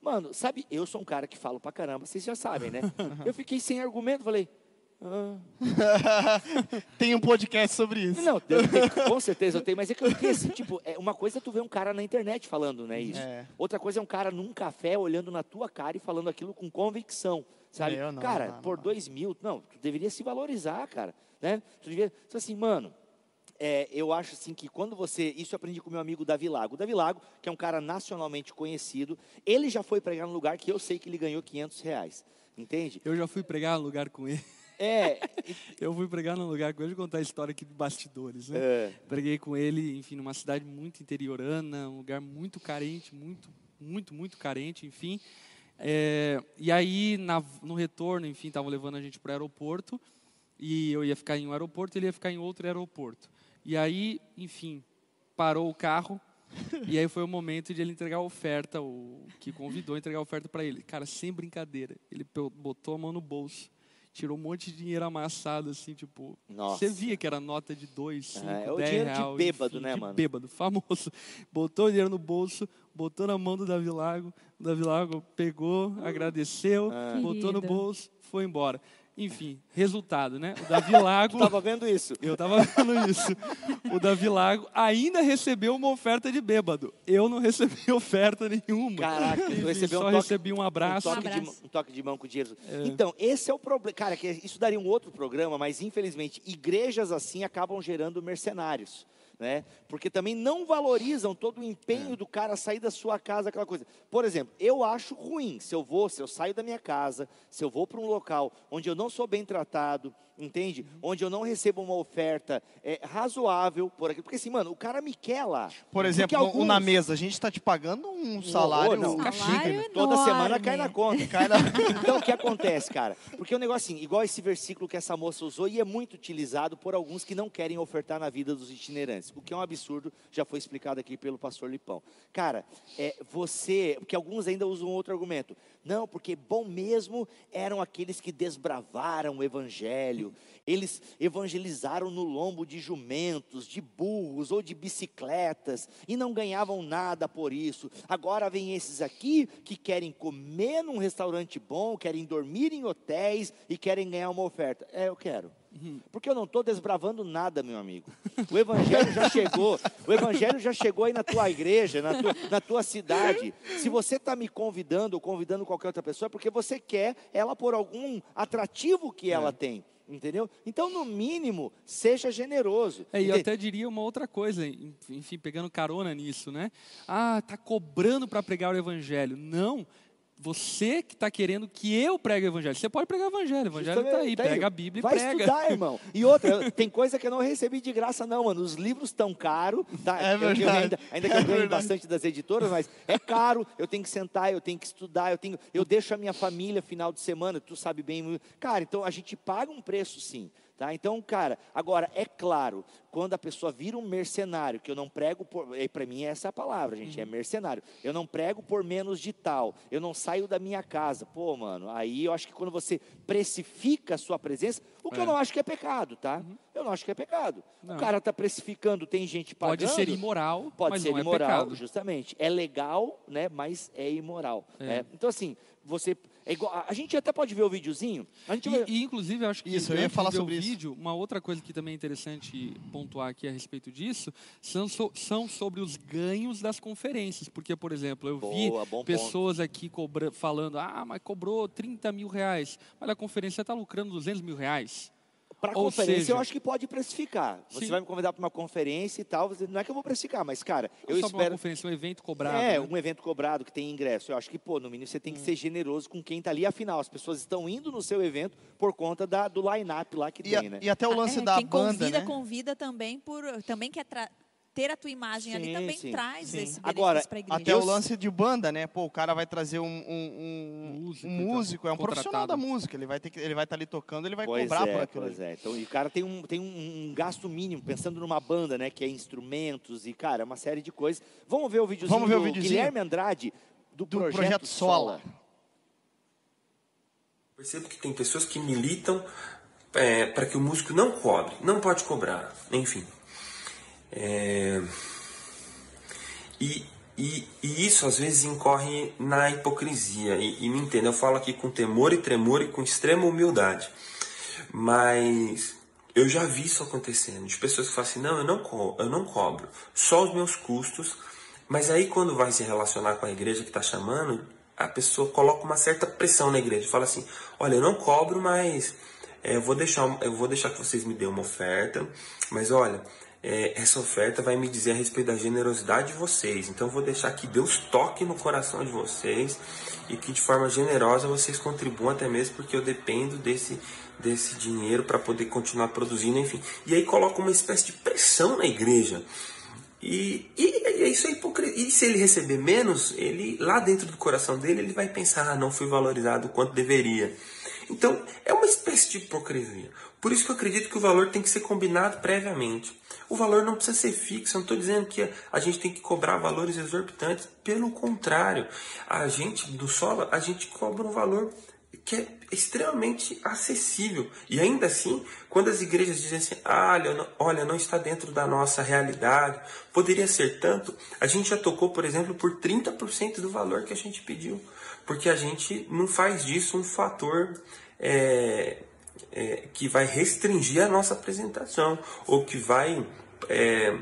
Speaker 2: Mano, sabe, eu sou um cara que falo pra caramba, vocês já sabem, né? Eu fiquei sem argumento, falei. "Ah,
Speaker 1: Tem um podcast sobre isso.
Speaker 2: não, eu tenho- com certeza eu tenho, mas é que eu fiquei assim, tipo, é, uma coisa é tu ver um cara na internet falando, né, isso.
Speaker 1: É.
Speaker 2: Outra coisa é um cara num café olhando na tua cara e falando aquilo com convicção, sabe?
Speaker 1: Não,
Speaker 2: cara,
Speaker 1: não, não,
Speaker 2: por
Speaker 1: não.
Speaker 2: dois mil, não, tu deveria se valorizar, cara, né? Tu deveria, tu assim, mano, é, eu acho assim que quando você, isso eu aprendi com meu amigo Davi Lago. O Davi Lago, que é um cara nacionalmente conhecido, ele já foi pregar num lugar que eu sei que ele ganhou 500 reais, entende?
Speaker 4: Eu já fui pregar no lugar com ele.
Speaker 2: É,
Speaker 4: Eu fui pregar num lugar com ele, contar a história aqui de bastidores, né?
Speaker 2: é,
Speaker 4: Preguei com ele, enfim, numa cidade muito interiorana, um lugar muito carente, muito, muito, muito carente, enfim. É, e aí, na- no retorno, enfim, estavam levando a gente para o aeroporto, e eu ia ficar em um aeroporto, ele ia ficar em outro aeroporto. E aí, enfim, parou o carro, e aí foi o momento de ele entregar a oferta, o que convidou a entregar a oferta para ele. Cara, sem brincadeira, ele botou a mão no bolso, tirou um monte de dinheiro amassado, assim, tipo...
Speaker 2: Nossa.
Speaker 4: Você via que era nota de 2, 5,
Speaker 2: É, é o
Speaker 4: 10
Speaker 2: dinheiro de
Speaker 4: real,
Speaker 2: bêbado,
Speaker 4: enfim,
Speaker 2: né,
Speaker 4: de
Speaker 2: mano?
Speaker 4: bêbado, famoso. Botou o dinheiro no bolso, botou na mão do Davi Lago, o Davi Lago pegou, agradeceu,
Speaker 2: Ah.
Speaker 4: botou no bolso, foi embora. Enfim, resultado, né? O Davi Lago...
Speaker 2: tava vendo isso.
Speaker 4: Eu tava vendo isso. O Davi Lago ainda recebeu uma oferta de bêbado. Eu não recebi oferta nenhuma.
Speaker 2: Caraca,
Speaker 4: Enfim,
Speaker 2: recebeu um
Speaker 4: só
Speaker 2: toque-
Speaker 4: recebi um abraço.
Speaker 2: Um toque,
Speaker 3: Um
Speaker 2: de,
Speaker 3: abraço.
Speaker 2: um toque de mão com dinheiro. Então, esse é o problema. Cara, que isso daria um outro programa, mas infelizmente, igrejas assim acabam gerando mercenários. Né? Porque também não valorizam todo o empenho do cara sair da sua casa, aquela coisa. Por exemplo, eu acho ruim se eu vou, se eu saio da minha casa, se eu vou para um local onde eu não sou bem tratado, entende? Onde eu não recebo uma oferta é, razoável por aqui. Porque assim, mano, o cara me quer lá.
Speaker 1: Por exemplo,
Speaker 2: alguns-
Speaker 1: o na mesa, a gente está te pagando um salário
Speaker 2: horror, não.
Speaker 1: cachique,
Speaker 3: Salário?
Speaker 2: Toda semana cai na conta.
Speaker 1: Cai na-
Speaker 2: Então, o que acontece, cara? Porque o negócio assim, igual esse versículo que essa moça usou, e é muito utilizado por alguns que não querem ofertar na vida dos itinerantes, o que é um absurdo, já foi explicado aqui pelo pastor Lipão. Cara, é, você, porque alguns ainda usam outro argumento, não, porque bom mesmo eram aqueles que desbravaram o evangelho, eles evangelizaram no lombo de jumentos, de burros ou de bicicletas e não ganhavam nada por isso. Agora vem esses aqui que querem comer num restaurante bom, querem dormir em hotéis e querem ganhar uma oferta. É, eu quero. Porque eu não estou desbravando nada, meu amigo. O evangelho já chegou. O evangelho já chegou aí na tua igreja, na tua, na tua cidade. Se você está me convidando ou convidando qualquer outra pessoa, é porque você quer ela por algum atrativo que ela tem. Entendeu? Então, no mínimo, seja generoso.
Speaker 4: É, e eu até diria uma outra coisa, enfim, pegando carona nisso, né? Ah, tá cobrando para pregar o evangelho. Não, você que está querendo que eu pregue o evangelho. Você pode pregar o evangelho, o evangelho está aí,
Speaker 2: Tá
Speaker 4: pega a Bíblia e
Speaker 2: Vai
Speaker 4: prega.
Speaker 2: estudar, irmão. E outra, eu- tem coisa que eu não recebi de graça, não, mano. Os livros estão caros, tá?
Speaker 1: É
Speaker 2: Eu- eu
Speaker 1: verdade.
Speaker 2: ainda, ainda que
Speaker 1: É
Speaker 2: eu ganhe
Speaker 1: verdade.
Speaker 2: bastante das editoras, mas é caro. Eu tenho que sentar, eu tenho que estudar, eu tenho, eu deixo a minha família final de semana. Tu sabe bem, cara. Então a gente paga um preço, sim. Tá? Então, cara, agora é claro, quando a pessoa vira um mercenário, que eu não prego por. Para mim, essa é a palavra, gente, é mercenário. Eu não prego por menos de tal, eu não saio da minha casa. Pô, mano, aí eu acho que quando você precifica a sua presença, o que eu
Speaker 4: É.
Speaker 2: não acho que é pecado, tá? Eu não acho que é pecado.
Speaker 4: Não.
Speaker 2: O cara está precificando, tem gente pagando.
Speaker 4: Pode ser imoral,
Speaker 2: Pode ser
Speaker 4: é
Speaker 2: imoral,
Speaker 4: pecado.
Speaker 2: justamente. É legal, né? Mas é imoral.
Speaker 4: É.
Speaker 2: né? Então, assim, você. É igual, a- gente até pode ver o videozinho. A gente vai-
Speaker 4: E, e, inclusive, eu acho que
Speaker 1: Isso, eu ia falar
Speaker 4: ver o
Speaker 1: sobre isso.
Speaker 4: vídeo, uma outra coisa que também é interessante pontuar aqui a respeito disso são, so- são sobre os ganhos das conferências. Porque, por exemplo, eu
Speaker 2: Boa,
Speaker 4: vi
Speaker 2: bom ponto.
Speaker 4: pessoas aqui cobra, falando, ah, mas cobrou 30 mil reais. Mas a conferência está lucrando 200 mil reais.
Speaker 2: Para conferência,
Speaker 4: seja-
Speaker 2: eu acho que pode precificar. Você
Speaker 4: Sim.
Speaker 2: vai me convidar para uma conferência e tal. você- Não é que eu vou precificar, mas, cara,
Speaker 4: Não
Speaker 2: eu
Speaker 4: só para uma
Speaker 2: espero.
Speaker 4: conferência, um evento cobrado.
Speaker 2: É,
Speaker 4: né?
Speaker 2: um evento cobrado que tem ingresso. Eu acho que, pô, no mínimo você tem que ser generoso com quem está ali. Afinal, as pessoas estão indo no seu evento por conta da, do line-up lá que
Speaker 1: E, a-
Speaker 2: tem, né?
Speaker 1: e até o lance
Speaker 3: É,
Speaker 1: da
Speaker 3: quem
Speaker 1: banda,
Speaker 3: convida,
Speaker 1: né?
Speaker 3: convida também por também quer tra- ter a tua imagem ali
Speaker 2: Sim,
Speaker 3: também
Speaker 2: sim,
Speaker 3: traz
Speaker 1: sim.
Speaker 3: esse
Speaker 2: Agora,
Speaker 3: para a igreja.
Speaker 1: Até o lance de banda, né? Pô, o cara vai trazer um, um, um-
Speaker 4: Músico,
Speaker 1: um
Speaker 4: então,
Speaker 1: músico, é um profissional da música. Ele vai ter que, ele vai estar ali tocando, ele vai
Speaker 2: Pois
Speaker 1: cobrar
Speaker 2: é,
Speaker 1: por aquilo.
Speaker 2: pois
Speaker 1: ali.
Speaker 2: é. Então, e o cara tem, um, tem um, um gasto mínimo, pensando numa banda, né? Que é instrumentos e, cara, uma série de coisas. Vamos ver o videozinho
Speaker 1: Vamos ver o
Speaker 2: do
Speaker 1: videozinho?
Speaker 2: Guilherme Andrade, do,
Speaker 1: Do
Speaker 2: Projeto,
Speaker 1: Projeto
Speaker 2: Sola.
Speaker 1: Sola.
Speaker 6: Percebo que tem pessoas que militam para que o músico não cobre, não pode cobrar, enfim. É, e, e, e isso às vezes incorre na hipocrisia. E, e me entenda, eu falo aqui com temor e tremor e com extrema humildade. Mas eu já vi isso acontecendo, de pessoas que falam assim, não, eu não, eu não cobro, só os meus custos. Mas aí quando vai se relacionar com a igreja que está chamando, a pessoa coloca uma certa pressão na igreja. Fala assim, olha, eu não cobro, mas é, eu, vou deixar, eu vou deixar que vocês me dêem uma oferta. Mas olha, é, essa oferta vai me dizer a respeito da generosidade de vocês. Então vou deixar que Deus toque no coração de vocês e que de forma generosa vocês contribuam até mesmo porque eu dependo desse desse dinheiro para poder continuar produzindo, enfim. E aí coloca uma espécie de pressão na igreja. E, e, e isso é hipocrisia. E se ele receber menos, ele lá dentro do coração dele ele vai pensar, ah, não fui valorizado o quanto deveria. Então é uma espécie de hipocrisia. Por isso que eu acredito que o valor tem que ser combinado previamente. O valor não precisa ser fixo. Eu não estou dizendo que a gente tem que cobrar valores exorbitantes. Pelo contrário, a gente do solo a gente cobra um valor que é extremamente acessível. E ainda assim, quando as igrejas dizem assim, ah, olha, não, está dentro da nossa realidade, poderia ser tanto, a gente já tocou, por exemplo, por 30% do valor que a gente pediu. Porque a gente não faz disso um fator é, é, que vai restringir a nossa apresentação, ou que vai é,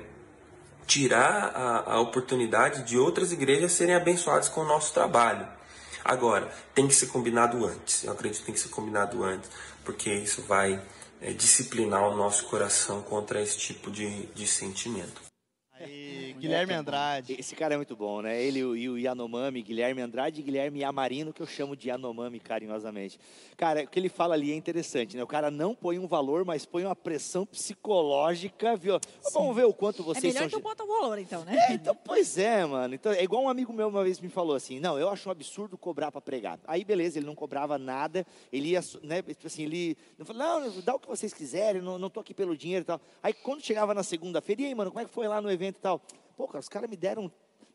Speaker 6: tirar a, a oportunidade de outras igrejas serem abençoadas com o nosso trabalho. Agora, tem que ser combinado antes. Eu acredito que tem que ser combinado antes, porque isso vai é, disciplinar o nosso coração contra esse tipo de, de sentimento.
Speaker 1: Guilherme Andrade.
Speaker 2: Esse cara é muito bom, né? Ele e o Yanomami, Guilherme Andrade e Guilherme Yamarino, que eu chamo de Yanomami carinhosamente. Cara, o que ele fala ali é interessante, né? O cara não põe um valor, mas põe uma pressão psicológica, viu? Vamos ver o quanto
Speaker 3: É
Speaker 2: vocês
Speaker 3: melhor
Speaker 2: são...
Speaker 3: então bota o valor, então, né?
Speaker 2: É, então, pois é, mano. Então, é igual um amigo meu uma vez me falou assim: não, eu acho um absurdo cobrar para pregar. Aí, beleza, ele não cobrava nada, ele ia, né, tipo assim, ele não falou, não, dá o que vocês quiserem, não, não tô aqui pelo dinheiro e tal. Aí, quando chegava na segunda-feira, e aí, mano, como é que foi lá no evento e tal? Pô, cara, os caras me deram,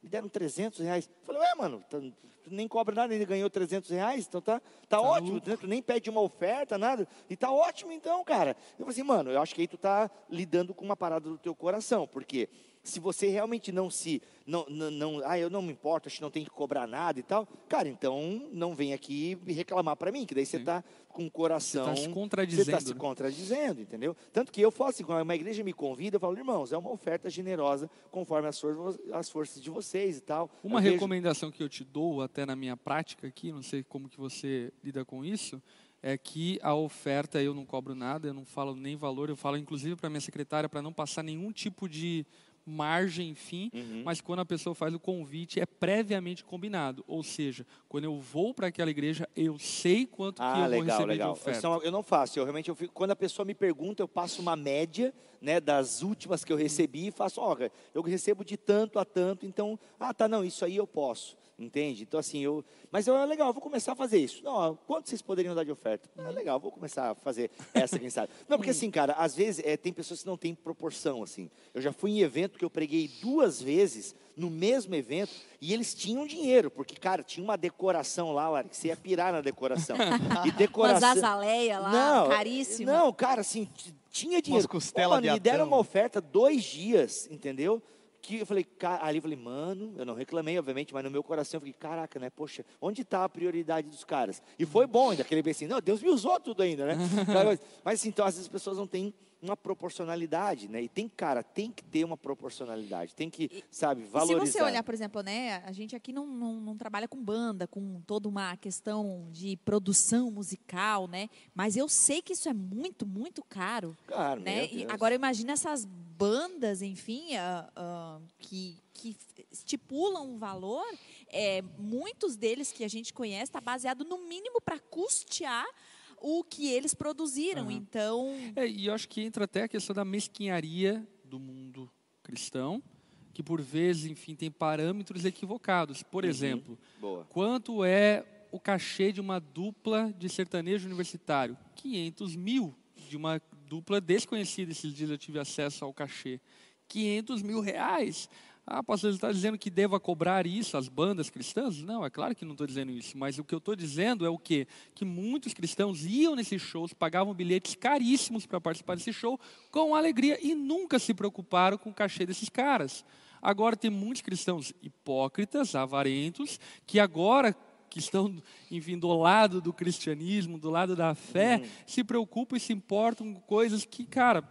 Speaker 2: me deram 300 reais. Eu falei, ué, mano, tá- tu nem cobra nada, ele ganhou 300 reais, então tá, tá, ótimo, né? tu nem pede uma oferta, nada, e tá ótimo então, cara. Eu falei assim, mano, eu acho que aí tu tá lidando com uma parada do teu coração, porque se você realmente não se, não, não, não ah, eu não me importo, acho que não tem que cobrar nada e tal, cara, então não vem aqui reclamar para mim, que daí você
Speaker 4: Sim.
Speaker 2: tá com o coração...
Speaker 4: Você tá se
Speaker 2: Você
Speaker 4: contradizendo,
Speaker 2: tá se
Speaker 4: né?
Speaker 2: contradizendo, entendeu? Tanto que eu falo assim, quando uma igreja me convida, eu falo, irmãos, é uma oferta generosa, conforme as, for as forças de vocês e tal.
Speaker 4: Uma
Speaker 2: Eu vejo-
Speaker 4: recomendação que eu te dou, até na minha prática aqui, não sei como que você lida com isso, é que a oferta eu não cobro nada, eu não falo nem valor, eu falo inclusive para minha secretária para não passar nenhum tipo de margem, enfim,
Speaker 2: Uhum.
Speaker 4: mas quando a pessoa faz o convite é previamente combinado, ou seja, quando eu vou para aquela igreja, eu sei quanto que
Speaker 2: Ah,
Speaker 4: eu vou
Speaker 2: legal,
Speaker 4: receber
Speaker 2: legal.
Speaker 4: de oferta.
Speaker 2: É eu não faço. Eu realmente, eu fico- quando a pessoa me pergunta, eu passo uma média né, das últimas que eu recebi e faço, ó, eu recebo de tanto a tanto, então, ah, tá, não, isso aí eu posso. Entende? Então, assim, eu. Mas eu, é legal, eu vou começar a fazer isso. Não, quanto vocês poderiam dar de oferta? É legal, vou começar a fazer essa, quem sabe. Não, porque assim, cara, às vezes é, tem pessoas que não têm proporção, assim. Eu já fui em evento que eu preguei duas vezes no mesmo evento e eles tinham dinheiro, porque, cara, tinha uma decoração lá, Lara, que você ia pirar na decoração. E
Speaker 3: Umas
Speaker 2: decoração.
Speaker 3: azaleia lá,
Speaker 2: Não,
Speaker 3: caríssima.
Speaker 2: Não, cara, assim, tinha dinheiro.
Speaker 1: costela
Speaker 2: Pô, mano,
Speaker 1: de
Speaker 2: me deram uma oferta dois dias, entendeu? Que eu falei, ca- ali eu falei, mano, eu não reclamei, obviamente, mas no meu coração eu falei, caraca, né? Poxa, onde está a prioridade dos caras? E foi bom ainda, aquele bem assim, não, Deus me usou tudo ainda, né? mas assim, então às vezes as pessoas não têm uma proporcionalidade, né? E tem, cara, tem que ter uma proporcionalidade, tem que, sabe,
Speaker 3: E se
Speaker 2: valorizar.
Speaker 3: você olhar, por exemplo, né, a gente aqui não, não, não trabalha com banda, com toda uma questão de produção musical, né? Mas eu sei que isso é muito, muito caro.
Speaker 2: Cara,
Speaker 3: né? E agora imagina essas bandas, enfim, ah, ah, que, que estipulam um valor, é, muitos deles que a gente conhece está baseado no mínimo para custear o que eles produziram.
Speaker 4: Aham.
Speaker 3: Então,
Speaker 4: É, e eu acho que entra até a questão da mesquinharia do mundo cristão, que por vezes, enfim, tem parâmetros equivocados. Por exemplo,
Speaker 2: Boa.
Speaker 4: quanto é o cachê de uma dupla de sertanejo universitário? 500 mil de uma dupla desconhecida. Esses dias eu tive acesso ao cachê. 500 mil reais. Ah, pastor, você está dizendo que deva cobrar isso às bandas cristãs? Não, é claro que não estou dizendo isso. Mas o que eu estou dizendo é o quê? Que muitos cristãos iam nesses shows, pagavam bilhetes caríssimos para participar desse show, com alegria, e nunca se preocuparam com o cachê desses caras. Agora tem muitos cristãos hipócritas, avarentos, que agora que estão, enfim, do lado do cristianismo, do lado da fé, se preocupam e se importam com coisas que, cara,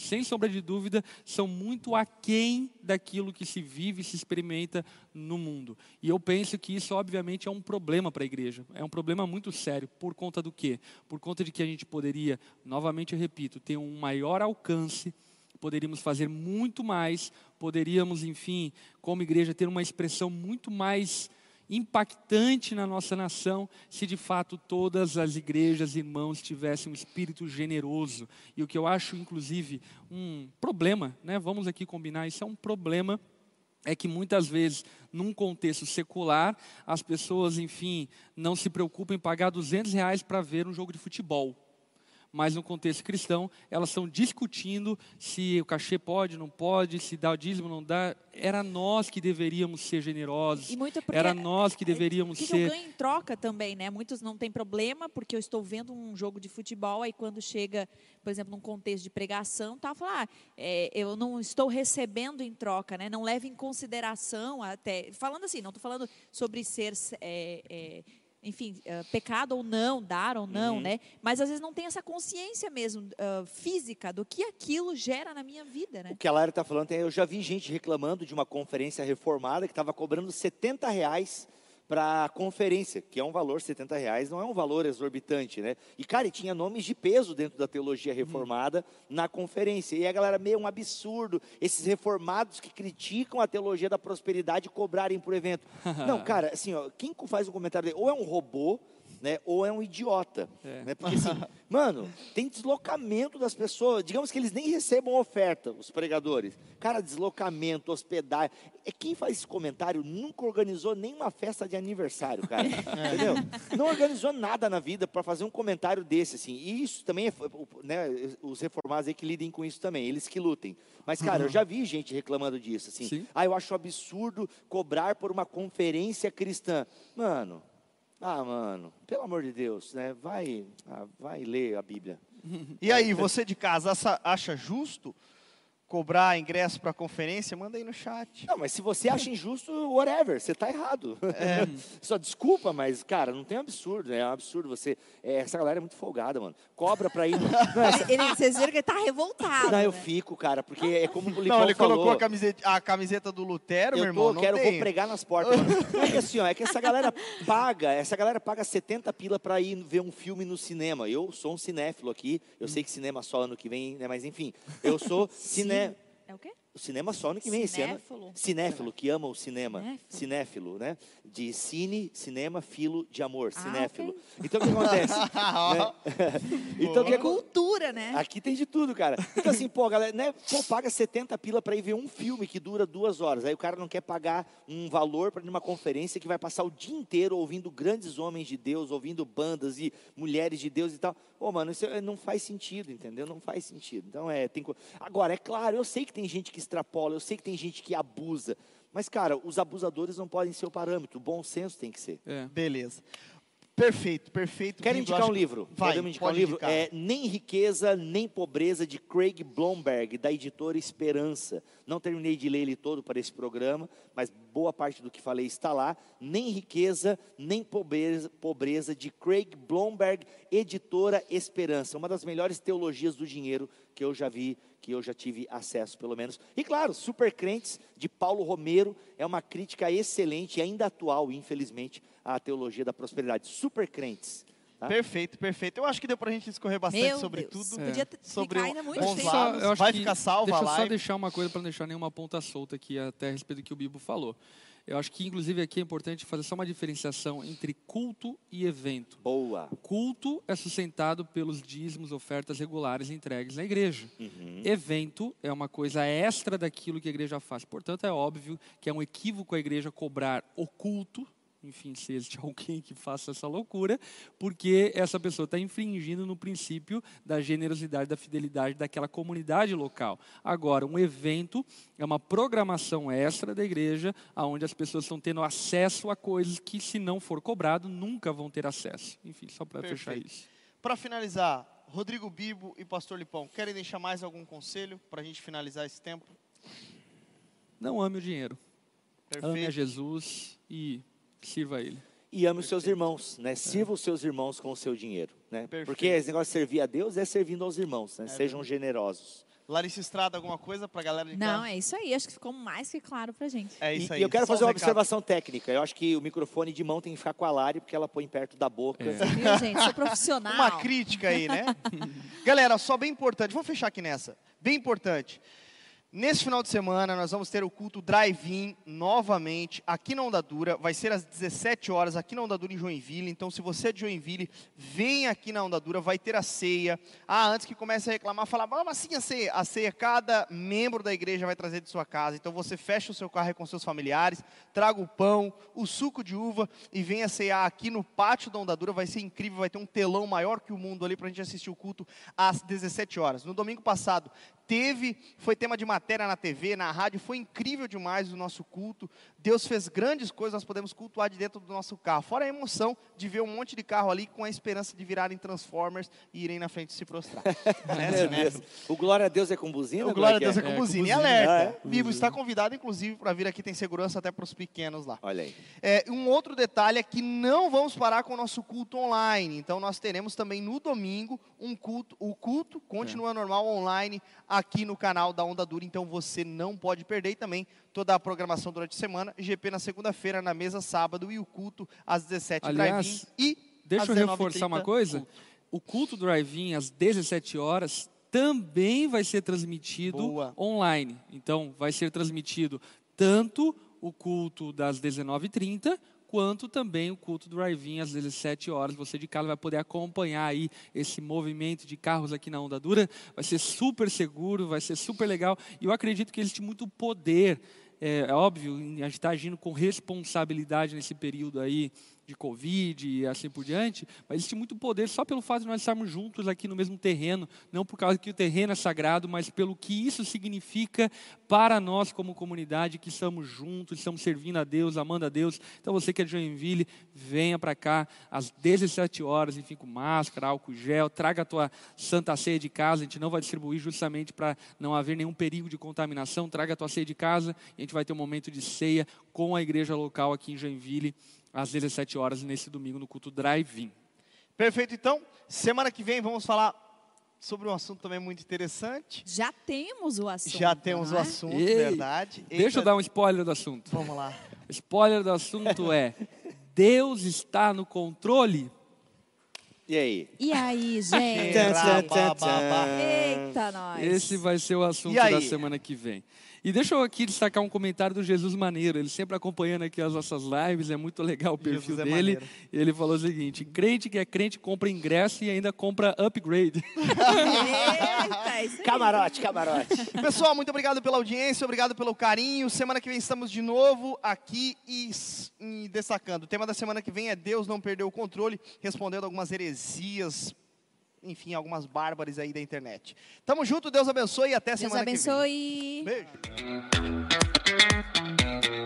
Speaker 4: sem sombra de dúvida, são muito aquém daquilo que se vive e se experimenta no mundo. E eu penso que isso, obviamente, é um problema para a igreja. É um problema muito sério. Por conta do quê? Por conta de que a gente poderia, novamente eu repito, ter um maior alcance, poderíamos fazer muito mais, poderíamos, enfim, como igreja, ter uma expressão muito mais impactante na nossa nação se de fato todas as igrejas irmãos tivessem um espírito generoso. E o que eu acho, inclusive, um problema, né? vamos aqui combinar, isso é um problema é que muitas vezes, num contexto secular, as pessoas, enfim, não se preocupam em pagar 200 reais para ver um jogo de futebol. Mas no contexto cristão, elas estão discutindo se o cachê pode, não pode, se dá o dízimo, não dá. Era nós que deveríamos ser generosos.
Speaker 3: E muito porque-
Speaker 4: Era nós que deveríamos
Speaker 3: que, que
Speaker 4: ser.
Speaker 3: eu ganho em troca também, né? Muitos não têm problema, porque eu estou vendo um jogo de futebol, aí quando chega, por exemplo, num contexto de pregação, tá, fala, ah, é, eu não estou recebendo em troca, né? Não leve em consideração até. Falando assim, não estou falando sobre ser. é, é, enfim, eh, pecado ou não, dar ou
Speaker 2: Uhum.
Speaker 3: não, né? Mas às vezes não tem essa consciência mesmo ah, física do que aquilo gera na minha vida, né?
Speaker 2: O que a Lara está falando, tem- eu já vi gente reclamando de uma conferência reformada que estava cobrando 70 reais para a conferência, que é um valor, 70 reais, não é um valor exorbitante, né? E, cara, e tinha nomes de peso dentro da teologia reformada na conferência. E a galera, meio um absurdo, esses reformados que criticam a teologia da prosperidade cobrarem por evento. Não, cara, assim, ó, quem faz um comentário dele, ou é um robô, né, ou é um idiota.
Speaker 4: É.
Speaker 2: Né? Porque, assim, mano, tem deslocamento das pessoas. Digamos que eles nem recebam oferta, os pregadores. Cara, deslocamento, hospedagem. É quem faz esse comentário nunca organizou nenhuma festa de aniversário, cara. Entendeu? Não organizou nada na vida para fazer um comentário desse, assim. E isso também é, né, os reformados aí que lidem com isso também, eles que lutem. Mas, cara, eu já vi gente reclamando disso, assim.
Speaker 4: Sim.
Speaker 2: Ah, eu acho absurdo cobrar por uma conferência cristã. Mano, ah, mano, pelo amor de Deus, né? Vai, ah, vai ler a Bíblia.
Speaker 1: E aí, você de casa acha- acha justo cobrar ingresso para conferência? Manda aí no chat.
Speaker 2: Não, mas se você acha injusto, whatever, você tá errado. Só desculpa, mas, cara, não tem absurdo, é um absurdo você. é, essa galera é muito folgada, mano. Cobra pra ir. no- Não, essa-
Speaker 3: Ele, vocês viram que ele tá revoltado.
Speaker 2: não, eu
Speaker 3: né?
Speaker 2: fico, cara, porque é como o Lipão
Speaker 1: Não, ele
Speaker 2: falou.
Speaker 1: colocou a camiseta, a camiseta do Lutero, meu
Speaker 2: Eu
Speaker 1: irmão.
Speaker 2: tô,
Speaker 1: não
Speaker 2: quero,
Speaker 1: tem.
Speaker 2: vou pregar nas portas. mano. É que assim, ó, é que essa galera paga, essa galera paga 70 pila pra ir ver um filme no cinema. Eu sou um cinéfilo aqui, eu sei que cinema só ano que vem, né, mas enfim, eu sou ciné...
Speaker 3: É o
Speaker 2: cinema só ano que vem esse ano.
Speaker 3: Cinéfilo.
Speaker 2: Que ama o cinema.
Speaker 3: Cinéfilo.
Speaker 2: Cinéfilo, né? De cine, cinema, filo de amor.
Speaker 3: Ah,
Speaker 2: Cinéfilo.
Speaker 3: ok.
Speaker 2: Então o que acontece? né? Então que
Speaker 3: É cultura, né?
Speaker 2: Aqui tem de tudo, cara. Então, assim, pô, galera, né? Pô, paga 70 pila pra ir ver um filme que dura duas horas. Aí o cara não quer pagar um valor para uma conferência que vai passar o dia inteiro ouvindo grandes homens de Deus, ouvindo bandas e mulheres de Deus e tal. Pô, mano, isso é- não faz sentido, entendeu? Não faz sentido. Então, é, tem. Agora, é claro, eu sei que tem gente que extrapola, eu sei que tem gente que abusa. Mas, cara, os abusadores não podem ser o parâmetro. O bom senso tem que ser.
Speaker 4: É.
Speaker 1: Beleza. Perfeito, perfeito.
Speaker 2: Quero
Speaker 1: Bibo,
Speaker 2: indicar
Speaker 1: acho
Speaker 2: um livro.
Speaker 1: Vai,
Speaker 2: Podemos indicar
Speaker 1: pode
Speaker 2: um livro?
Speaker 1: indicar.
Speaker 2: É Nem Riqueza, Nem Pobreza, de Craig Blomberg, da editora Esperança. Não terminei de ler ele todo para esse programa, mas boa parte do que falei está lá. Nem Riqueza, Nem Pobreza, pobreza de Craig Blomberg, editora Esperança. Uma das melhores teologias do dinheiro que eu já vi, que eu já tive acesso, pelo menos. E claro, Super Crentes, de Paulo Romero, é uma crítica excelente e ainda atual, infelizmente, à teologia da prosperidade. Super Crentes. tá?
Speaker 1: Perfeito, perfeito. Eu acho que deu pra gente discorrer bastante
Speaker 3: Meu
Speaker 1: sobre
Speaker 3: Deus.
Speaker 1: tudo.
Speaker 3: Podia ter-
Speaker 1: Sobre
Speaker 3: ficar ainda muito
Speaker 4: acho
Speaker 1: Vai
Speaker 4: que-
Speaker 1: ficar salva
Speaker 4: deixa
Speaker 1: a
Speaker 4: eu só deixar uma coisa para não deixar nenhuma ponta solta aqui até a respeito do que o Bibo falou. Eu acho que inclusive aqui é importante fazer só uma diferenciação entre culto e evento.
Speaker 2: Boa.
Speaker 4: Culto é sustentado pelos dízimos, ofertas regulares entregues na igreja.
Speaker 2: Uhum.
Speaker 4: Evento é uma coisa extra daquilo que a igreja faz. Portanto, é óbvio que é um equívoco a igreja cobrar o culto, enfim, se existe alguém que faça essa loucura, porque essa pessoa está infringindo no princípio da generosidade, da fidelidade daquela comunidade local. Agora, um evento é uma programação extra da igreja, onde as pessoas estão tendo acesso a coisas que, se não for cobrado, nunca vão ter acesso. Enfim, só para fechar
Speaker 1: Perfeito.
Speaker 4: isso.
Speaker 1: Para finalizar, Rodrigo Bibo e Pastor Lipão, querem deixar mais algum conselho para a gente finalizar esse tempo?
Speaker 4: Não ame o dinheiro. Ame a
Speaker 1: Perfeito.
Speaker 4: Jesus e sirva Ele.
Speaker 2: E ame os seus irmãos, né? Sirva os seus irmãos com o seu dinheiro, né?
Speaker 1: Perfeito.
Speaker 2: Porque esse negócio de servir a Deus é servindo aos irmãos, né? Sejam generosos.
Speaker 1: Larissa Estrada, alguma coisa para a galera de
Speaker 3: Não,
Speaker 1: casa?
Speaker 3: é isso aí. Acho que ficou mais que claro pra gente.
Speaker 1: É isso aí.
Speaker 2: e eu quero
Speaker 1: só
Speaker 2: fazer
Speaker 1: os
Speaker 2: uma
Speaker 1: recados.
Speaker 2: observação técnica. Eu acho que o microfone de mão tem que ficar com a Lari, porque ela põe perto da boca.
Speaker 4: É.
Speaker 3: Viu, gente? Sou profissional.
Speaker 1: Uma crítica aí, né? Galera, só bem importante, vamos fechar aqui nessa. Bem importante. Nesse final de semana, nós vamos ter o culto drive-in novamente aqui na Onda Dura. Vai ser às 17 horas aqui na Onda Dura em Joinville. Então, se você é de Joinville, vem aqui na Onda Dura, vai ter a ceia. Ah, antes que comece a reclamar, falar, mas assim a ceia? A ceia, cada membro da igreja vai trazer de sua casa. Então, você fecha o seu carro com seus familiares, traga o pão, o suco de uva e venha cear aqui no pátio da Onda Dura. Vai ser incrível, vai ter um telão maior que o mundo ali para a gente assistir o culto às 17 horas. No domingo passado, teve, foi tema de matéria na TV, na rádio, foi incrível demais o nosso culto. Deus fez grandes coisas, nós podemos cultuar de dentro do nosso carro. Fora a emoção de ver um monte de carro ali com a esperança de virarem Transformers e irem na frente se prostrar. Nessa,
Speaker 2: Meu
Speaker 1: né?
Speaker 2: O Glória a Deus é com buzina?
Speaker 1: O
Speaker 2: Como
Speaker 1: Glória a Deus é
Speaker 2: é?
Speaker 1: com
Speaker 4: É, com
Speaker 1: buzina. E
Speaker 4: buzina.
Speaker 1: alerta.
Speaker 2: Ah,
Speaker 1: Bibo está convidado, inclusive, para vir aqui, tem segurança até para os pequenos lá.
Speaker 2: Olha aí.
Speaker 1: É, um outro detalhe é que não vamos parar com o nosso culto online. Então nós teremos também no domingo um culto, o culto continua normal online aqui no canal da Onda Dura. Então você não pode perder e também toda a programação durante a semana. GP na segunda-feira, na mesa sábado e o culto às 17
Speaker 4: Aliás,
Speaker 1: e
Speaker 4: Deixa eu
Speaker 1: 19h30,
Speaker 4: reforçar uma coisa.
Speaker 1: culto.
Speaker 4: O culto drive-in às 17 horas também vai ser transmitido
Speaker 1: Boa.
Speaker 4: online. Então, vai ser transmitido tanto o culto das 19h30 quanto também o culto drive-in às 17 horas. Você de casa vai poder acompanhar aí esse movimento de carros aqui na Onda Dura. Vai ser super seguro, vai ser super legal. E eu acredito que existe muito poder. É, é óbvio, a gente está agindo com responsabilidade nesse período aí de Covid e assim por diante, mas existe muito poder só pelo fato de nós estarmos juntos aqui no mesmo terreno, não por causa que o terreno é sagrado, mas pelo que isso significa para nós como comunidade, que estamos juntos, estamos servindo a Deus, amando a Deus. Então você que é de Joinville, venha para cá às 17 horas, enfim, com máscara, álcool gel, traga a tua santa ceia de casa, a gente não vai distribuir justamente para não haver nenhum perigo de contaminação, traga a tua ceia de casa e a gente vai ter um momento de ceia com a igreja local aqui em Joinville, às 17 horas, nesse domingo, no culto drive-in.
Speaker 1: Perfeito, então. Semana que vem vamos falar sobre um assunto também muito interessante.
Speaker 3: Já temos o assunto.
Speaker 1: Já temos
Speaker 3: não
Speaker 1: o
Speaker 3: é?
Speaker 1: assunto,
Speaker 4: Ei,
Speaker 1: verdade.
Speaker 4: Deixa
Speaker 1: Eita,
Speaker 4: eu dar um spoiler do assunto.
Speaker 1: Vamos lá.
Speaker 4: Spoiler do assunto é: Deus está no controle?
Speaker 2: E aí?
Speaker 3: E aí, gente? Eita, nós.
Speaker 4: Esse vai ser o assunto da semana que vem. E deixa eu aqui destacar um comentário do Jesus Maneiro. Ele sempre acompanhando aqui as nossas lives, é muito legal o perfil
Speaker 1: Jesus é
Speaker 4: dele.
Speaker 1: maneiro.
Speaker 4: Ele falou o seguinte: crente que é crente compra ingresso e ainda compra upgrade.
Speaker 3: Eita, é.
Speaker 2: Camarote, camarote.
Speaker 1: Pessoal, muito obrigado pela audiência, obrigado pelo carinho. Semana que vem estamos de novo aqui e, e destacando. O tema da semana que vem é Deus não perdeu o controle, respondendo algumas heresias, enfim, algumas bárbaras aí da internet. Tamo junto, Deus abençoe e até
Speaker 3: Deus
Speaker 1: semana abençoe. que vem.
Speaker 3: Deus abençoe.
Speaker 1: Beijo.